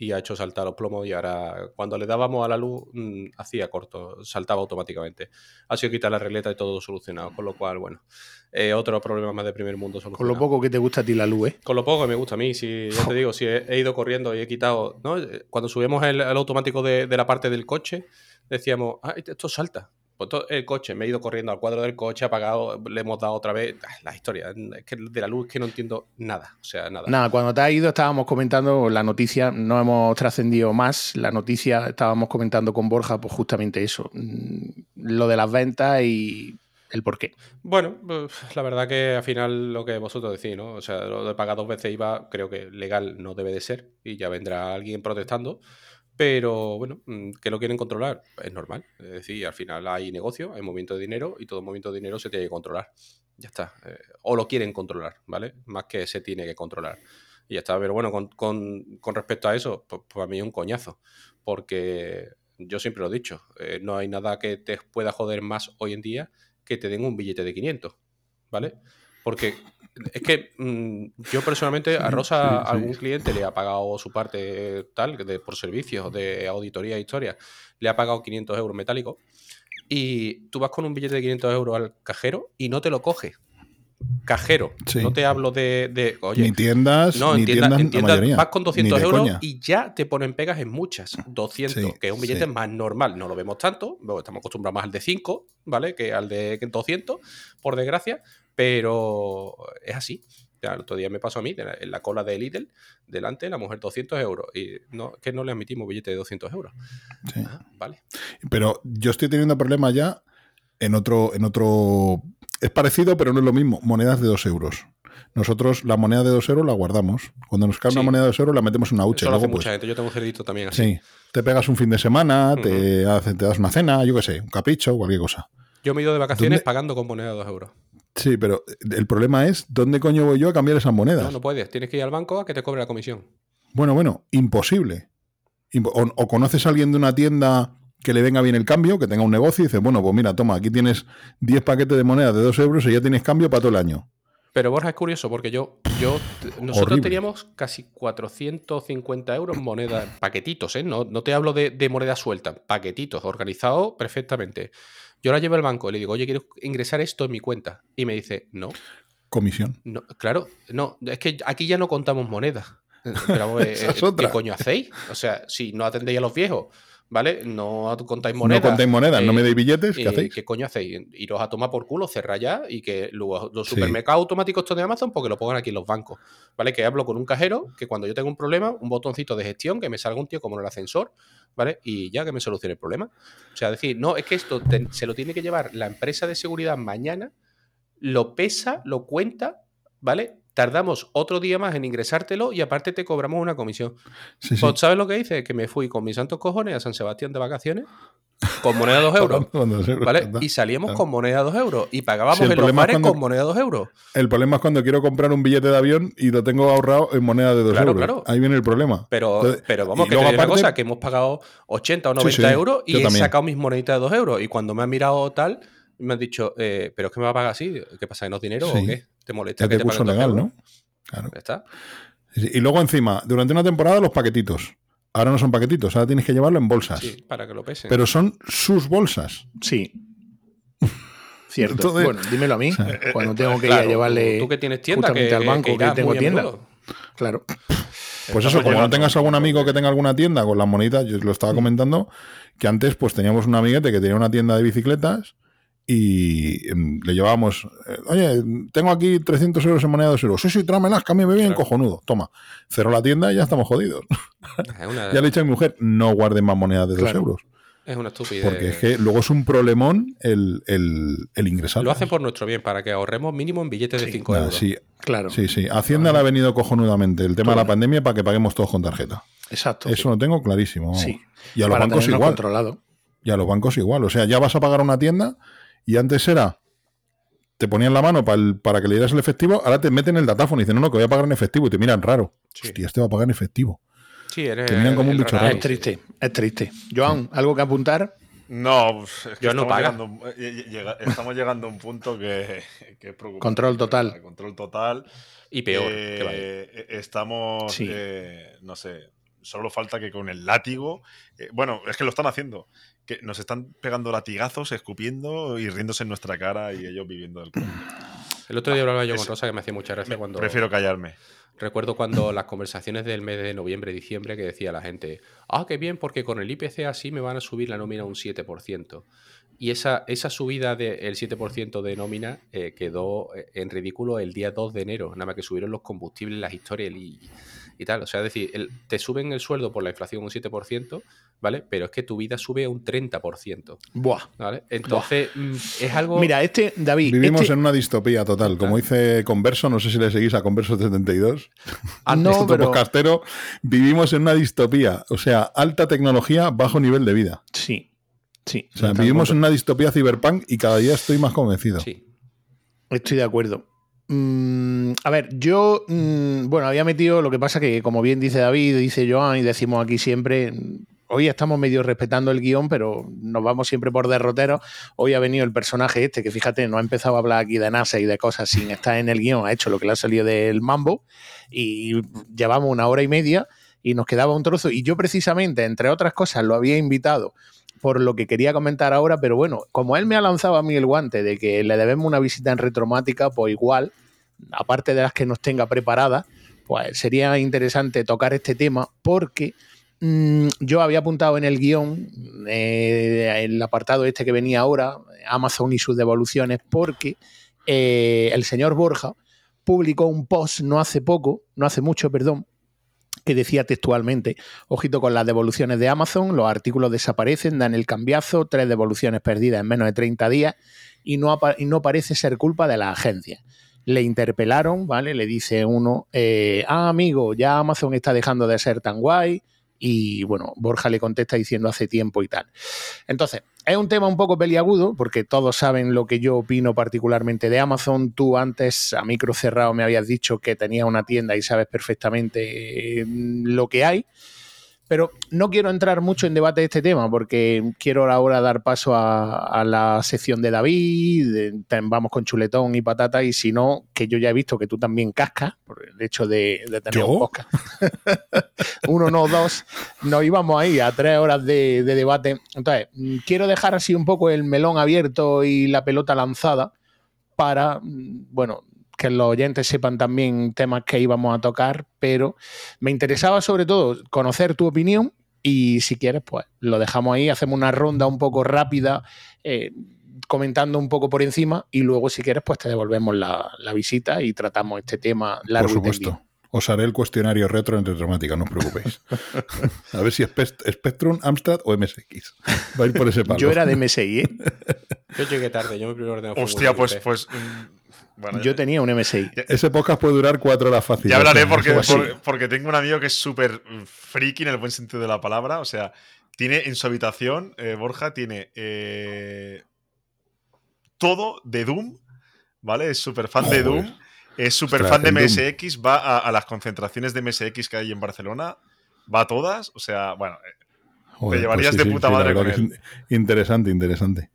y ha hecho saltar los plomos y ahora cuando le dábamos a la luz mm, hacía corto, saltaba automáticamente. Ha sido quitar la regleta y todo solucionado, con lo cual, bueno, eh, otro problema más de primer mundo solucionado. con lo poco que te gusta a ti la luz, ¿eh? Con lo poco que me gusta a mí, si ya te digo, si he, he ido corriendo y he quitado, ¿no? Eh, Cuando subimos el, el automático de, de la parte del coche, decíamos, ah, esto salta. Pues todo el coche, me he ido corriendo al cuadro del coche, apagado, le hemos dado otra vez. Ah, La historia, es que de la luz es que no entiendo nada, o sea, nada. Nada, cuando te has ido estábamos comentando la noticia, no hemos trascendido más, la noticia estábamos comentando con Borja, pues justamente eso, mm, lo de las ventas y el por qué. Bueno, pues, la verdad que al final lo que vosotros decís, ¿no? O sea, lo de pagar dos veces IVA creo que legal no debe de ser y ya vendrá alguien protestando. Pero bueno, mm, que lo quieren controlar, es normal. Es decir, al final hay negocio, hay movimiento de dinero y todo movimiento de dinero se tiene que controlar. Ya está. Eh, o lo quieren controlar, ¿vale? Más que se tiene que controlar. Y ya está. Pero bueno, con, con- con respecto a eso, pues para mí es un coñazo. Porque yo siempre lo he dicho, eh, no hay nada que te pueda joder más hoy en día que te den un billete de 500, ¿vale? Porque es que mm, yo personalmente a Rosa, sí. algún cliente le ha pagado su parte tal, de, por servicios de auditoría e historia, le ha pagado 500 euros metálicos y tú vas con un billete de 500 euros al cajero y no te lo coge. Cajero. Sí. No te hablo de, de, oye, ni tiendas, no, ni en tiendas, la mayoría. vas con Ni 200 de euros coña. y ya te ponen pegas en muchas. 200, Sí, que es un billete sí. más normal. No lo vemos tanto, estamos acostumbrados más al de 5, ¿vale? Que al de 200, por desgracia, pero es así. Ya, el otro día me pasó a mí, en la cola de Lidl, delante, la mujer 200 euros. Y no, que no le admitimos billete de 200 euros. Sí. Ah, vale. Pero yo estoy teniendo problemas ya en otro, en otro. Es parecido, pero no es lo mismo. Monedas de 2 euros. Nosotros la moneda de 2 euros la guardamos. Cuando nos cae una moneda de 2 euros la metemos en una hucha. Eso lo hace Luego, pues, mucha gente. Yo tengo un cerdito también así. sí, te pegas un fin de semana, te, das una cena, yo qué sé, un capricho, cualquier cosa. Yo me he ido de vacaciones ¿Dónde? pagando con moneda de 2 euros. Sí, pero el problema es, ¿dónde coño voy yo a cambiar esas monedas? No, no puedes. Tienes que ir al banco a que te cobre la comisión. Bueno, bueno, imposible. Impo- O, o conoces a alguien de una tienda que le venga bien el cambio, que tenga un negocio y dices, bueno, pues mira, toma, aquí tienes 10 paquetes de monedas de 2 euros y ya tienes cambio para todo el año. Pero Borja es curioso porque yo, yo nosotros Horrible. teníamos casi 450 euros en moneda, paquetitos, ¿eh? No, no te hablo de, de moneda suelta, paquetitos, organizados perfectamente. Yo la llevo al banco y le digo, oye, quiero ingresar esto en mi cuenta. Y me dice, no, Comisión. no, claro, no, es que aquí ya no contamos monedas. Eh, Pero, eh, ¿qué coño hacéis? O sea, si no atendéis a los viejos, ¿vale? No contáis monedas. no contéis monedas, no eh, me deis billetes, ¿qué eh, hacéis? ¿Qué coño hacéis? Iros a tomar por culo, cerrar ya y que luego los Sí. supermercados automáticos estos de Amazon, porque lo pongan aquí en los bancos. ¿Vale? Que hablo con un cajero, que cuando yo tengo un problema, un botoncito de gestión, que me salga un tío como en el ascensor, ¿vale? Y ya que me solucione el problema. O sea, decir, no, es que esto te- se lo tiene que llevar la empresa de seguridad mañana, lo pesa, lo cuenta, ¿vale? Tardamos otro día más en ingresártelo y aparte te cobramos una comisión. Sí, sí. Pues, ¿Sabes lo que hice? Que me fui con mis santos cojones a San Sebastián de vacaciones con moneda de 2 euros. ¿Vale? Y salíamos Claro. con moneda de 2 euros. Y pagábamos Sí, el en los bares cuando- con moneda de 2 euros. El problema es cuando quiero comprar un billete de avión y lo tengo ahorrado en moneda de 2 Claro, euros. claro. Ahí viene el problema. Pero, Entonces, pero vamos, que te luego digo una cosa, que hemos pagado 80 o Sí, 90 sí, euros y he también. sacado mis moneditas de 2 euros. Y cuando me han mirado tal, me han dicho, eh, ¿pero es que me va a pagar así? ¿Qué pasa? ¿Que no es dinero o qué? ¿Te molesta Ya que te te curso paguen dos legal, euros? ¿no? Claro. Ya está. Sí, Y luego encima, durante una temporada los paquetitos. Ahora no son paquetitos, ahora tienes que llevarlo en bolsas. Sí, para que lo pesen. Pero son sus bolsas. Sí. Cierto. Entonces- bueno, dímelo a mí, cuando tengo que ir Claro, a llevarle tú, que tienes tienda, que, al banco, que, tengo tienda. Claro. Pues eso, como no tengas algún amigo que tenga alguna tienda con las monitas, yo lo estaba comentando, que antes pues teníamos un amiguete que tenía una tienda de bicicletas y em, le llevábamos, eh, oye, tengo aquí 300 euros en moneda de 2 euros. Sí, sí, trámelas, que a mí me vienen Claro. cojonudo. Toma, cerró la tienda y ya estamos jodidos. Es una, Ya le he dicho a mi mujer, no guarden más monedas de 2 Claro. euros. es una estupidez. Porque es que luego es un problemón el, el, el ingresar. Lo hacen por nuestro bien, para que ahorremos mínimo en billetes de Sí. 5 Nada, euros. sí, Claro. sí, sí. Hacienda le ha venido cojonudamente el tema de la pandemia para que paguemos todos con tarjeta. Exacto. Eso lo tengo clarísimo. Sí. Y a los Para bancos igual. controlado. Y a los bancos igual. O sea, ya vas a pagar una tienda y antes era te ponían la mano para, para que le dieras el efectivo, ahora te meten el datáfono y dicen, no, no, que voy a pagar en efectivo y te miran raro. Sí. Hostia, este va a pagar en efectivo. Sí, eres Te miran como un bicho raro. Es triste, es triste. Joan, ¿algo que apuntar? No, es que Yo no estamos, paga. llegando, eh, llega- estamos llegando a un punto que, que es preocupante. Control total. Control total. Y peor. Eh, que vaya. eh, estamos, Sí. eh, no sé, solo falta que con el látigo, eh, bueno, es que lo están haciendo, que nos están pegando latigazos, escupiendo y riéndose en nuestra cara y ellos viviendo del. El otro día hablaba yo con Rosa que me hacía mucha gracia cuando. Prefiero callarme. Recuerdo cuando las conversaciones del mes de noviembre, diciembre, que decía la gente, ah, qué bien, porque con el IPC así me van a subir la nómina un 7%. Y esa, esa subida del 7% de nómina eh, quedó eh, en ridículo el día 2 de enero, nada más que subieron los combustibles, las historias y, y tal. O sea, es decir, el- te suben el sueldo por la inflación un 7%, ¿vale? Pero es que tu vida sube un 30%, Buah. ¿vale? Entonces, mm, es algo... Mira, este, David. Vivimos este- en una distopía total. Como dice Converso, no sé si le seguís a Converso 72. Ah, no, pero- podcastero, vivimos en una distopía. O sea, alta tecnología, bajo nivel de vida. Sí, sí. O sea, vivimos en una distopía cyberpunk y cada día estoy más convencido. Sí. Estoy de acuerdo. Mm, a ver, yo, mm, bueno, había metido, lo que pasa que, como bien dice David, dice Joan y decimos aquí siempre, hoy estamos medio respetando el guion, pero nos vamos siempre por derroteros. Hoy ha venido el personaje este, que fíjate, no ha empezado a hablar aquí de NASA y de cosas sin estar en el guion, ha hecho lo que le ha salido del mambo y llevamos una hora y media y nos quedaba un trozo. Y yo precisamente, entre otras cosas, lo había invitado por lo que quería comentar ahora, pero bueno, como él me ha lanzado a mí el guante de que le debemos una visita en retromática, pues igual, aparte de las que nos tenga preparadas, pues sería interesante tocar este tema porque mm, yo había apuntado en el guion, eh, el apartado este que venía ahora, Amazon y sus devoluciones, porque eh, el señor Borja publicó un post no hace poco, no hace mucho, perdón, que decía textualmente, ojito con las devoluciones de Amazon, los artículos desaparecen, dan el cambiazo, tres devoluciones perdidas en menos de 30 días y no, y no parece ser culpa de la agencia. Le interpelaron, ¿vale? Le dice uno, eh, ah, amigo, ya Amazon está dejando de ser tan guay. Y bueno, Borja le contesta diciendo hace tiempo y tal. Entonces, es un tema un poco peliagudo, porque todos saben lo que yo opino particularmente de Amazon. Tú antes, a micro cerrado, me habías dicho que tenías una tienda y sabes perfectamente eh, lo que hay. Pero no quiero entrar mucho en debate de este tema porque quiero ahora dar paso a, a la sección de David, de- vamos con chuletón y patata y si no, que yo ya he visto que tú también cascas por el hecho de, de tener ¿Yo? un podcast. Uno, no, dos, nos íbamos ahí a tres horas de, de debate. Entonces, mm, quiero dejar así un poco el melón abierto y la pelota lanzada para, mm, bueno, que los oyentes sepan también temas que íbamos a tocar, pero me interesaba sobre todo conocer tu opinión y si quieres, pues lo dejamos ahí, hacemos una ronda un poco rápida, eh, comentando un poco por encima y luego si quieres, pues te devolvemos la, la visita y tratamos este tema largo Por y tendido. supuesto. Os haré el cuestionario retro en retromática, no os preocupéis. A ver si es Spectrum, Amstrad o MSX. Va a ir por ese palo. Yo era de MSI, ¿eh? Yo llegué tarde, yo mi primer ordenador Hostia, pues, pues. Bueno, yo ya- tenía un MSI. Ese podcast puede durar cuatro horas fácil. Ya hablaré porque, Pues por- porque tengo un amigo que es súper friki en el buen sentido de la palabra. O sea, tiene en su habitación, eh, Borja, tiene eh, todo de Doom, ¿vale? Es súper fan de. Doom. Es súper fan de. MSX. Va a, a las concentraciones de MSX que hay en Barcelona. Va a todas. O sea, bueno, eh, Joder, llevarías de puta madre con in- Interesante, interesante.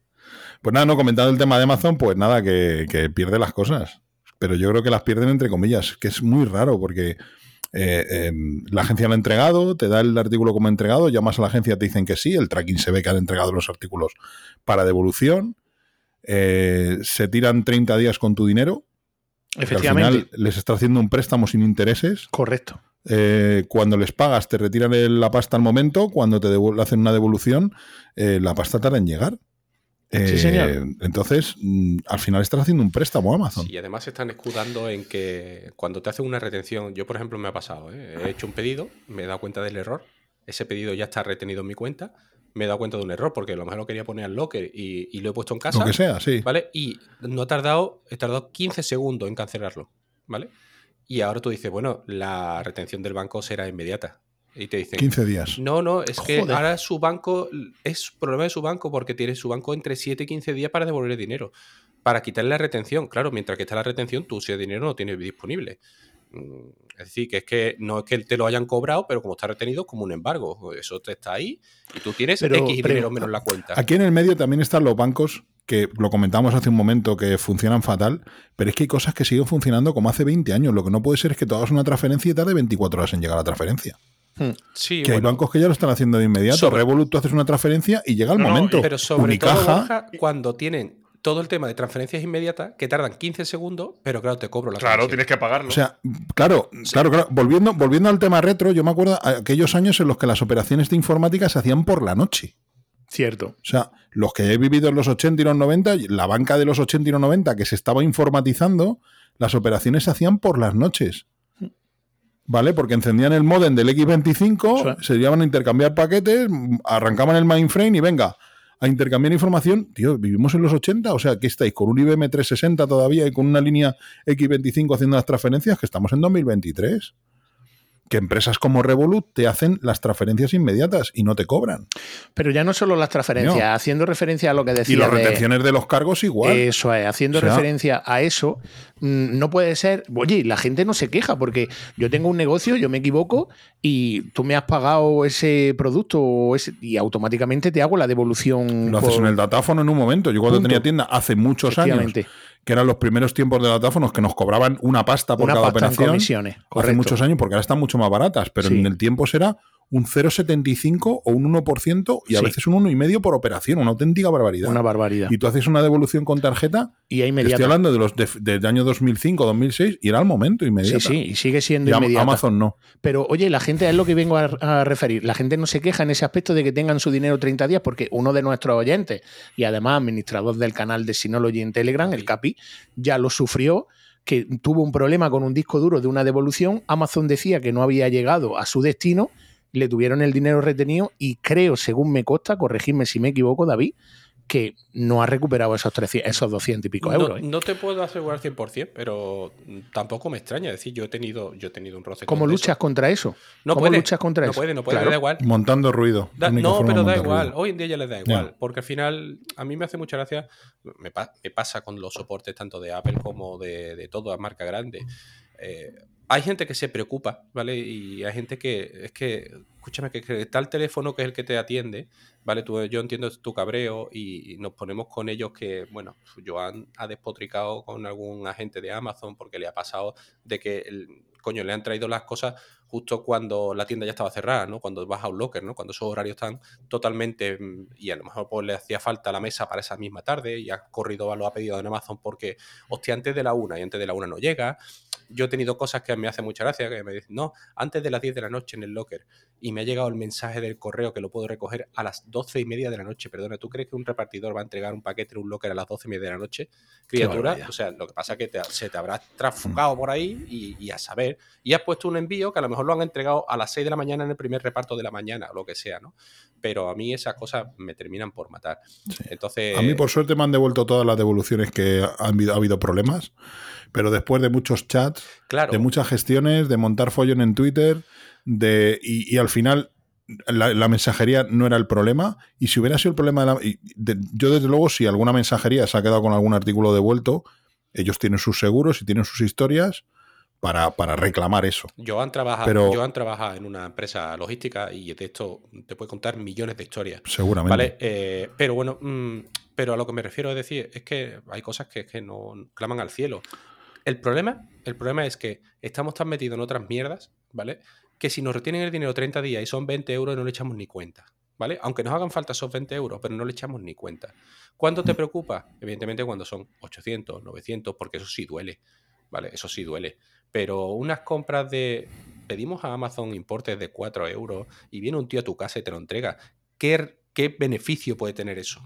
Pues nada, no, comentando el tema de Amazon, pues nada, que, que pierde las cosas. Pero yo creo que las pierden entre comillas, que es muy raro porque eh, eh, la agencia lo ha entregado, te da el artículo como entregado, llamas a la agencia, te dicen que sí, el tracking se ve que han entregado los artículos para devolución, eh, se tiran 30 días con tu dinero, que al Efectivamente. final les está haciendo un préstamo sin intereses. Correcto. Eh, cuando les pagas, te retiran el- la pasta al momento. Cuando te hacen una devolución, eh, la pasta tarda en llegar. Eh, Sí, señor. Entonces, mm, al final estás haciendo un préstamo a Amazon. Sí, y además se están escudando en que cuando te hacen una retención, yo por ejemplo me ha pasado, ¿eh? he hecho un pedido, me he dado cuenta del error, ese pedido ya está retenido en mi cuenta, me he dado cuenta de un error porque a lo mejor lo quería poner al locker y, y lo he puesto en casa, Lo que sea, sí. ¿vale? Y no ha tardado, he tardado 15 segundos en cancelarlo, ¿vale? Y ahora tú dices, bueno, la retención del banco será inmediata. Y te dicen, 15 días. no, no, es que Joder. ahora su banco es problema de su banco porque tiene su banco entre 7 y 15 días para devolver el dinero. para quitarle la retención. Claro, mientras que está la retención, tú ese dinero no tienes disponible. Mm, Es decir, que es que no es que te lo hayan cobrado, pero como está retenido, es como un embargo. Eso te está ahí y tú tienes Pero- X pero- dinero menos la cuenta. Aquí en el medio también están los bancos, que lo comentamos hace un momento, que funcionan fatal, pero es que hay cosas que siguen funcionando como hace 20 años. Lo que no puede ser es que tú hagas una transferencia y tarde 24 horas en llegar a la transferencia. Sí, que hay bueno, bancos que ya lo están haciendo de inmediato. Sobre- Revolut, tú haces una transferencia y llega el No, momento. pero sobre todo, Unicaja, Borja, cuando tienen todo el tema de transferencias inmediatas, que tardan 15 segundos, pero claro, te cobro la Claro, comisión. tienes que pagarlo. O sea, claro, claro, claro. Volviendo, volviendo al tema retro, yo me acuerdo aquellos años en los que las operaciones de informática se hacían por la noche. Cierto. O sea, los que he vivido en los 80 y los 90, la banca de los 80 y los 90 que se estaba informatizando, las operaciones se hacían por las noches. ¿Vale? Porque encendían el modem del X25, Sí. se llevaban a intercambiar paquetes, arrancaban el mainframe y venga, a intercambiar información. Tío, vivimos en los 80, o sea, ¿qué estáis? ¿Con un IBM 360 todavía y con una línea X25 haciendo las transferencias? Que estamos en 2023. Que empresas como Revolut te hacen las transferencias inmediatas y no te cobran. Pero ya no solo las transferencias, No. haciendo referencia a lo que decía. Y las retenciones de los cargos igual. Eso es, haciendo O sea- referencia a eso, mm, no puede ser. Oye, la gente no se queja porque yo tengo un negocio, yo me equivoco y tú me has pagado ese producto o ese- y automáticamente te hago la devolución. Lo haces en el datáfono en un momento. Yo cuando Punto. tenía tienda hace muchos años. Que eran los primeros tiempos de datáfonos que nos cobraban una pasta por Una cada pasta en operación. Hace muchos años, porque ahora están mucho más baratas, pero Sí. en el tiempo será un 0,75 o un 1% y a Sí. veces un 1,5% por operación, una auténtica barbaridad. Una barbaridad. y tú haces una devolución con tarjeta, Y inmediata. estoy hablando de los de- del año 2005, 2006, y era al momento inmediato. Sí, sí, y sigue siendo Y inmediata. Amazon no. Pero oye, la gente es lo que vengo a, a referir. La gente no se queja en ese aspecto de que tengan su dinero 30 días porque uno de nuestros oyentes y además administrador del canal de Synology en Telegram, el Capi, ya lo sufrió que tuvo un problema con un disco duro de una devolución. Amazon decía que no había llegado a su destino, le tuvieron el dinero retenido y creo, según me consta, corregirme si me equivoco, David, que no ha recuperado esos, 300 esos 200 y pico No, euros. ¿eh? no te puedo asegurar 100%, pero tampoco me extraña. Es decir, yo he tenido, yo he tenido un proceso. ¿Cómo luchas eso. contra eso? No ¿Cómo puede, luchas contra no eso? puede, no puede, Claro. da igual. Montando ruido. Da- no, pero da igual. ruido. Hoy en día ya les da igual. Porque al final, a mí me hace mucha gracia. Me, pa- me pasa con los soportes tanto de Apple como de, de toda marca grande. Eh, hay gente que se preocupa, ¿vale? Y hay gente que es que, escúchame, que, está el teléfono que es el que te atiende, ¿vale? Tú, yo entiendo tu cabreo y, y nos ponemos con ellos que, bueno, Joan ha despotricado con algún agente de Amazon porque le ha pasado de que, el, coño, le han traído las cosas justo cuando la tienda ya estaba cerrada, ¿no? Cuando vas a un locker, ¿no? Cuando esos horarios están totalmente... mm, Y a lo mejor pues, le hacía falta la mesa para esa misma tarde y ha corrido, lo ha pedido en Amazon porque, hostia, antes de la una y antes de la una no llega. Yo he tenido cosas que me hacen mucha gracia, que me dicen, no, antes de las 10 de la noche en el locker. Y me ha llegado el mensaje del correo que lo puedo recoger a las 12 y media de la noche. Perdona, ¿tú crees que un repartidor va a entregar un paquete en un locker a las 12 y media de la noche? Criatura, o sea, lo que pasa es que te- se te habrá trafugado por ahí y, y a saber. Y has puesto un envío que a lo mejor lo han entregado a las 6 de la mañana en el primer reparto de la mañana o lo que sea, ¿no? Pero a mí esas cosas me terminan por matar. Entonces. A mí, por suerte, me han devuelto todas las devoluciones que ha habido, ha habido problemas, pero después de muchos chats, claro, de muchas gestiones, de montar follón en Twitter, de y, y al final la, la mensajería no era el problema. Y si hubiera sido el problema de la. de- yo, desde luego, si alguna mensajería se ha quedado con algún artículo devuelto, ellos tienen sus seguros y tienen sus historias para, para reclamar eso. Joan trabaja, Pero- Joan trabaja en una empresa logística y de esto te puede contar millones de historias. Seguramente. ¿Vale? Eh, pero bueno, mm, pero a lo que me refiero es decir, es que hay cosas que, que no claman al cielo. El problema, el problema es que estamos tan metidos en otras mierdas, ¿vale? Que si nos retienen el dinero 30 días y son 20 euros, no le echamos ni cuenta. ¿Vale? Aunque nos hagan falta esos 20 euros, pero no le echamos ni cuenta. ¿Cuándo te preocupa? Evidentemente cuando son 800, 900, porque eso sí duele. ¿Vale? Eso sí duele. Pero unas compras de. Pedimos a Amazon importes de 4 euros y viene un tío a tu casa y te lo entrega. ¿Qué, qué beneficio puede tener eso?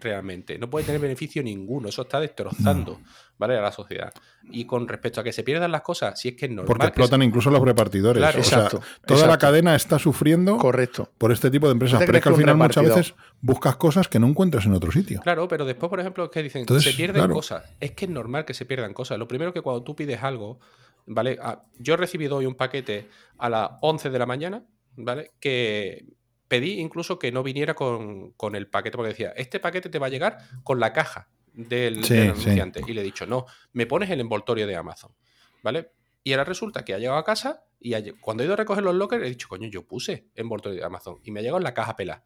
Realmente. No puede tener beneficio ninguno. Eso está destrozando, ¿vale? A la sociedad. Y con respecto a que se pierdan las cosas, si es que es normal. Porque que explotan se- incluso los repartidores. Claro, o sea, exacto, toda la cadena está sufriendo Correcto. por este tipo de empresas. ¿Tú te Pero es que al final muchas veces buscas cosas que no encuentras en otro sitio. Claro, pero después, por ejemplo, es que dicen, Entonces, se pierden claro. cosas. Es que es normal que se pierdan cosas. Lo primero que cuando tú pides algo, ¿vale? Ah, yo he recibido hoy un paquete a las 11 de la mañana, ¿vale? Que pedí incluso que no viniera con, con el paquete, porque decía, este paquete te va a llegar con la caja. del, Sí, del sí. anunciante. Y le he dicho, no, me pones el envoltorio de Amazon. ¿Vale? Y ahora resulta que ha llegado a casa y ha cuando he ido a recoger los lockers he dicho, coño, yo puse envoltorio de Amazon. Y me ha llegado en la caja pelada.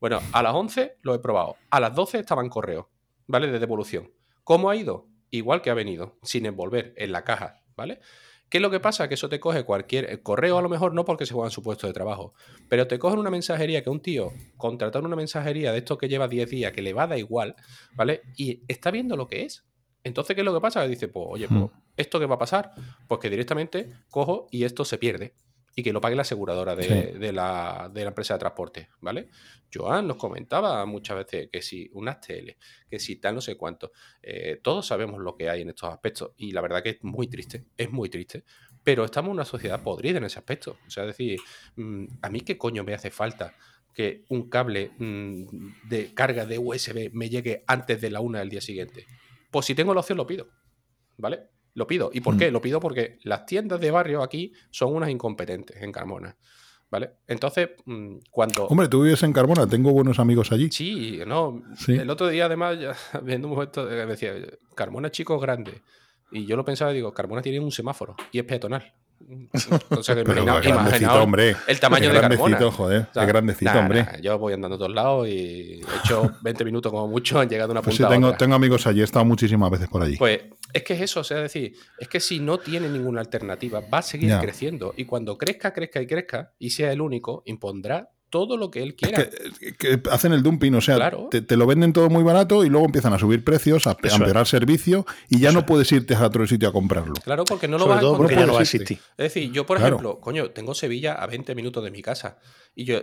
Bueno, a las 11 lo he probado. A las 12 estaba en correo, ¿vale? De devolución. ¿Cómo ha ido? Igual que ha venido, sin envolver, en la caja, ¿vale? ¿Qué es lo que pasa? Que eso te coge cualquier el correo, a lo mejor no porque se juegan su puesto de trabajo, pero te cogen una mensajería que un tío contratar una mensajería de esto que lleva 10 días, que le va a dar igual, ¿vale? Y está viendo lo que es. Entonces, ¿qué es lo que pasa? Que dice, pues, oye, pues, Hmm. ¿esto qué va a pasar? Pues que directamente cojo y esto se pierde. Y que lo pague la aseguradora de, Sí. de la, de la empresa de transporte, ¿vale? Joan nos comentaba muchas veces que si unas tele, que si tal no sé cuánto. Eh, todos sabemos lo que hay en estos aspectos y la verdad que es muy triste, es muy triste. Pero estamos en una sociedad podrida en ese aspecto. O sea, es decir, mm, a mí qué coño me hace falta que un cable mm, de carga de USB me llegue antes de la una del día siguiente. Pues si tengo la opción lo pido, ¿vale? Lo pido. ¿Y por Mm. qué? Lo pido porque las tiendas de barrio aquí son unas incompetentes en Carmona, ¿vale? Entonces, mm, cuando... Hombre, tú vives en Carmona, tengo buenos amigos allí. Sí, no. Sí. El otro día, además, ya, viendo un momento, eh, decía, Carmona chico grande. Y yo lo pensaba, digo, Carmona tiene un semáforo y es peatonal. O sea que Pero imagina- es grandecito, imaginaos hombre. el tamaño de grandecito, Carmona. joder. O sea, es grandecito, nah, hombre. nah, yo voy andando a todos lados y he hecho 20 minutos como mucho, han llegado de una Pues punta a tengo, otra. tengo amigos allí, he estado muchísimas veces por allí. Pues es que es eso, o sea, es decir, es que si no tiene ninguna alternativa, va a seguir Ya. creciendo. Y cuando crezca, crezca y crezca, y sea el único, impondrá todo lo que él quiera. que, que hacen el dumping, o sea, Claro. te, te lo venden todo muy barato y luego empiezan a subir precios, a, a empeorar servicio y ya no puedes irte a otro sitio a comprarlo. Claro, porque no lo Sobre vas a todo porque ya no va a existir. Es decir, yo, por Claro. ejemplo, coño, tengo Sevilla a 20 minutos de mi casa. Y yo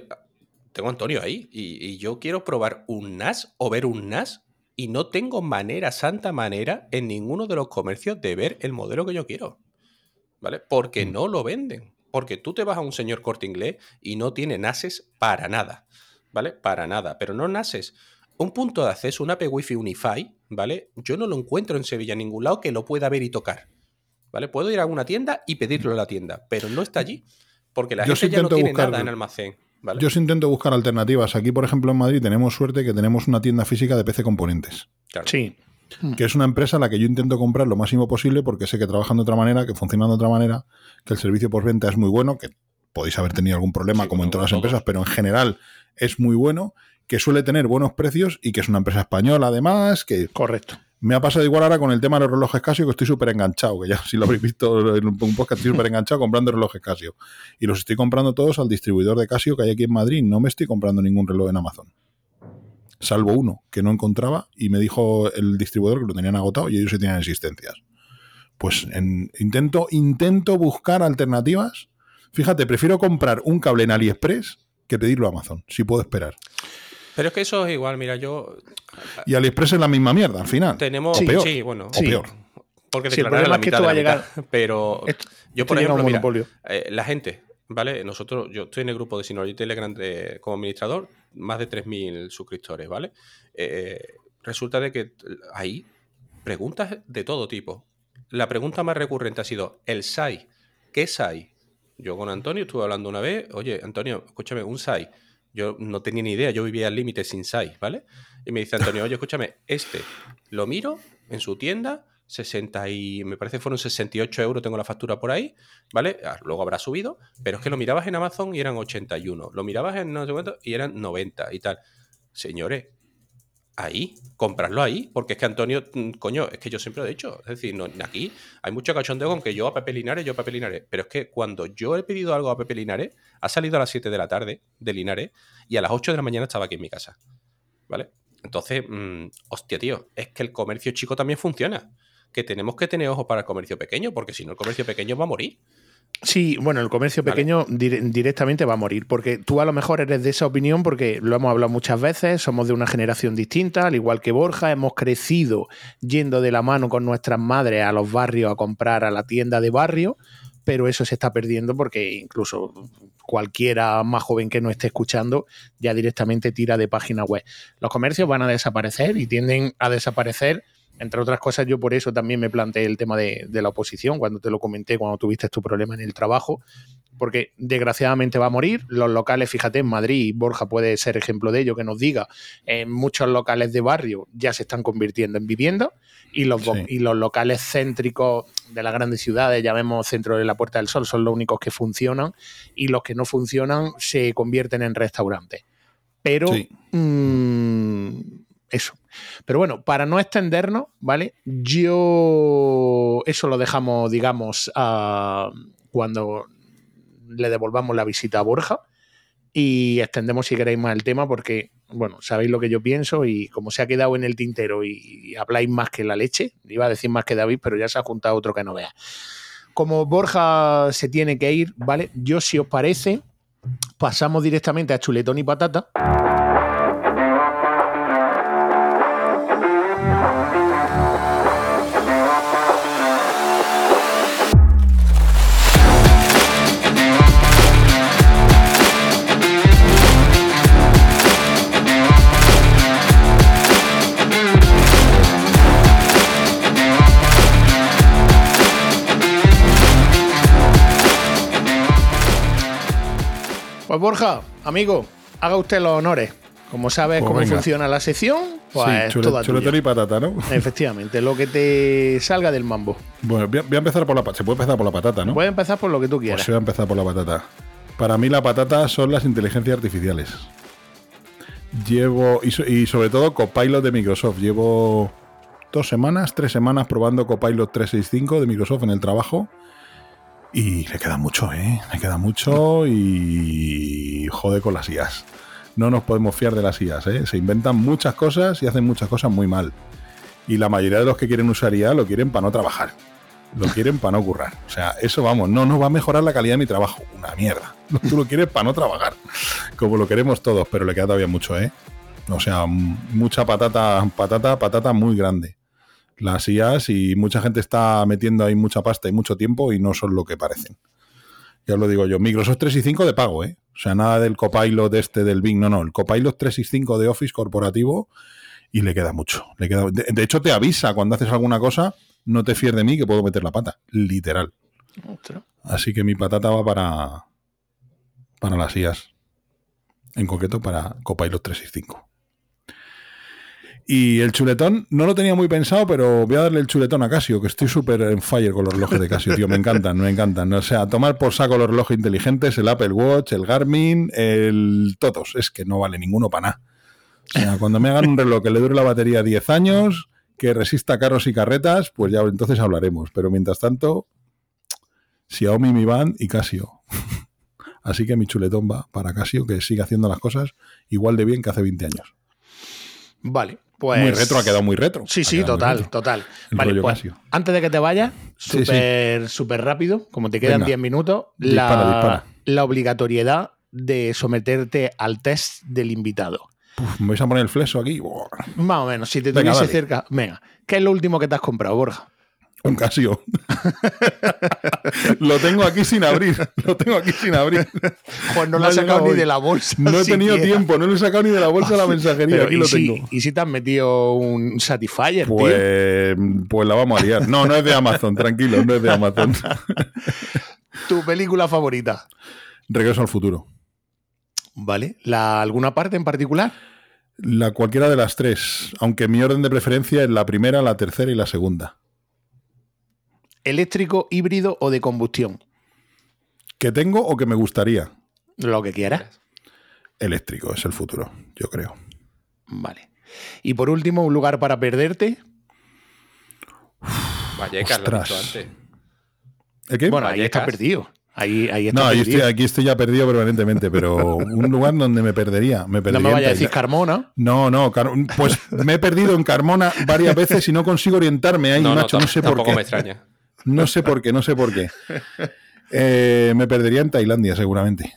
tengo a Antonio ahí. Y, y yo quiero probar un NAS o ver un NAS. Y no tengo manera, santa manera, en ninguno de los comercios de ver el modelo que yo quiero. ¿Vale? Porque Mm. no lo venden. Porque tú te vas a un señor corte inglés y no tiene NASes para nada. ¿Vale? Para nada. Pero no NASes. Un punto de acceso, un AP Wi-Fi Unify, ¿vale? Yo no lo encuentro en Sevilla en ningún lado que lo pueda ver y tocar. ¿Vale? Puedo ir a alguna tienda y pedirlo en la tienda, pero no está allí. Porque la Yo gente sí ya no tiene buscar- nada en almacén. ¿vale? Yo sí intento buscar alternativas. Aquí, por ejemplo, en Madrid tenemos suerte que tenemos una tienda física de PC Componentes, Claro. Sí. Que es una empresa a la que yo intento comprar lo máximo posible porque sé que trabajan de otra manera, que funcionan de otra manera, que el servicio postventa es muy bueno, que podéis haber tenido algún problema Sí, como en todas las empresas, pero en general es muy bueno, que suele tener buenos precios y que es una empresa española además, que Correcto. Me ha pasado igual ahora con el tema de los relojes Casio, que estoy súper enganchado, que ya si lo habréis visto en un podcast, estoy súper enganchado comprando relojes Casio. Y los estoy comprando todos al distribuidor de Casio que hay aquí en Madrid. No me estoy comprando ningún reloj en Amazon. Salvo uno que no encontraba y me dijo el distribuidor que lo tenían agotado y ellos sí tenían existencias. Pues en- intento, intento buscar alternativas. Fíjate, prefiero comprar un cable en AliExpress que pedirlo a Amazon, si puedo esperar. Pero es que eso es igual, mira, yo. Y AliExpress es la misma mierda al final. Tenemos. O peor. Sí, bueno. O Sí. peor. Porque Sí, el declarar problema la es que mitad esto de va a llegar- mitad. Pero Esto- yo, por esto ejemplo, mira, eh, la gente, ¿vale? Nosotros, yo estoy en el grupo de Synology Telegram de- como administrador, más de 3.000 suscriptores, ¿vale? Eh, resulta de que hay preguntas de todo tipo. La pregunta más recurrente ha sido, ¿el SAI? ¿Qué SAI? Yo con Antonio estuve hablando una vez, oye, Antonio, escúchame, un SAI. Yo no tenía ni idea, yo vivía al límite sin SAI, ¿vale? Y me dice Antonio, oye, escúchame, este lo miro en su tienda, 60 y me parece fueron 68 euros, tengo la factura por ahí, ¿vale? Ah, Luego habrá subido, pero es que lo mirabas en Amazon y eran 81, lo mirabas en no sé cuánto y eran 90 y tal. Señores, ahí, comprarlo ahí, porque es que Antonio, mm, coño, es que yo siempre lo he dicho, es decir, aquí hay mucho cachondeo con que yo a Pepe Linares, yo a Pepe Linares, pero es que cuando yo he pedido algo a Pepe Linares, ha salido a las 7 de la tarde de Linares y a las 8 de la mañana estaba aquí en mi casa, ¿vale? Entonces, mm, hostia, tío, es que el comercio chico también funciona, que tenemos que tener ojos para el comercio pequeño, porque si no el comercio pequeño va a morir. Sí, bueno, el comercio Vale. pequeño dire- directamente va a morir, porque tú a lo mejor eres de esa opinión, porque lo hemos hablado muchas veces, somos de una generación distinta, al igual que Borja, hemos crecido yendo de la mano con nuestras madres a los barrios a comprar a la tienda de barrio, pero eso se está perdiendo porque incluso cualquiera más joven que no esté escuchando ya directamente tira de página web. Los comercios van a desaparecer y tienden a desaparecer Entre otras cosas, yo por eso también me planteé el tema de, de la oposición, cuando te lo comenté, cuando tuviste tu problema en el trabajo, porque desgraciadamente va a morir. Los locales, fíjate, en Madrid, Borja puede ser ejemplo de ello, que nos diga, en muchos locales de barrio ya se están convirtiendo en viviendas y los, Sí. y los locales céntricos de las grandes ciudades, llamemos Centro de la Puerta del Sol, son los únicos que funcionan y los que no funcionan se convierten en restaurantes. Pero Sí. mm, eso. Pero bueno, para no extendernos, ¿vale? Yo eso lo dejamos, digamos, cuando le devolvamos la visita a Borja y extendemos si queréis más el tema porque, bueno, sabéis lo que yo pienso y como se ha quedado en el tintero y, habláis más que la leche, iba a decir más que David, pero ya se ha juntado otro que no vea. Como Borja se tiene que ir, ¿vale? Yo, si os parece, pasamos directamente a chuletón y patata. Borja, amigo, haga usted los honores. Como sabes Pues cómo venga. funciona la sección, pues sí, chule- toda tuya. y patata, ¿no? Efectivamente, lo que te salga del mambo. Bueno, voy a, voy a empezar por la patata. Se puede empezar por la patata, ¿no? Puedes empezar por lo que tú Pues quieras. voy a empezar por la patata. Para mí la patata son las inteligencias artificiales. Llevo, y, so- y sobre todo Copilot de Microsoft. Llevo dos semanas, tres semanas probando Copilot 365 de Microsoft en el trabajo. Y le queda mucho, ¿eh? Le queda mucho y jode con las IAs. No nos podemos fiar de las IAs, ¿eh? Se inventan muchas cosas y hacen muchas cosas muy mal. Y la mayoría de los que quieren usar IA lo quieren para no trabajar. Lo quieren para no currar. O sea, eso vamos, no nos va a mejorar la calidad de mi trabajo. Una mierda. Tú lo quieres para no trabajar. Como lo queremos todos, pero le queda todavía mucho, ¿eh? O sea, mucha patata, patata, patata muy grande. Las IAs y mucha gente está metiendo ahí mucha pasta y mucho tiempo y no son lo que parecen. Ya os lo digo yo. Microsoft 365 de pago, ¿eh? O sea, nada del Copilot este del Bing, no, no. El Copilot 365 de Office corporativo y le queda mucho. Le queda, de, de hecho, te avisa cuando haces alguna cosa, no te fíes de mí que puedo meter la pata. Literal. Así que mi patata va para, para las IAS. En concreto para Copilot 365. Y el chuletón no lo tenía muy pensado, pero voy a darle el chuletón a Casio, que estoy súper en fire con los relojes de Casio, tío. Me encantan, me encantan. O sea, tomar por saco los relojes inteligentes, el Apple Watch, el Garmin, el. Todos. Es que no vale ninguno para nada. O sea, cuando me hagan un reloj que le dure la batería 10 años, que resista carros y carretas, pues ya entonces hablaremos. Pero mientras tanto, Xiaomi, Mi Band y Casio. Así que mi chuletón va para Casio, que sigue haciendo las cosas igual de bien que hace 20 años. Vale, pues. Muy retro, ha quedado muy retro. Sí, sí, total, total. El Vale, pues, Casio. antes de que te vayas, Sí, sí. súper súper rápido, como te quedan Venga. 10 minutos, Dispara, la, dispara. la obligatoriedad de someterte al test del invitado. Uf, ¿Me vais a poner el flexo aquí? Más o menos, si te Venga, tuviese dale. cerca. Venga, ¿qué es lo último que te has comprado, Borja? Un Casio. lo tengo aquí sin abrir. Lo tengo aquí sin abrir. Pues no lo ha has sacado ni de la bolsa. No he tenido siquiera. tiempo, no lo he sacado ni de la bolsa de la mensajería. Pero, aquí ¿y, lo si, tengo. ¿Y si te has metido un Satisfyer, tío? Pues, pues la vamos a liar. No, no es de Amazon, tranquilo, no es de Amazon. ¿Tu película favorita? Regreso al futuro. ¿Vale? ¿La, ¿Alguna parte en particular? La cualquiera de las tres, aunque mi orden de preferencia es la primera, la tercera y la segunda. ¿Eléctrico, híbrido o de combustión? ¿Que tengo o que me gustaría? Lo que quieras. Eléctrico es el futuro, yo creo. Vale. Y por último, un lugar para perderte. Vallecas, lo he dicho antes. ¿El qué? Bueno, ahí está perdido. Ahí, ahí está no, ahí perdido. estoy, aquí estoy ya perdido permanentemente, pero un lugar donde me perdería. Me no me vaya a decir. Carmona. No, no, Car- pues me he perdido en Carmona varias veces y no consigo orientarme ahí, no, macho, no, tam- sé por tampoco qué. me extraña. No sé por qué, no sé por qué. Eh, me perdería en Tailandia, seguramente.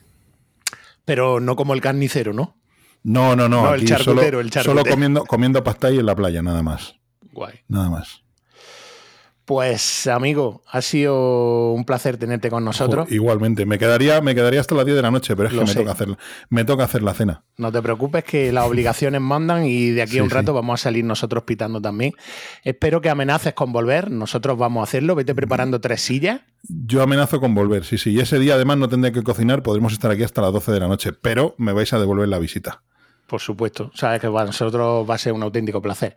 Pero no como el carnicero, ¿no? No, no, no. No, el charcutero, solo, el charcutero. Solo comiendo, comiendo pasta en la playa, nada más. Guay. Nada más. Pues, amigo, ha sido un placer tenerte con nosotros. igualmente, me quedaría, me quedaría hasta las 10 de la noche, pero es que me toca, hacer, me toca hacer la cena. No te preocupes, que las obligaciones mandan y de aquí a un rato vamos a salir nosotros pitando también. Espero que amenaces con volver, nosotros vamos a hacerlo. Vete preparando tres sillas. Yo amenazo con volver, sí, sí. Y ese día además no tendré que cocinar, podremos estar aquí hasta las 12 de la noche, pero me vais a devolver la visita. Por supuesto, sabes que para nosotros va a ser un auténtico placer.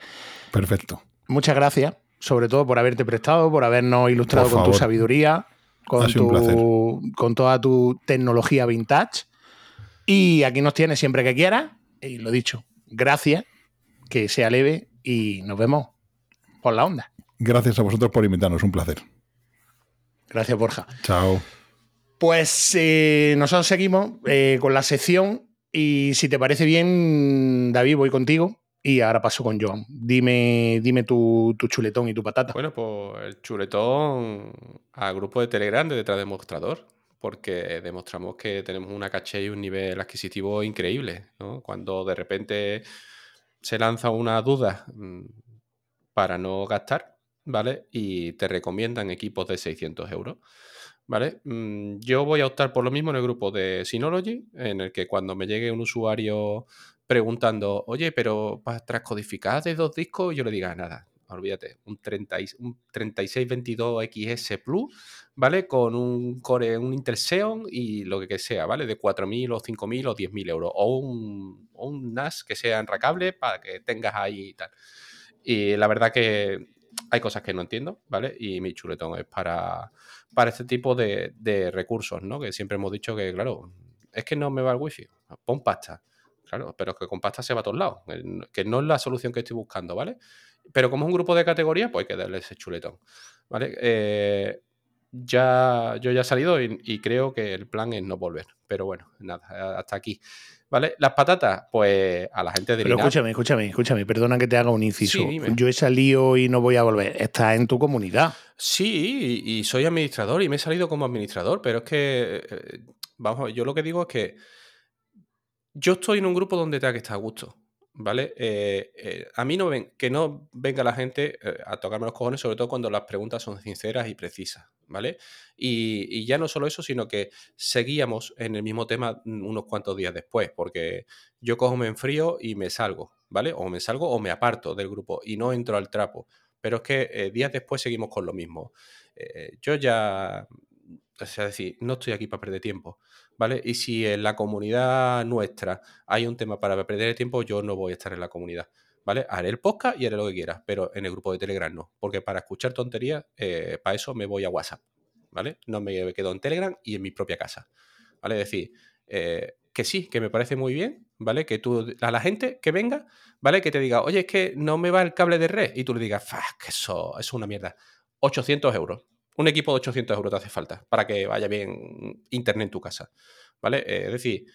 Perfecto. Muchas gracias sobre todo por haberte prestado, por habernos ilustrado con tu sabiduría, con, con toda tu tecnología vintage. Y aquí nos tienes siempre que quieras. Y lo dicho, gracias, que sea leve y nos vemos por la onda. Gracias a vosotros por invitarnos, un placer. Gracias, Borja. Chao. Pues eh, nosotros seguimos eh, con la sección y si te parece bien, David, voy contigo y ahora paso con Joan. Dime, dime tu, chuletón y tu patata. Bueno, pues el chuletón al grupo de Telegram de detrás de Mostrador, porque demostramos que tenemos una caché y un nivel adquisitivo increíble. Cuando de repente se lanza una duda mm, para no gastar, ¿vale? Y te recomiendan equipos de 600 euros. ¿Vale? Mm, yo voy a optar por lo mismo en el grupo de Synology, en el que cuando me llegue un usuario preguntando, oye, pero para transcodificar de dos discos, yo le diga nada, olvídate, un, 30, un 3622XS Plus, ¿vale? Con un core, un Intel Xeon y lo que sea, ¿vale? De 4.000 o 5.000 o 10.000 euros. O un, un, NAS que sea enracable para que tengas ahí y tal. Y la verdad que hay cosas que no entiendo, ¿vale? Y mi chuletón es para, para este tipo de, de recursos, ¿no? Que siempre hemos dicho que, claro, es que no me va el wifi. Pon pasta. Claro, pero que con pasta se va a todos lados, que no es la solución que estoy buscando, ¿vale? Pero como es un grupo de categoría, pues hay que darle ese chuletón, ¿vale? Eh, ya, yo ya he salido y, creo que el plan es no volver. Pero bueno, nada, hasta aquí. ¿Vale? Las patatas, pues a la gente de Pero escúchame, escúchame, escúchame, perdona que te haga un inciso. yo he salido y no voy a volver. Estás en tu comunidad. Sí, y, soy administrador y me he salido como administrador, pero es que, eh, vamos, yo lo que digo es que yo estoy en un grupo donde tenga que estar a gusto, ¿vale? Eh, eh, a mí no ven, que no venga la gente eh, a tocarme los cojones, sobre todo cuando las preguntas son sinceras y precisas, ¿vale? Y, ya no solo eso, sino que seguíamos en el mismo tema unos cuantos días después, porque yo cojo, me enfrío y me salgo, ¿vale? O me salgo o me aparto del grupo y no entro al trapo. Pero es que días después seguimos con lo mismo. yo ya, o sea, decir, no estoy aquí para perder tiempo. ¿Vale? Y si en la comunidad nuestra hay un tema para perder el tiempo, yo no voy a estar en la comunidad, ¿vale? Haré el podcast y haré lo que quieras, pero en el grupo de Telegram no, porque para escuchar tonterías, eh, para eso me voy a WhatsApp, ¿vale? No me quedo en Telegram y en mi propia casa, ¿vale? Es decir, eh, que sí, que me parece muy bien, ¿vale? Que tú, a la gente que venga, ¿vale? Que te diga, oye, es que no me va el cable de red, y tú le digas, que eso, eso es una mierda. 800 euros, un equipo de 800 euros te hace falta para que vaya bien internet en tu casa. ¿Vale? Eh, es decir,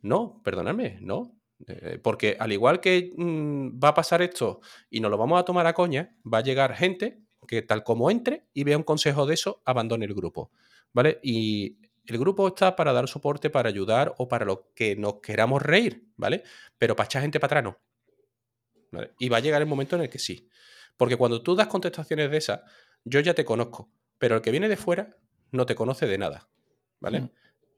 no, perdonadme, no. Eh, porque al igual que mm, va a pasar esto y nos lo vamos a tomar a coña, va a llegar gente que tal como entre y vea un consejo de eso, abandone el grupo. ¿Vale? Y el grupo está para dar soporte, para ayudar o para lo que nos queramos reír, ¿vale? Pero para echar gente para atrás no. Y va a llegar el momento en el que sí. Porque cuando tú das contestaciones de esas, yo ya te conozco. Pero el que viene de fuera no te conoce de nada. ¿Vale? Mm.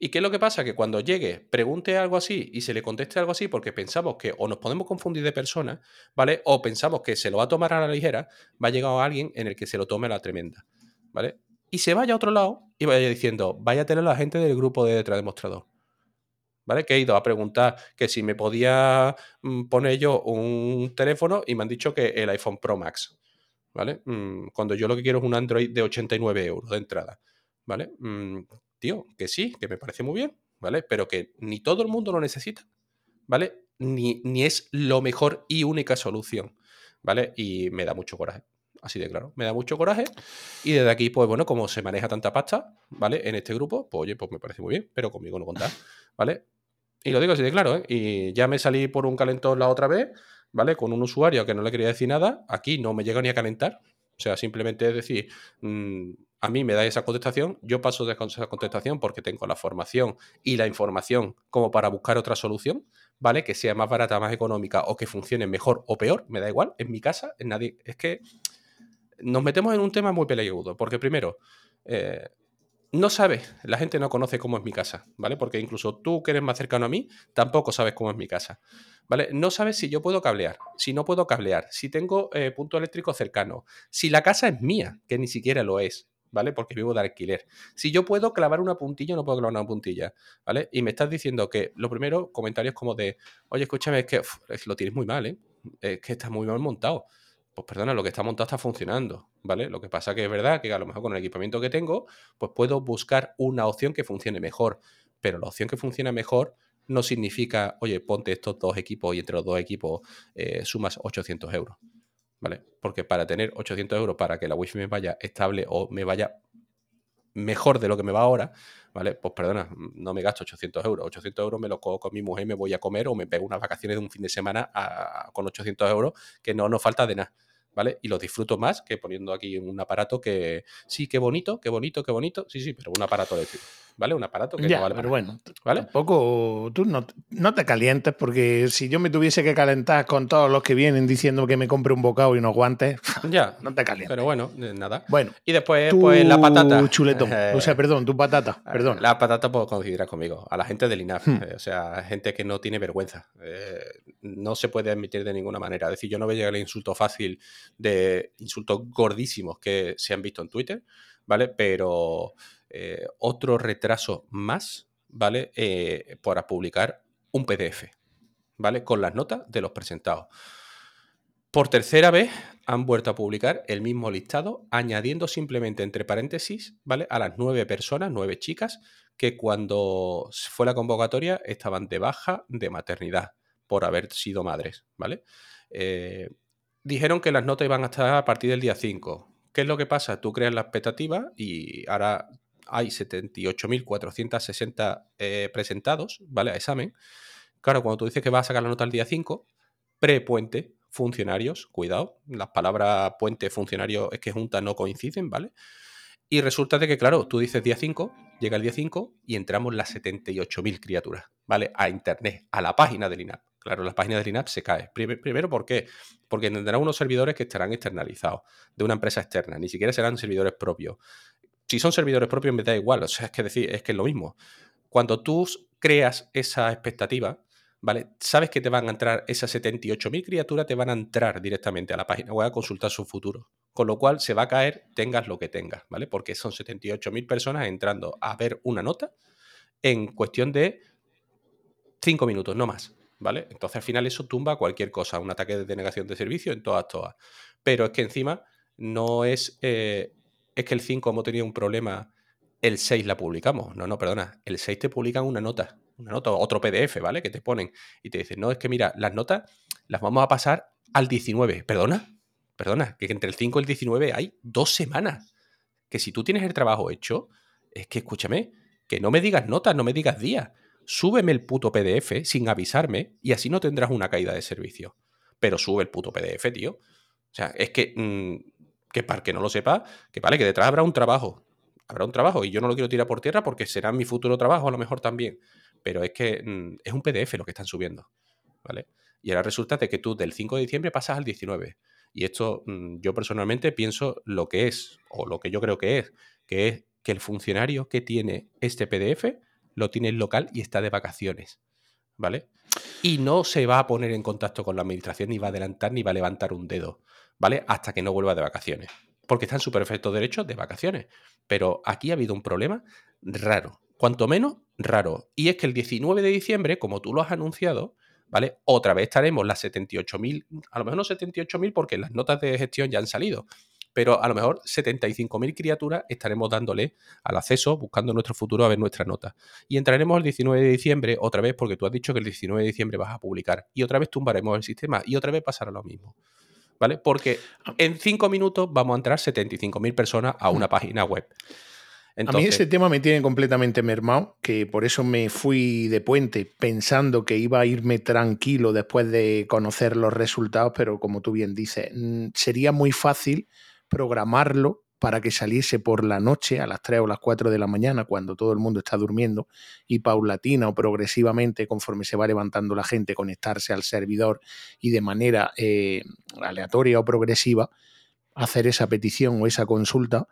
¿Y qué es lo que pasa? Que cuando llegue, pregunte algo así y se le conteste algo así porque pensamos que o nos podemos confundir de persona, ¿vale? O pensamos que se lo va a tomar a la ligera, va a llegar alguien en el que se lo tome a la tremenda, ¿vale? Y se vaya a otro lado y vaya diciendo, vaya a tener la gente del grupo de detrás demostrador. ¿Vale? Que he ido a preguntar que si me podía mm, poner yo un teléfono y me han dicho que el iPhone Pro Max. ¿Vale? Mm, cuando yo lo que quiero es un Android de 89 euros de entrada, ¿vale? Mm, tío, que sí, que me parece muy bien, ¿vale? Pero que ni todo el mundo lo necesita, ¿vale? Ni, ni es lo mejor y única solución, ¿vale? Y me da mucho coraje, así de claro, me da mucho coraje. Y desde aquí, pues bueno, como se maneja tanta pasta, ¿vale? En este grupo, pues oye, pues me parece muy bien, pero conmigo no contar, ¿vale? Y lo digo así de claro, ¿eh? Y ya me salí por un calentón la otra vez, ¿vale? Con un usuario que no le quería decir nada, aquí no me llega ni a calentar. O sea, simplemente es decir, mm, a mí me da esa contestación, yo paso de esa contestación porque tengo la formación y la información como para buscar otra solución, ¿vale? Que sea más barata, más económica o que funcione mejor o peor, me da igual, en mi casa, en nadie. Es que nos metemos en un tema muy peleagudo, porque primero, eh, no sabes, la gente no conoce cómo es mi casa, ¿vale? Porque incluso tú que eres más cercano a mí, tampoco sabes cómo es mi casa, ¿vale? No sabes si yo puedo cablear, si no puedo cablear, si tengo eh, punto eléctrico cercano, si la casa es mía, que ni siquiera lo es, ¿vale? Porque vivo de alquiler. Si yo puedo clavar una puntilla no puedo clavar una puntilla, ¿vale? Y me estás diciendo que, lo primero, comentarios como de, oye, escúchame, es que lo tienes muy mal, ¿eh? Es que está muy mal montado pues perdona, lo que está montado está funcionando, ¿vale? Lo que pasa que es verdad que a lo mejor con el equipamiento que tengo, pues puedo buscar una opción que funcione mejor, pero la opción que funciona mejor no significa, oye, ponte estos dos equipos y entre los dos equipos eh, sumas 800 euros, ¿vale? Porque para tener 800 euros para que la wifi me vaya estable o me vaya mejor de lo que me va ahora, ¿vale? Pues perdona, no me gasto 800 euros. 800 euros me lo cojo con mi mujer, me voy a comer o me pego unas vacaciones de un fin de semana con 800 euros que no nos falta de nada. ¿Vale? Y lo disfruto más que poniendo aquí un aparato que sí, qué bonito, qué bonito, qué bonito, sí, sí, pero un aparato eléctrico. ¿vale? Un aparato que ya, no vale pero bueno, ¿vale? Tampoco tú no, no, te calientes, porque si yo me tuviese que calentar con todos los que vienen diciendo que me compre un bocado y unos guantes, ya, no te calientes. Pero bueno, nada. Bueno, y después, pues la patata. chuletón. o sea, perdón, tu patata, perdón. La patata puedo considerar conmigo, a la gente del INAF, hmm. eh, o sea, gente que no tiene vergüenza. Eh, no se puede admitir de ninguna manera. Es decir, yo no voy a llegar al insulto fácil de insultos gordísimos que se han visto en Twitter, ¿vale? Pero eh, otro retraso más, ¿vale? Eh, para publicar un PDF, ¿vale? Con las notas de los presentados. Por tercera vez han vuelto a publicar el mismo listado, añadiendo simplemente entre paréntesis, ¿vale? A las nueve personas, nueve chicas, que cuando fue la convocatoria estaban de baja de maternidad por haber sido madres, ¿vale? Eh, dijeron que las notas iban a estar a partir del día 5. ¿Qué es lo que pasa? Tú creas la expectativa y ahora hay 78.460 eh, presentados, ¿vale? A examen. Claro, cuando tú dices que vas a sacar la nota el día 5, pre-puente, funcionarios, cuidado, las palabras puente, funcionario, es que juntas no coinciden, ¿vale? Y resulta de que, claro, tú dices día 5, llega el día 5 y entramos las 78.000 criaturas, ¿vale? A internet, a la página del INAP. Claro, la página del INAP se cae. Primero, ¿por qué? Porque tendrán unos servidores que estarán externalizados de una empresa externa, ni siquiera serán servidores propios si son servidores propios me da igual, o sea, es que decir, es que es lo mismo. Cuando tú creas esa expectativa, ¿vale? Sabes que te van a entrar esas 78.000 criaturas, te van a entrar directamente a la página web a consultar su futuro. Con lo cual se va a caer, tengas lo que tengas, ¿vale? Porque son 78.000 personas entrando a ver una nota en cuestión de 5 minutos, no más, ¿vale? Entonces al final eso tumba cualquier cosa, un ataque de denegación de servicio en todas, todas. Pero es que encima no es eh, es que el 5 hemos tenido un problema, el 6 la publicamos. No, no, perdona, el 6 te publican una nota, una nota, otro PDF, ¿vale? Que te ponen y te dicen, no, es que mira, las notas las vamos a pasar al 19. Perdona, perdona, que entre el 5 y el 19 hay dos semanas. Que si tú tienes el trabajo hecho, es que escúchame, que no me digas notas, no me digas días. Súbeme el puto PDF sin avisarme y así no tendrás una caída de servicio. Pero sube el puto PDF, tío. O sea, es que mm, que para que no lo sepa, que vale, que detrás habrá un trabajo. Habrá un trabajo y yo no lo quiero tirar por tierra porque será mi futuro trabajo a lo mejor también. Pero es que mm, es un PDF lo que están subiendo. ¿Vale? Y ahora resulta de que tú del 5 de diciembre pasas al 19. Y esto mm, yo personalmente pienso lo que es, o lo que yo creo que es, que es que el funcionario que tiene este PDF lo tiene en local y está de vacaciones. ¿Vale? Y no se va a poner en contacto con la administración, ni va a adelantar, ni va a levantar un dedo. ¿vale? Hasta que no vuelva de vacaciones. Porque está en su perfecto derecho de vacaciones. Pero aquí ha habido un problema raro. Cuanto menos, raro. Y es que el 19 de diciembre, como tú lo has anunciado, ¿vale? Otra vez estaremos las 78.000, a lo mejor no 78.000 porque las notas de gestión ya han salido, pero a lo mejor 75.000 criaturas estaremos dándole al acceso, buscando nuestro futuro a ver nuestra nota. Y entraremos el 19 de diciembre otra vez porque tú has dicho que el 19 de diciembre vas a publicar y otra vez tumbaremos el sistema y otra vez pasará lo mismo. ¿vale? Porque ah. en cinco minutos vamos a entrar 75.000 personas a una página web. a mí ese tema me tiene completamente mermado, que por eso me fui de puente pensando que iba a irme tranquilo después de conocer los resultados, pero como tú bien dices, mm, sería muy fácil programarlo para que saliese por la noche a las 3 o las 4 de la mañana cuando todo el mundo está durmiendo y paulatina o progresivamente conforme se va levantando la gente conectarse al servidor y de manera eh, aleatoria o progresiva, hacer esa petición o esa consulta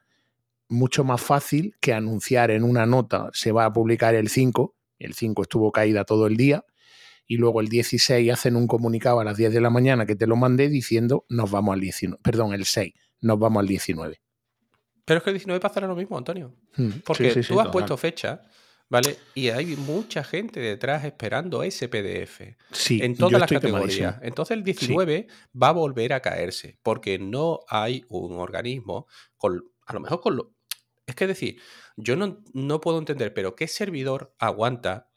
mucho más fácil que anunciar en una nota se va a publicar el 5, el 5 estuvo caída todo el día, y luego el 16 hacen un comunicado a las 10 de la mañana que te lo mandé diciendo nos vamos al 19, perdón, el 6, nos vamos al 19. Pero es que el 19 pasará lo mismo, Antonio. Hmm, Porque sí, sí, sí, tú has puesto fecha, ¿vale? Y hay mucha gente detrás esperando ese PDF. Sí, en todas las categorías. Entonces el 19 va a volver a caerse, porque no hay un organismo con, a lo mejor con lo... Es que decir, yo no, no puedo entender, pero ¿qué servidor aguanta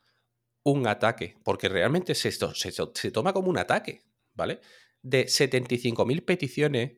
un ataque? Porque realmente se, esto- se, se toma como un ataque, ¿vale? De 75.000 peticiones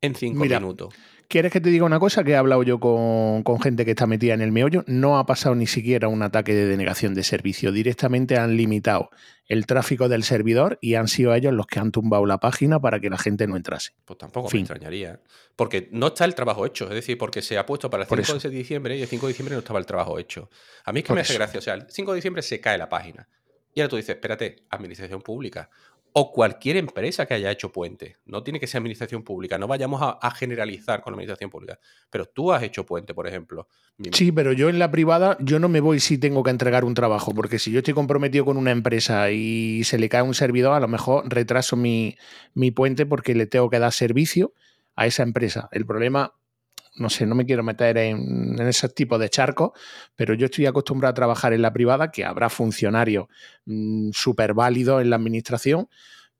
en 5 Mira, minutos. ¿Quieres que te diga una cosa? Que he hablado yo con, con gente que está metida en el meollo. No ha pasado ni siquiera un ataque de denegación de servicio. Directamente han limitado el tráfico del servidor y han sido ellos los que han tumbado la página para que la gente no entrase. Pues tampoco Fin. me extrañaría. Porque no está el trabajo hecho. Es decir, porque se ha puesto para el Por 5 eso. de diciembre y el 5 de diciembre no estaba el trabajo hecho. A mí es que Por me hace gracia. O sea, el 5 de diciembre se cae la página. Y ahora tú dices, espérate, administración pública. O cualquier empresa que haya hecho puente. No tiene que ser administración pública. No vayamos a, generalizar con la administración pública. Pero tú has hecho puente, por ejemplo. Sí, pero yo en la privada, yo no me voy si tengo que entregar un trabajo, porque si yo estoy comprometido con una empresa y se le cae un servidor, a lo mejor retraso mi, mi puente porque le tengo que dar servicio a esa empresa. El problema, no sé, no me quiero meter en, ese tipo de charcos, pero yo estoy acostumbrado a trabajar en la privada, que habrá funcionarios súper válidos en la administración,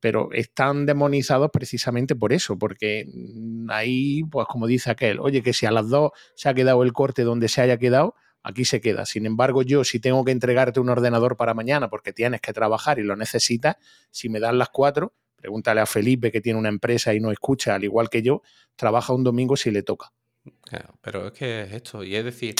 pero están demonizados precisamente por eso, porque mm, ahí, pues como dice aquel, oye, que si a las dos se ha quedado el corte donde se haya quedado, aquí se queda. Sin embargo, yo si tengo que entregarte un ordenador para mañana porque tienes que trabajar y lo necesitas, si me dan las cuatro, pregúntale a Felipe que tiene una empresa y no escucha, al igual que yo, trabaja un domingo si le toca. Claro, pero es que es esto. Y es decir,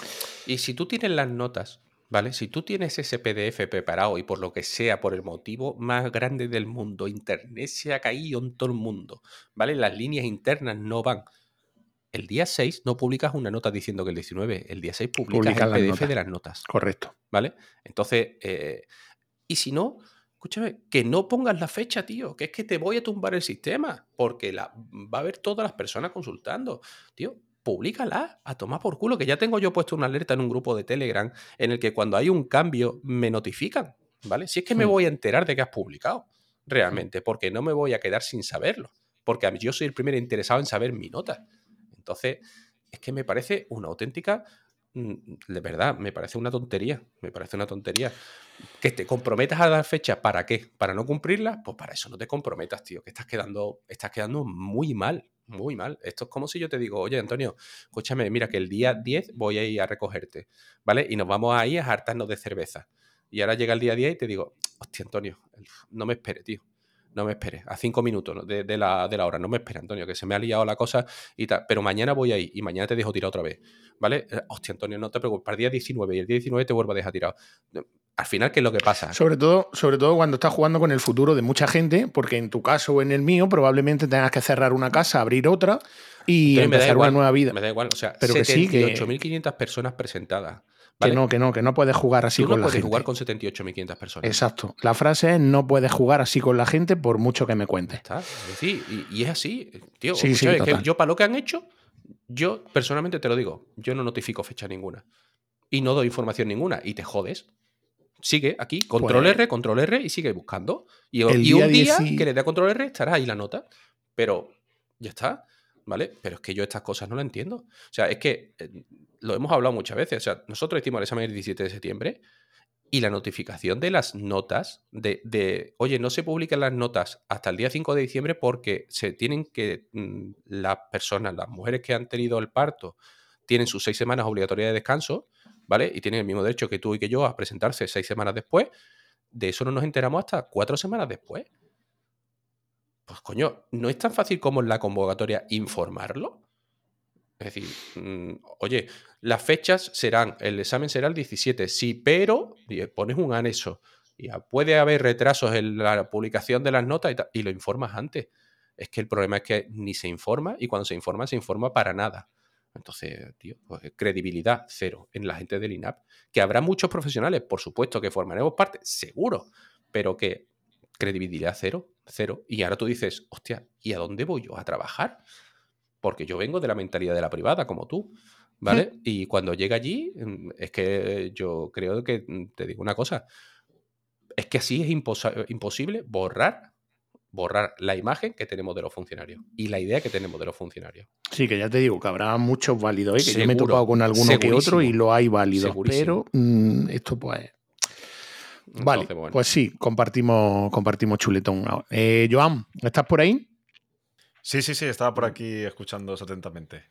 y si tú tienes las notas, ¿vale? Si tú tienes ese PDF preparado y por lo que sea, por el motivo más grande del mundo, Internet se ha caído en todo el mundo, ¿vale? Las líneas internas no van. El día 6 no publicas una nota diciendo que el 19, el día 6 publicas el PDF de las notas, Correcto. ¿vale? Entonces, eh, y si no, escúchame, que no pongas la fecha, tío, que es que te voy a tumbar el sistema, porque la, va a haber todas las personas consultando. Tío, públicala, a tomar por culo, que ya tengo yo puesto una alerta en un grupo de Telegram en el que cuando hay un cambio me notifican, ¿vale? Si es que me Hmm. voy a enterar de que has publicado, realmente, porque no me voy a quedar sin saberlo, porque yo soy el primer interesado en saber mi nota. Entonces, es que me parece una auténtica, mm, de verdad, me parece una tontería, me parece una tontería. Que te comprometas a dar fecha, ¿para qué? ¿Para no cumplirla? Pues para eso no te comprometas, tío, que estás quedando, estás quedando muy mal, muy mal. Esto es como si yo te digo, oye, Antonio, escúchame, mira que el día 10 voy a ir a recogerte, ¿vale? Y nos vamos a ir a hartarnos de cerveza. Y ahora llega el día 10 y te digo, hostia, Antonio, no me espere, tío. No me espere, a cinco minutos de, de la, de la hora. No me espere, Antonio, que se me ha liado la cosa y tal. Pero mañana voy ahí y mañana te dejo tirado otra vez. ¿Vale? Eh, Hostia, Antonio, no te preocupes. Para el día 19 y el día 19 te vuelvo a dejar tirado. Al final, ¿qué es lo que pasa? Sobre todo, sobre todo cuando estás jugando con el futuro de mucha gente, porque en tu caso o en el mío probablemente tengas que cerrar una casa, abrir otra y Entonces, empezar igual, una nueva vida. Me da igual. O sea, Pero que sí, que- 78.500 personas presentadas. Que no, que no, que no puedes jugar así Tú con no la puedes gente. jugar con 78.500 personas. Exacto. La frase es no puedes jugar así con la gente por mucho que me cuentes. está. Es decir, y, y es así, tío. Sí, sí, es que yo para lo que han hecho, yo personalmente te lo digo, yo no notifico fecha ninguna. Y no doy información ninguna. Y te jodes. Sigue aquí, control Pues- R, control R y sigue buscando. Y, un día día 10 que le dé a control R estará ahí la nota. Pero ya está. ¿Vale? Pero es que yo estas cosas no las entiendo. O sea, es que eh, lo hemos hablado muchas veces. O sea, nosotros hicimos el examen el 17 de septiembre y la notificación de las notas, de, de, oye, no se publican las notas hasta el día 5 de diciembre porque se tienen que, mm, las personas, las mujeres que han tenido el parto, tienen sus seis semanas obligatorias de descanso, ¿vale? Y tienen el mismo derecho que tú y que yo a presentarse seis semanas después. De eso no nos enteramos hasta cuatro semanas después. Pues coño, ¿no es tan fácil como en la convocatoria informarlo? Es decir, mm, oye, las fechas serán, el examen será el 17, sí, pero y pones un anexo. Y puede haber retrasos en la publicación de las notas y, y lo informas antes. Es que el problema es que ni se informa y cuando se informa, se informa para nada. Entonces, tío, pues credibilidad cero en la gente del INAP. Que habrá muchos profesionales, por supuesto, que formaremos parte, seguro, pero que credibilidad cero, cero. Y ahora tú dices, hostia, ¿y a dónde voy yo a trabajar? porque yo vengo de la mentalidad de la privada, como tú, ¿vale? Y cuando llega allí, mm, es que yo creo que, mm, te digo una cosa, es que así es imposible borrar borrar la imagen que tenemos de los funcionarios y la idea que tenemos de los funcionarios. Sí, que ya te digo que habrá muchos válidos, ¿eh? que yo me he topado con alguno que otro y lo hay válidos, pero mm, esto pues... Vale, pues sí, compartimos, compartimos chuletón. Eh, Joan, ¿estás por ahí? Sí, sí, sí, estaba por aquí escuchando atentamente.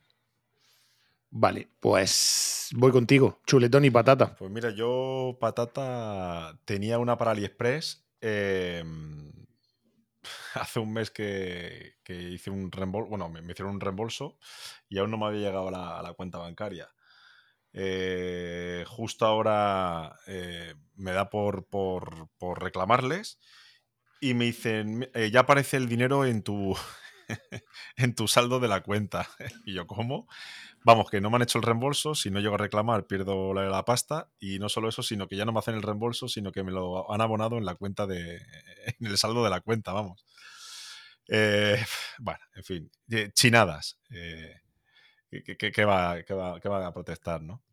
Vale, pues voy contigo, chuletón y patata. Pues mira, yo patata tenía una para AliExpress. Em, hace un mes que, hice un reembolso, bueno, me, hicieron un reembolso y aún no me había llegado a la, cuenta bancaria. Eh, justo ahora eh, me da por, por, reclamarles y me dicen, eh, ya aparece el dinero en tu, en tu saldo de la cuenta. y yo, ¿cómo? Vamos, que no me han hecho el reembolso, si no llego a reclamar pierdo la, pasta y no solo eso, sino que ya no me hacen el reembolso, sino que me lo han abonado en la cuenta de, en el saldo de la cuenta, vamos. Bueno, en fin, chinadas. Eh, ¿qué, va, va, a protestar, no?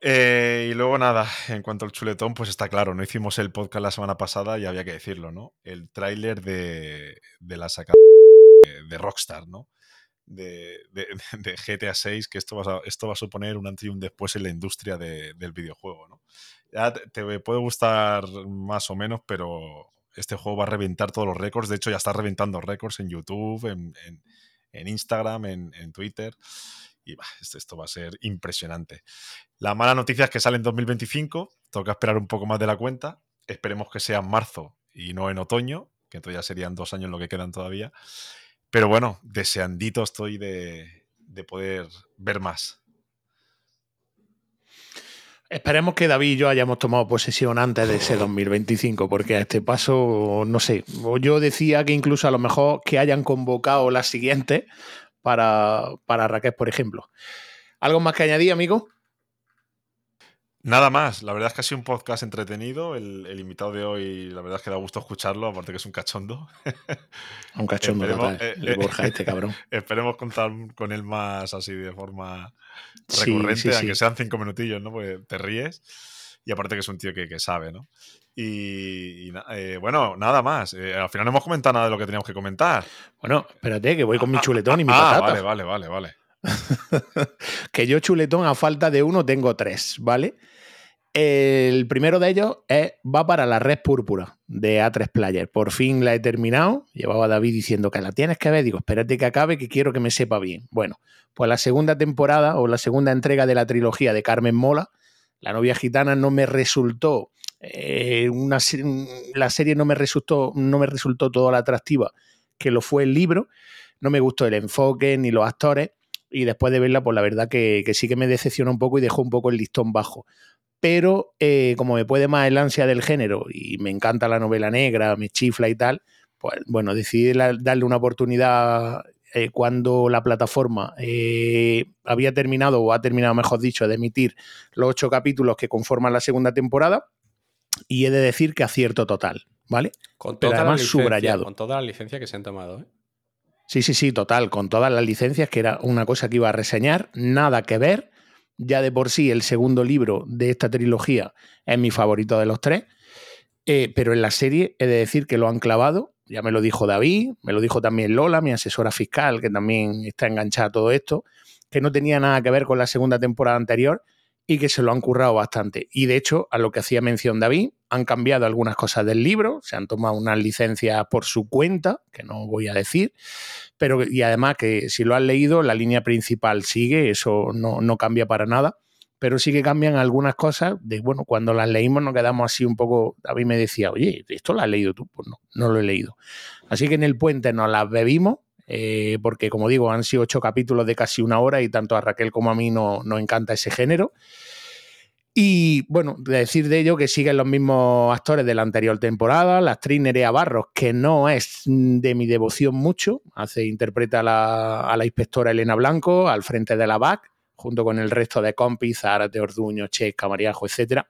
Eh, y luego nada, en cuanto al chuletón, pues está claro, no hicimos el podcast la semana pasada y había que decirlo, ¿no? El tráiler de, de la sacada de Rockstar, ¿no? de, GTA 6, que esto va, a, esto va a suponer un antes y un después en la industria del videojuego. ¿no? Ya te, puede gustar más o menos, pero este juego va a reventar todos los récords. De hecho, ya está reventando récords en YouTube, en, Instagram, en, Twitter. Y esto, esto, va a ser impresionante. La mala noticia es que sale en 2025. Toca esperar un poco más de la cuenta. Esperemos que sea en marzo y no en otoño, que entonces ya serían dos años lo que quedan todavía. Pero bueno, deseandito estoy de, poder ver más. Esperemos que David y yo hayamos tomado posesión antes de ese 2025, porque a este paso, no sé, yo decía que incluso a lo mejor que hayan convocado las siguientes para, para Raquel, por ejemplo. ¿Algo más que añadir, amigo? Nada más, la verdad es que ha sido un podcast entretenido. El, invitado de hoy, la verdad es que da gusto escucharlo, aparte que es un cachondo. Un cachondo, total, eh, el Borja este cabrón. Esperemos contar con él más así de forma recurrente, aunque sean cinco minutillos, ¿no? Porque te ríes. Y aparte que es un tío que, sabe, ¿no? Y, eh, bueno, nada más. Eh, al final no hemos comentado nada de lo que teníamos que comentar. Bueno, espérate, que voy con mi ah, chuletón y mi ah, patata. Vale, vale, vale, vale. que yo chuletón a falta de uno tengo tres, ¿vale? El primero de ellos es, va para la red púrpura de A3 Player. Por fin la he terminado. Llevaba David diciendo que la tienes que ver. Digo, espérate que acabe, que quiero que me sepa bien. Bueno, pues la segunda temporada o la segunda entrega de la trilogía de Carmen Mola, La novia gitana, no me resultó. Eh, una, la serie no me resultó, no me resultó todo la atractiva que lo fue el libro. No me gustó el enfoque ni los actores. Y después de verla, pues la verdad que, que sí que me decepcionó un poco y dejó un poco el listón bajo pero eh, como me puede más el ansia del género y me encanta la novela negra, me chifla y tal, pues bueno, decidí darle una oportunidad eh, cuando la plataforma eh, había terminado, o ha terminado, mejor dicho, de emitir los ocho capítulos que conforman la segunda temporada. Y he de decir que acierto total, ¿vale? Con toda la subrayado. Con toda la licencia que se han tomado, ¿eh? Sí, sí, sí, total, con todas las licencias, que era una cosa que iba a reseñar, nada que ver ya de por sí el segundo libro de esta trilogía es mi favorito de los tres, eh, pero en la serie he de decir que lo han clavado, ya me lo dijo David, me lo dijo también Lola, mi asesora fiscal, que también está enganchada a todo esto, que no tenía nada que ver con la segunda temporada anterior y que se lo han currado bastante. Y de hecho, a lo que hacía mención David, han cambiado algunas cosas del libro, se han tomado unas licencias por su cuenta, que no voy a decir, pero y además que si lo has leído, la línea principal sigue, eso no, cambia para nada, pero sí que cambian algunas cosas, de bueno, cuando las leímos nos quedamos así un poco, David me decía, oye, ¿esto lo has leído tú? Pues no, no lo he leído. Así que en el puente nos las bebimos, eh, porque como digo, han sido ocho capítulos de casi una hora y tanto a Raquel como a mí no, nos encanta ese género. Y bueno, decir de ello que siguen los mismos actores de la anterior temporada, la actriz Nerea Barros, que no es de mi devoción mucho, hace, interpreta a la, inspectora Elena Blanco al frente de la BAC, junto con el resto de compis, Zárate, Orduño, Chesca, Mariajo, etc.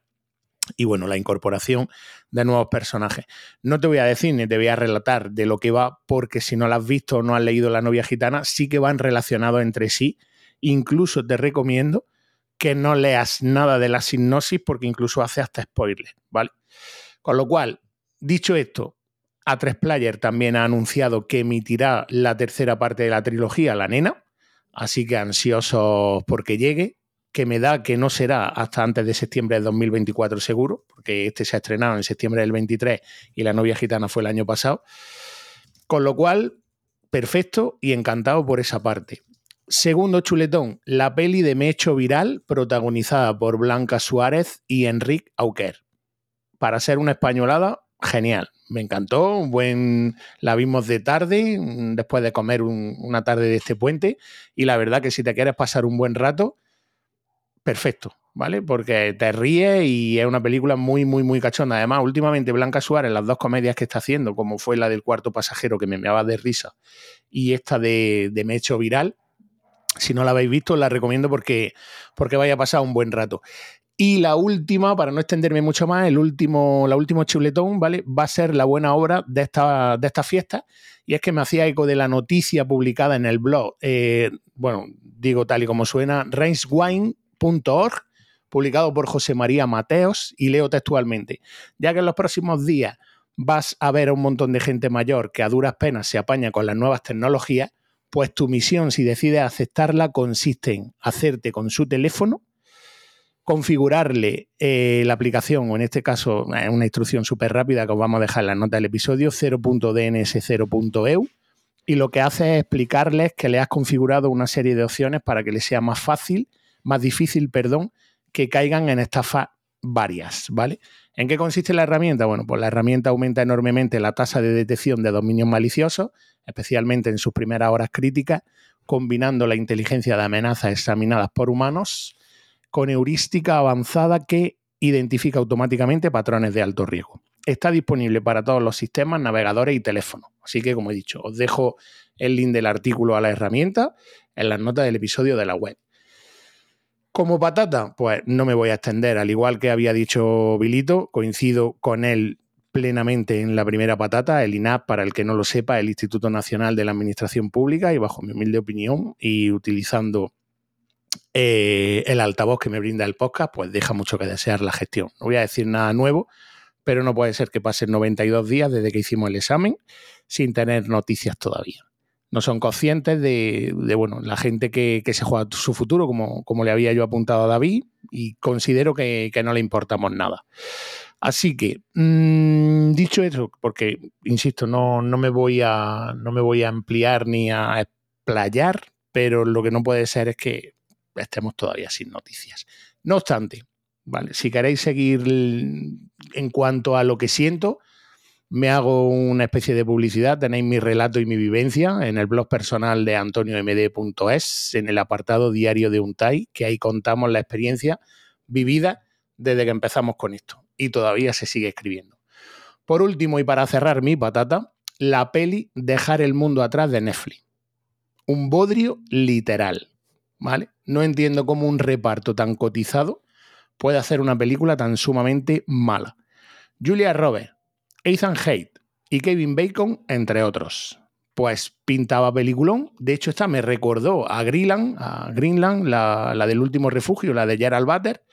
y bueno, la incorporación de nuevos personajes. No te voy a decir ni te voy a relatar de lo que va, porque si no lo has visto o no has leído La novia gitana, sí que van relacionados entre sí. Incluso te recomiendo que no leas nada de la sinopsis, porque incluso hace hasta spoilers, ¿vale? Con lo cual, dicho esto, A3 Player también ha anunciado que emitirá la tercera parte de la trilogía, La Nena, así que ansiosos porque llegue que me da que no será hasta antes de septiembre del 2024 seguro, porque este se ha estrenado en septiembre del 23 y La novia gitana fue el año pasado. Con lo cual, perfecto y encantado por esa parte. Segundo chuletón, la peli de Mecho Viral, protagonizada por Blanca Suárez y Enrique Auquer. Para ser una españolada, genial. Me encantó, buen, la vimos de tarde, después de comer una tarde de este puente, y la verdad que si te quieres pasar un buen rato, perfecto, ¿vale? Porque te ríes y es una película muy, muy, muy cachonda. Además, últimamente Blanca Suárez, las dos comedias que está haciendo, como fue la del cuarto pasajero, que me meaba de risa, y esta de, de Me hecho viral, si no la habéis visto, la recomiendo porque, porque vaya a pasar un buen rato. Y la última, para no extenderme mucho más, el último, la último chuletón, ¿vale? Va a ser la buena obra de esta, de esta fiesta. Y es que me hacía eco de la noticia publicada en el blog, eh, bueno, digo tal y como suena, Wine publicado por José María Mateos, y leo textualmente, ya que en los próximos días vas a ver a un montón de gente mayor que a duras penas se apaña con las nuevas tecnologías, pues tu misión, si decides aceptarla, consiste en hacerte con su teléfono, configurarle eh, la aplicación, o en este caso es una instrucción súper rápida que os vamos a dejar en la nota del episodio, 0.dns0.eu, y lo que hace es explicarles que le has configurado una serie de opciones para que le sea más fácil más difícil, perdón, que caigan en estafas varias, ¿vale? ¿En qué consiste la herramienta? Bueno, pues la herramienta aumenta enormemente la tasa de detección de dominios maliciosos, especialmente en sus primeras horas críticas, combinando la inteligencia de amenazas examinadas por humanos con heurística avanzada que identifica automáticamente patrones de alto riesgo. Está disponible para todos los sistemas, navegadores y teléfonos. Así que, como he dicho, os dejo el link del artículo a la herramienta en las notas del episodio de la web. Como patata, pues no me voy a extender, al igual que había dicho Bilito, coincido con él plenamente en la primera patata, el INAP, para el que no lo sepa, el Instituto Nacional de la Administración Pública, y bajo mi humilde opinión, y utilizando eh, el altavoz que me brinda el podcast, pues deja mucho que desear la gestión. No voy a decir nada nuevo, pero no puede ser que pasen 92 días desde que hicimos el examen sin tener noticias todavía no son conscientes de, bueno, la gente que, se juega su futuro, como, como le había yo apuntado a David, y considero que, no le importamos nada. Así que, mm, dicho eso, porque, insisto, no, no, me voy a, no me voy a ampliar ni a explayar, pero lo que no puede ser es que estemos todavía sin noticias. No obstante, ¿vale? si queréis seguir en cuanto a lo que siento, me hago una especie de publicidad, tenéis mi relato y mi vivencia en el blog personal de antoniomd.es, en el apartado diario de UNTAI, que ahí contamos la experiencia vivida desde que empezamos con esto y todavía se sigue escribiendo. Por último, y para cerrar mi patata, la peli Dejar el mundo atrás de Netflix. Un bodrio literal, ¿vale? No entiendo cómo un reparto tan cotizado puede hacer una película tan sumamente mala. Julia Roberts, Ethan Haidt y Kevin Bacon, entre otros. Pues pintaba peliculón. De hecho, esta me recordó a Greenland, a Greenland la, del último refugio, la de Gerald Butter,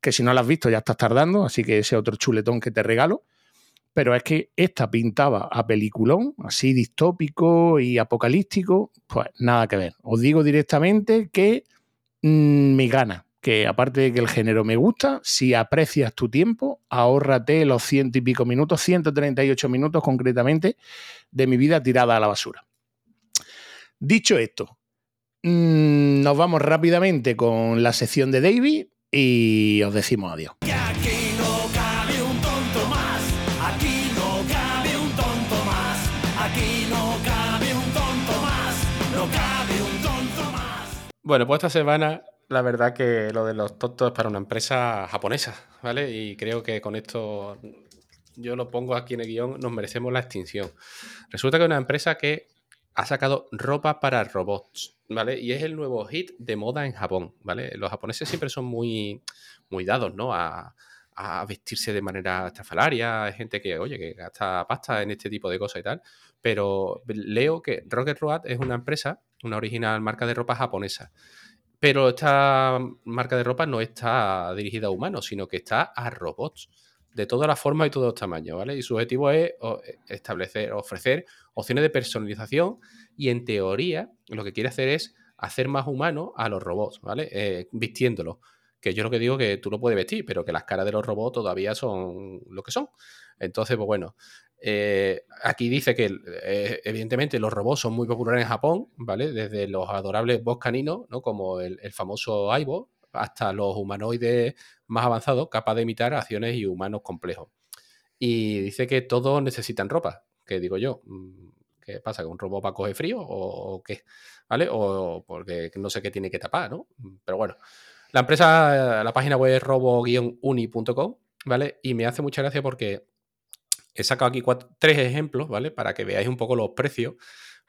que si no la has visto ya estás tardando, así que ese otro chuletón que te regalo. Pero es que esta pintaba a peliculón, así distópico y apocalíptico, pues nada que ver. Os digo directamente que mm, me gana que aparte de que el género me gusta, si aprecias tu tiempo, ahórrate los ciento y pico minutos, 138 minutos concretamente, de mi vida tirada a la basura. Dicho esto, mm, nos vamos rápidamente con la sección de David y os decimos adiós. Bueno, pues esta semana la verdad que lo de los tontos es para una empresa japonesa, ¿vale? Y creo que con esto yo lo pongo aquí en el guion, nos merecemos la extinción. Resulta que es una empresa que ha sacado ropa para robots, ¿vale? Y es el nuevo hit de moda en Japón, ¿vale? Los japoneses siempre son muy, muy dados, ¿no? A, vestirse de manera estrafalaria, hay gente que, oye, que gasta pasta en este tipo de cosas y tal, pero leo que Rocket Road es una empresa, una original marca de ropa japonesa. Pero esta marca de ropa no está dirigida a humanos, sino que está a robots de todas las formas y todos los tamaños, ¿vale? Y su objetivo es establecer, ofrecer opciones de personalización y en teoría lo que quiere hacer es hacer más humanos a los robots, ¿vale? Eh, vistiéndolos. Que yo lo que digo que tú lo puedes vestir, pero que las caras de los robots todavía son lo que son. Entonces, pues bueno, eh, aquí dice que eh, evidentemente los robots son muy populares en Japón, ¿vale? Desde los adorables boss caninos, ¿no? Como el, famoso Aibo, hasta los humanoides más avanzados, capaz de imitar acciones y humanos complejos. Y dice que todos necesitan ropa, que digo yo, mm, ¿qué pasa? ¿Que un robot va a coger frío o, qué? ¿Vale? O porque no sé qué tiene que tapar, ¿no? Pero bueno, la empresa, la página web es robo-uni.com, ¿vale? Y me hace mucha gracia porque he sacado aquí tres ejemplos, ¿vale? Para que veáis un poco los precios,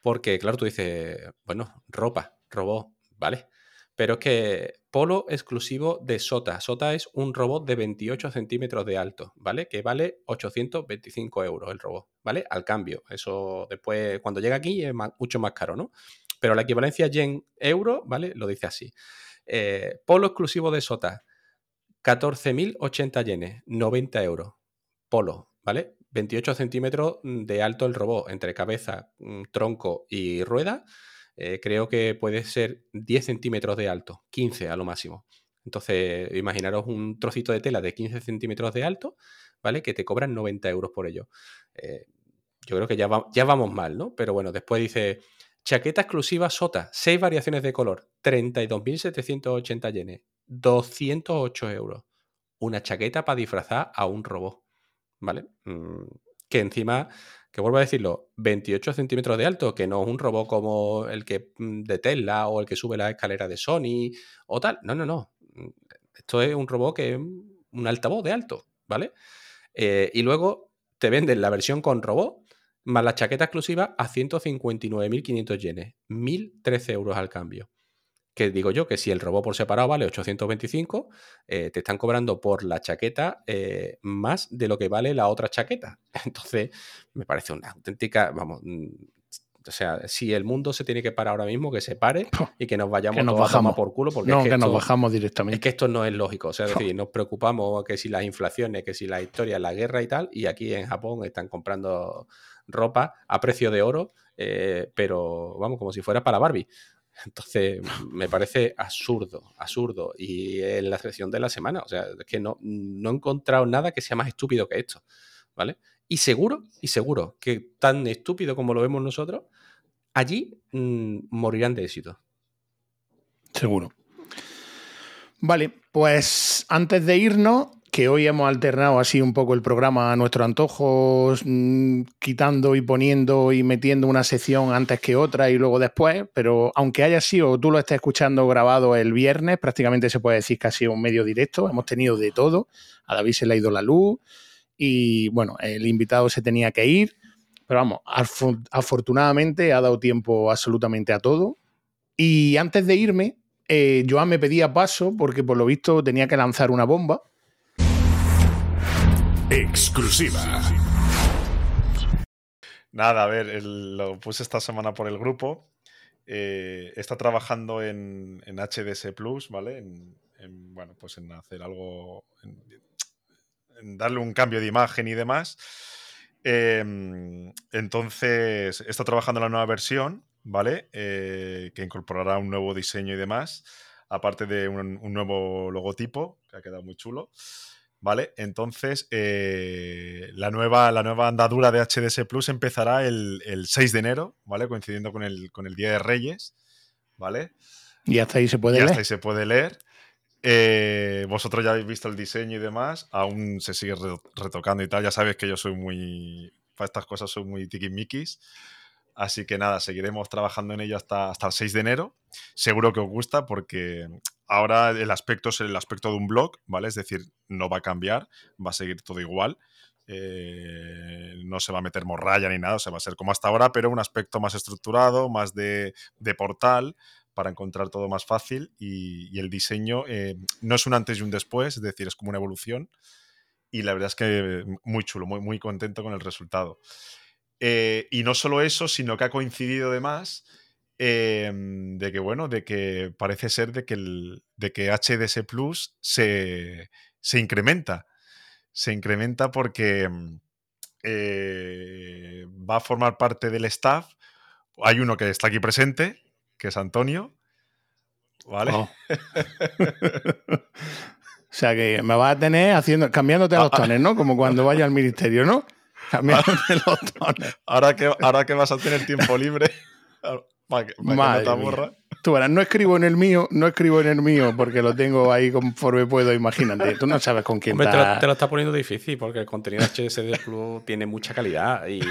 porque claro, tú dices, bueno, ropa, robot, ¿vale? Pero es que polo exclusivo de Sota. Sota es un robot de 28 centímetros de alto, ¿vale? Que vale 825 euros el robot, ¿vale? Al cambio. Eso después, cuando llega aquí, es mucho más caro, ¿no? Pero la equivalencia yen-euro, ¿vale? Lo dice así. Eh, polo exclusivo de Sota, 14.080 yenes, 90 euros. Polo, ¿vale? 28 centímetros de alto el robot, entre cabeza, mm, tronco y rueda. Eh, creo que puede ser 10 centímetros de alto, 15 a lo máximo. Entonces, imaginaros un trocito de tela de 15 centímetros de alto, ¿vale? Que te cobran 90 euros por ello. Eh, yo creo que ya, ya vamos mal, ¿no? Pero bueno, después dice, chaqueta exclusiva Sota, 6 variaciones de color, 32.780 yenes, 208 euros. Una chaqueta para disfrazar a un robot. ¿Vale? Mm, que encima, que vuelvo a decirlo, 28 centímetros de alto, que no es un robot como el que mm, de Tesla o el que sube la escalera de Sony o tal. No, no, no. Mm, esto es un robot que es un altavoz de alto, ¿vale? Eh, y luego te venden la versión con robot más la chaqueta exclusiva a 159.500 yenes, 1.013 euros al cambio que digo yo que si el robot por separado vale 825, eh, te están cobrando por la chaqueta eh, más de lo que vale la otra chaqueta. Entonces, me parece una auténtica, vamos, mm, o sea, si el mundo se tiene que parar ahora mismo, que se pare y que nos vayamos que nos bajamos. por culo. Porque no, es que, nos bajamos directamente. Es que esto no es lógico. O sea, es decir, nos preocupamos que si las inflaciones, que si la historia, la guerra y tal, y aquí en Japón están comprando ropa a precio de oro, eh, pero vamos, como si fuera para Barbie. Entonces, me parece absurdo, absurdo. Y en la sección de la semana, o sea, es que no, no he encontrado nada que sea más estúpido que esto, ¿vale? Y seguro, y seguro que tan estúpido como lo vemos nosotros, allí mm, morirán de éxito. Seguro. Vale, pues antes de irnos, que hoy hemos alternado así un poco el programa a nuestro antojo, mm, quitando y poniendo y metiendo una sección antes que otra y luego después, pero aunque haya sido, tú lo estés escuchando grabado el viernes, prácticamente se puede decir que ha sido un medio directo, hemos tenido de todo, a David se le ha ido la luz y bueno, el invitado se tenía que ir, pero vamos, afortunadamente ha dado tiempo absolutamente a todo. Y antes de irme, eh, Joan me pedía paso porque por lo visto tenía que lanzar una bomba Exclusiva. Nada, a ver, lo puse esta semana por el grupo. Eh, está trabajando en, HDS Plus, ¿vale? En, bueno, pues en hacer algo, en, darle un cambio de imagen y demás. Em, entonces, está trabajando en la nueva versión, ¿vale? Eh, que incorporará un nuevo diseño y demás, aparte de un, un nuevo logotipo, que ha quedado muy chulo. ¿Vale? Entonces, eh, la, nueva, la nueva andadura de HDS Plus empezará el, 6 de enero, ¿vale? Coincidiendo con el, con el Día de Reyes, ¿vale? Y hasta ahí se puede y leer. Hasta ahí se puede leer. Eh, vosotros ya habéis visto el diseño y demás, aún se sigue retocando y tal. Ya sabéis que yo soy muy. Para estas cosas soy muy tiquismiquis. Así que nada, seguiremos trabajando en ello hasta, hasta el 6 de enero. Seguro que os gusta porque ahora el aspecto es el aspecto de un blog, ¿vale? Es decir, no va a cambiar, va a seguir todo igual. Eh, no se va a meter morralla ni nada, se va a ser como hasta ahora, pero un aspecto más estructurado, más de, portal, para encontrar todo más fácil y, el diseño eh, no es un antes y un después, es decir, es como una evolución. y la verdad es que muy chulo, muy, muy contento con el resultado. Eh, y no solo eso, sino que ha coincidido además em, de que, bueno, de que parece ser de que, el, de que HDS Plus se, se incrementa. Se incrementa porque mm, eh, va a formar parte del staff. Hay uno que está aquí presente, que es Antonio. ¿Vale? Oh. o sea que me vas a tener haciendo, cambiándote Ah, los tones, ¿no? Como cuando vaya al ministerio, ¿no? Cambiándote los tones. Ahora que, ahora que vas a tener tiempo libre, para que, no te aburra. Tú verás, no escribo en el mío, no escribo en el mío porque lo tengo ahí conforme puedo, imagínate. Tú no sabes con quién Hombre, te lo, te lo está poniendo difícil porque el contenido HSD Plus tiene mucha calidad y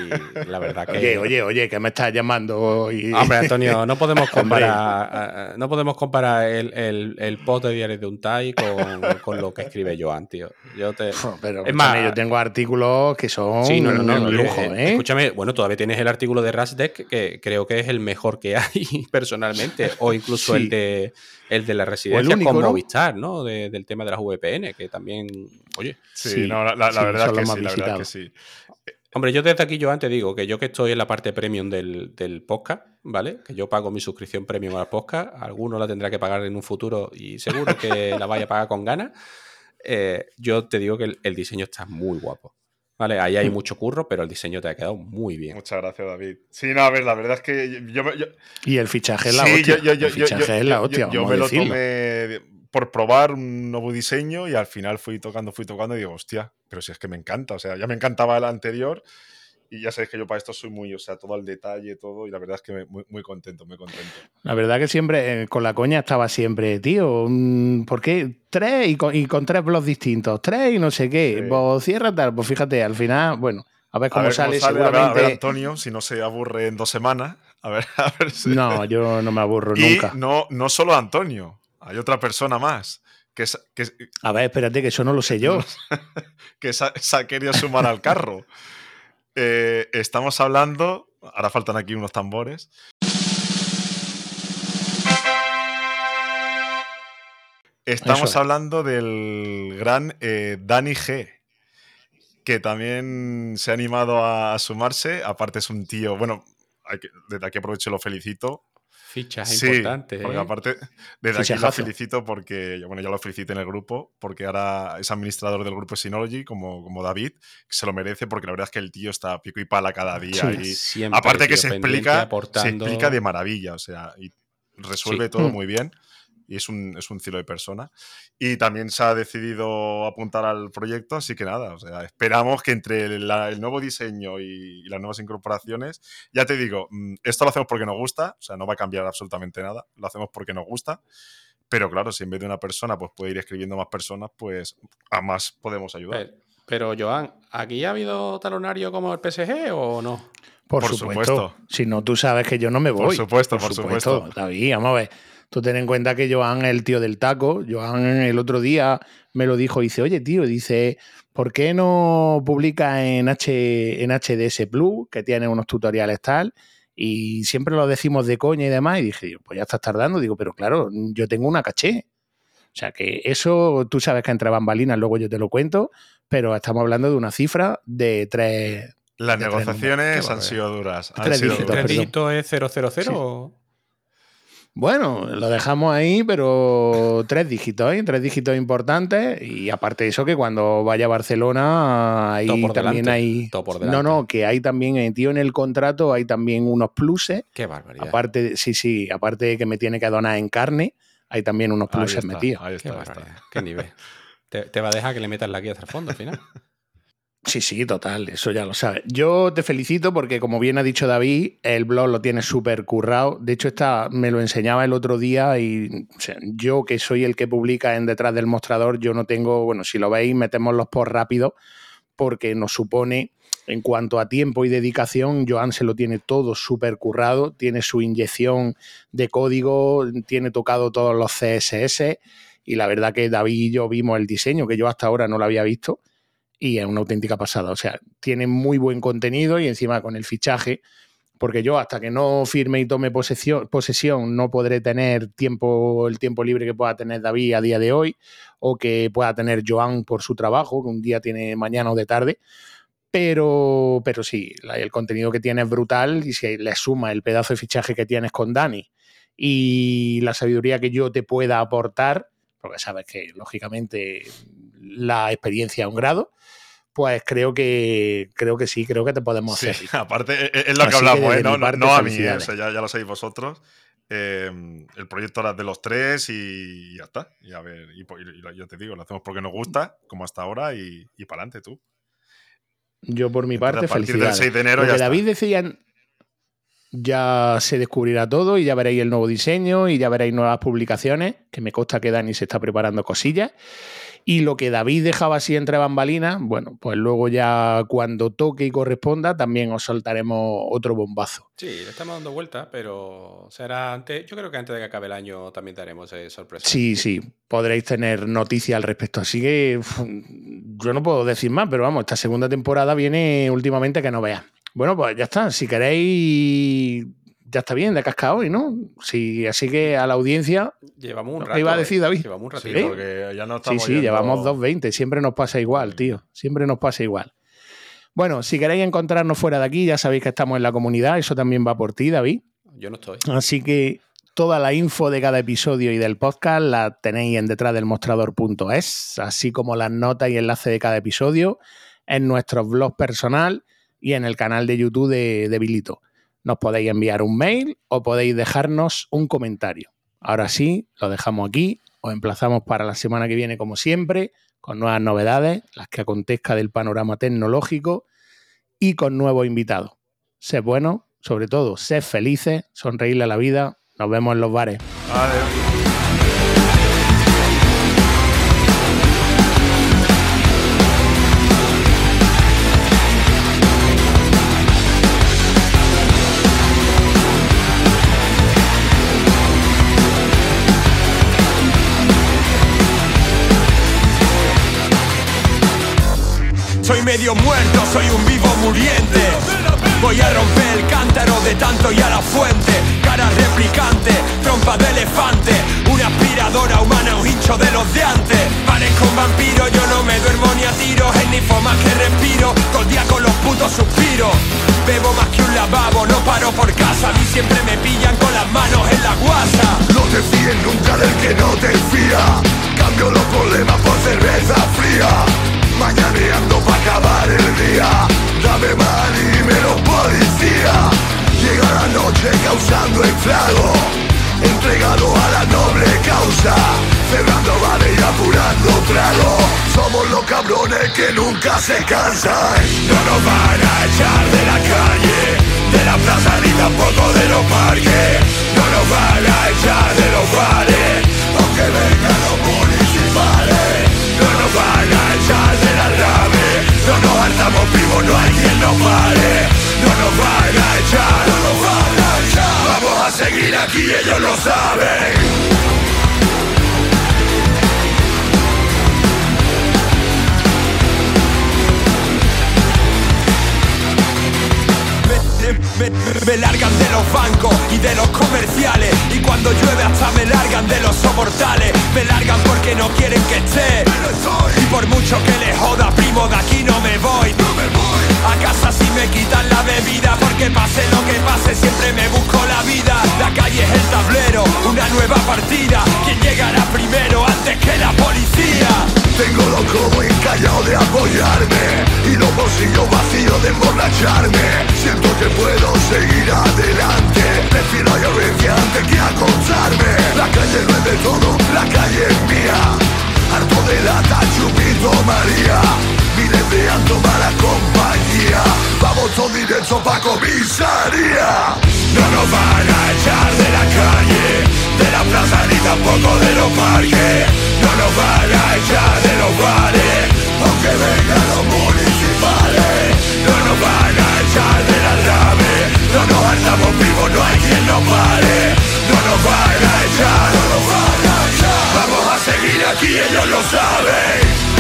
la verdad que. Oye, oye, oye, que me estás llamando y... Hombre, Antonio, no podemos comparar, eh, no podemos comparar el, el, el post de Diario de Untai con, con lo que escribe Joan, tío. Yo te. Pero Es más- yo tengo artículos que son Sí, no, no, no. oye, lujo, eh, ¿eh? Escúchame, bueno, todavía tienes el artículo de Rasdeck, que creo que es el mejor que hay personalmente, o incluso Sí. el de el de la residencia único, con ¿no? Movistar, ¿no? De- del tema de las VPN, que también, oye, Sí, Sí, no, la, la- la sí, verdad que la verdad que sí. Hombre, yo desde aquí, Joan, te digo que yo que estoy en la parte premium del, del podcast, ¿vale? Que yo pago mi suscripción premium al podcast, alguno la tendrá que pagar en un futuro y seguro que la vaya a pagar con ganas. Eh, yo te digo que el, el diseño está muy guapo, ¿vale? Ahí Mm. hay mucho curro, pero el diseño te ha quedado muy bien. Muchas gracias, David. Sí, no, a ver, la verdad es que yo, yo- Y el fichaje es la sí, hostia. yo, yo, yo, el yo, fichaje yo- es la yo- hostia, yo- me lo decirlo. tomé por probar un nuevo diseño y al final fui tocando, fui tocando y digo, hostia, pero si es que me encanta, o sea, ya me encantaba el anterior y ya sabéis que yo para esto soy muy, o sea, todo al detalle, todo y la verdad es que me- muy, muy contento, muy contento. La verdad que siempre, eh, con la coña estaba siempre, tío, ¿por qué? Tres y con, y con tres blogs distintos, tres y no sé qué. Sí. Pues cierra tal, pues fíjate, al final, bueno, a ver A cómo ver sale, a ver- a ver, seguramente. Antonio, si no se aburre en dos semanas, a ver, a ver si... No, yo no me aburro y nunca. no, no solo Antonio, hay otra persona más que, que, A ver, espérate, que eso no lo sé yo. que se ha querido sumar al carro. Eh, estamos hablando, ahora faltan aquí unos tambores. Estamos es. hablando del gran eh, Dani G, que también se ha animado a, sumarse. Aparte es un tío, bueno, hay que- desde aquí aprovecho y lo felicito. Fichas Sí, importantes. porque ¿eh? aparte, desde aquí lo Fichajazo. felicito porque, bueno, ya lo felicité en el grupo, porque ahora es administrador del grupo Synology, como, como David, que se lo merece, porque la verdad es que el tío está pico y pala cada día. Sí, y Siempre, aparte que tío, se pendiente, explica, se aportando. explica de maravilla, o sea, y resuelve Sí. todo Mm. muy bien. Y es un, es un cielo de persona. Y también se ha decidido apuntar al proyecto, así que nada, esperamos que entre el nuevo diseño y, y las nuevas incorporaciones, ya te digo, mm, esto lo hacemos porque nos gusta, o sea, no va a cambiar absolutamente nada, lo hacemos porque nos gusta, pero claro, si en vez de una persona pues puede ir escribiendo más personas, pues a más podemos ayudar. Pero, pero, Joan, ¿aquí ha habido talonario como el PSG o no? Por, Por supuesto. supuesto. Si no, tú sabes que yo no me Por voy. supuesto, por supuesto. David, vamos a ver. Tú ten en cuenta que Joan es el tío del taco. Joan el otro día me lo dijo. Dice, oye, tío, dice, ¿por qué no publica en, H, en HDS Plus, que tiene unos tutoriales tal? Y siempre lo decimos de coña y demás. Y dije, pues ya estás tardando. Digo, pero claro, yo tengo una caché. O sea que eso, tú sabes que entre bambalinas, luego yo te lo cuento, pero estamos hablando de una cifra de tres, Las de tres negociaciones Qué han sido duras. Han Tres sido dígitos. ¿Tres es 000 Sí. o...? Bueno, lo dejamos ahí, pero tres dígitos, ¿eh? tres dígitos importantes. Y aparte de eso, que cuando vaya a Barcelona, ahí Todo por también delante, hay. todo por no, no, que hay también, eh, tío, en el contrato hay también unos pluses. Qué barbaridad. Aparte, de- sí, sí, aparte de que me tiene que donar en carne, hay también unos Ahí pluses está, metidos. ahí Qué está, ahí está. barbaridad. Qué nivel. Te, va a dejar que le metas la guía hasta el fondo al final. Sí, sí, total, eso ya lo sabes. Yo te felicito porque, como bien ha dicho David, el blog lo tienes súper currado. De hecho, me lo enseñaba el otro día y yo, que soy el que publica en detrás del mostrador, yo no tengo, bueno, si lo veis, metemos los posts rápido porque nos supone, en cuanto a tiempo y dedicación, Joan se lo tiene todo súper currado, tiene su inyección de código, tiene tocado todos los CSS y la verdad que David y yo vimos el diseño, que yo hasta ahora no lo había visto y es una auténtica pasada. O sea, tiene muy buen contenido y encima con el fichaje, porque yo hasta que no firme y tome posesión, posesión no podré tener tiempo, el tiempo libre que pueda tener David a día de hoy o que pueda tener Joan por su trabajo, que un día tiene mañana o de tarde. Pero, pero sí, el contenido que tiene es brutal y si le suma el pedazo de fichaje que tienes con Dani y la sabiduría que yo te pueda aportar, porque sabes que lógicamente la experiencia a un grado, pues creo que creo que sí, creo que te podemos hacer. aparte, es, lo que hablamos, ¿eh? no, a mí, ¿eh? ya, lo sabéis vosotros. Eh, el proyecto era de los tres y ya está. Y a ver, y, yo te digo, lo hacemos porque nos gusta, como hasta ahora, y, para adelante tú. Yo por mi parte, felicidades. Del 6 de enero que David decía, ya se descubrirá todo y ya veréis el nuevo diseño y ya veréis nuevas publicaciones, que me consta que Dani se está preparando cosillas. Y lo que David dejaba así entre bambalinas, bueno, pues luego ya cuando toque y corresponda también os soltaremos otro bombazo. Sí, le estamos dando vueltas, pero será antes, yo creo que antes de que acabe el año también daremos sorpresa. Sí, sí, podréis tener noticias al respecto. Así que yo no puedo decir más, pero vamos, esta segunda temporada viene últimamente que no veas. Bueno, pues ya está. Si queréis ya está bien de casca hoy, ¿no? Sí, así que a la audiencia. Llevamos un rato. iba a decir David. Llevamos un ratito. Sí, porque ya no estamos. Sí, sí, llevamos 2.20. Siempre nos pasa igual, tío. Siempre nos pasa igual. Bueno, si queréis encontrarnos fuera de aquí, ya sabéis que estamos en la comunidad. Eso también va por ti, David. Yo no estoy. Así que toda la info de cada episodio y del podcast la tenéis en detrás del mostrador.es, así como las notas y enlace de cada episodio en nuestro blog personal y en el canal de YouTube de, de Bilito nos podéis enviar un mail o podéis dejarnos un comentario. Ahora sí, lo dejamos aquí. Os emplazamos para la semana que viene, como siempre, con nuevas novedades, las que acontezca del panorama tecnológico y con nuevos invitados. Sed buenos, sobre todo, sed felices, sonreírle a la vida. Nos vemos en los bares. Medio muerto, soy un vivo muriente. Voy a romper el cántaro de tanto y a la fuente. Cara replicante, trompa de elefante. Una aspiradora humana, un hincho de los de antes. Parezco un vampiro, yo no me duermo ni a tiros. Es ni más que respiro, todo el día con los putos suspiros. Bebo más que un lavabo, no paro por casa. A mí siempre me pillan con las manos en la guasa. No te fíes nunca del que no te fía. Cambio los problemas por cerveza fría. Mañaneando para acabar el día. Dame mal y menos policía. Llega la noche causando estrago Entregado a la noble causa. Cerrando vale y apurando trago. Somos los cabrones que nunca se cansan. No nos van a echar de la calle De la plaza ni tampoco de los parques. No nos van a echar de los bares Aunque vengan hartamos vivos, no hay quien nos pare. No nos van a echar, no nos van a echar. Vamos a seguir aquí, ellos lo saben Me, largan de los bancos y de los comerciales. Y cuando llueve hasta me largan de los soportales. Me largan porque no quieren que esté. Y por mucho que le joda, primo, de aquí no me voy. A casa si me quitan la bebida Porque pase lo que pase, siempre me busco la vida. La calle es el tablero, una nueva partida. ¿Quién llegará primero antes que la policía? Tengo los codos encallado de apoyarme Y los bolsillos vacíos de emborracharme. Siento que puedo seguir adelante. Prefiero a violencia antes que acosarme. La calle no es de todo, la calle es mía. Harto de lata, chupito, María. Miles de alto mala compañía. Vamos todos directo pa' comisaría. No nos van a echar de la calle De la plaza ni tampoco de los parques. No nos van a echar de los bares Aunque vengan los municipales. No nos van a echar estamos vivos, no hay quien nos pare. No nos van a echar, no nos van a echar. Vamos a seguir aquí, ellos lo saben.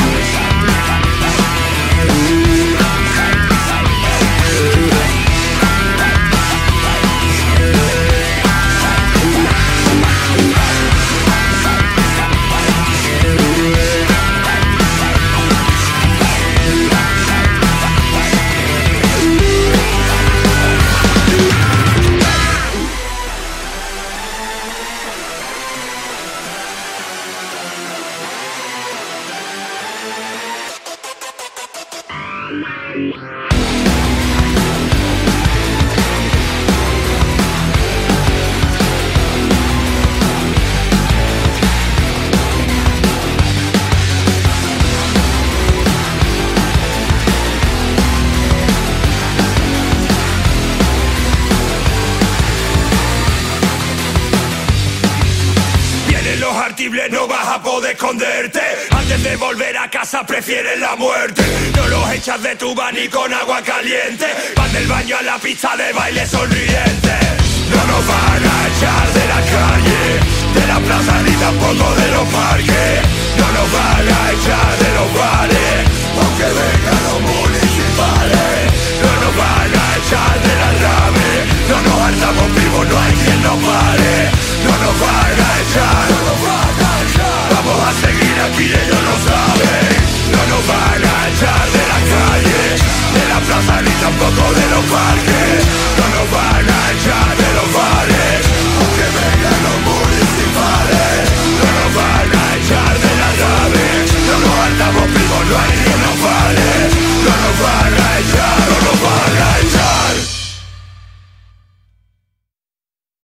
Prefieres la muerte. No los echas de tu van ni con agua caliente. Van del baño a la pista de baile sonriente. No nos van a echar de la calle, de la plaza ni tampoco de los parques. No nos van a echar de los bares, aunque vengan los municipales. No nos van a echar de la rave, no nos hartamos vivos, no hay quien nos pare. No nos van a echar, no. Vamos a seguir aquí, ellos lo saben no van a echar de la calle, de la plaza ni tampoco de los parques. No nos van a echar de los bares, aunque vengan los municipales. No nos van a echar de la nave, no nos andamos vivos, no hay quien nos vale. No nos van a echar, no nos van a echar.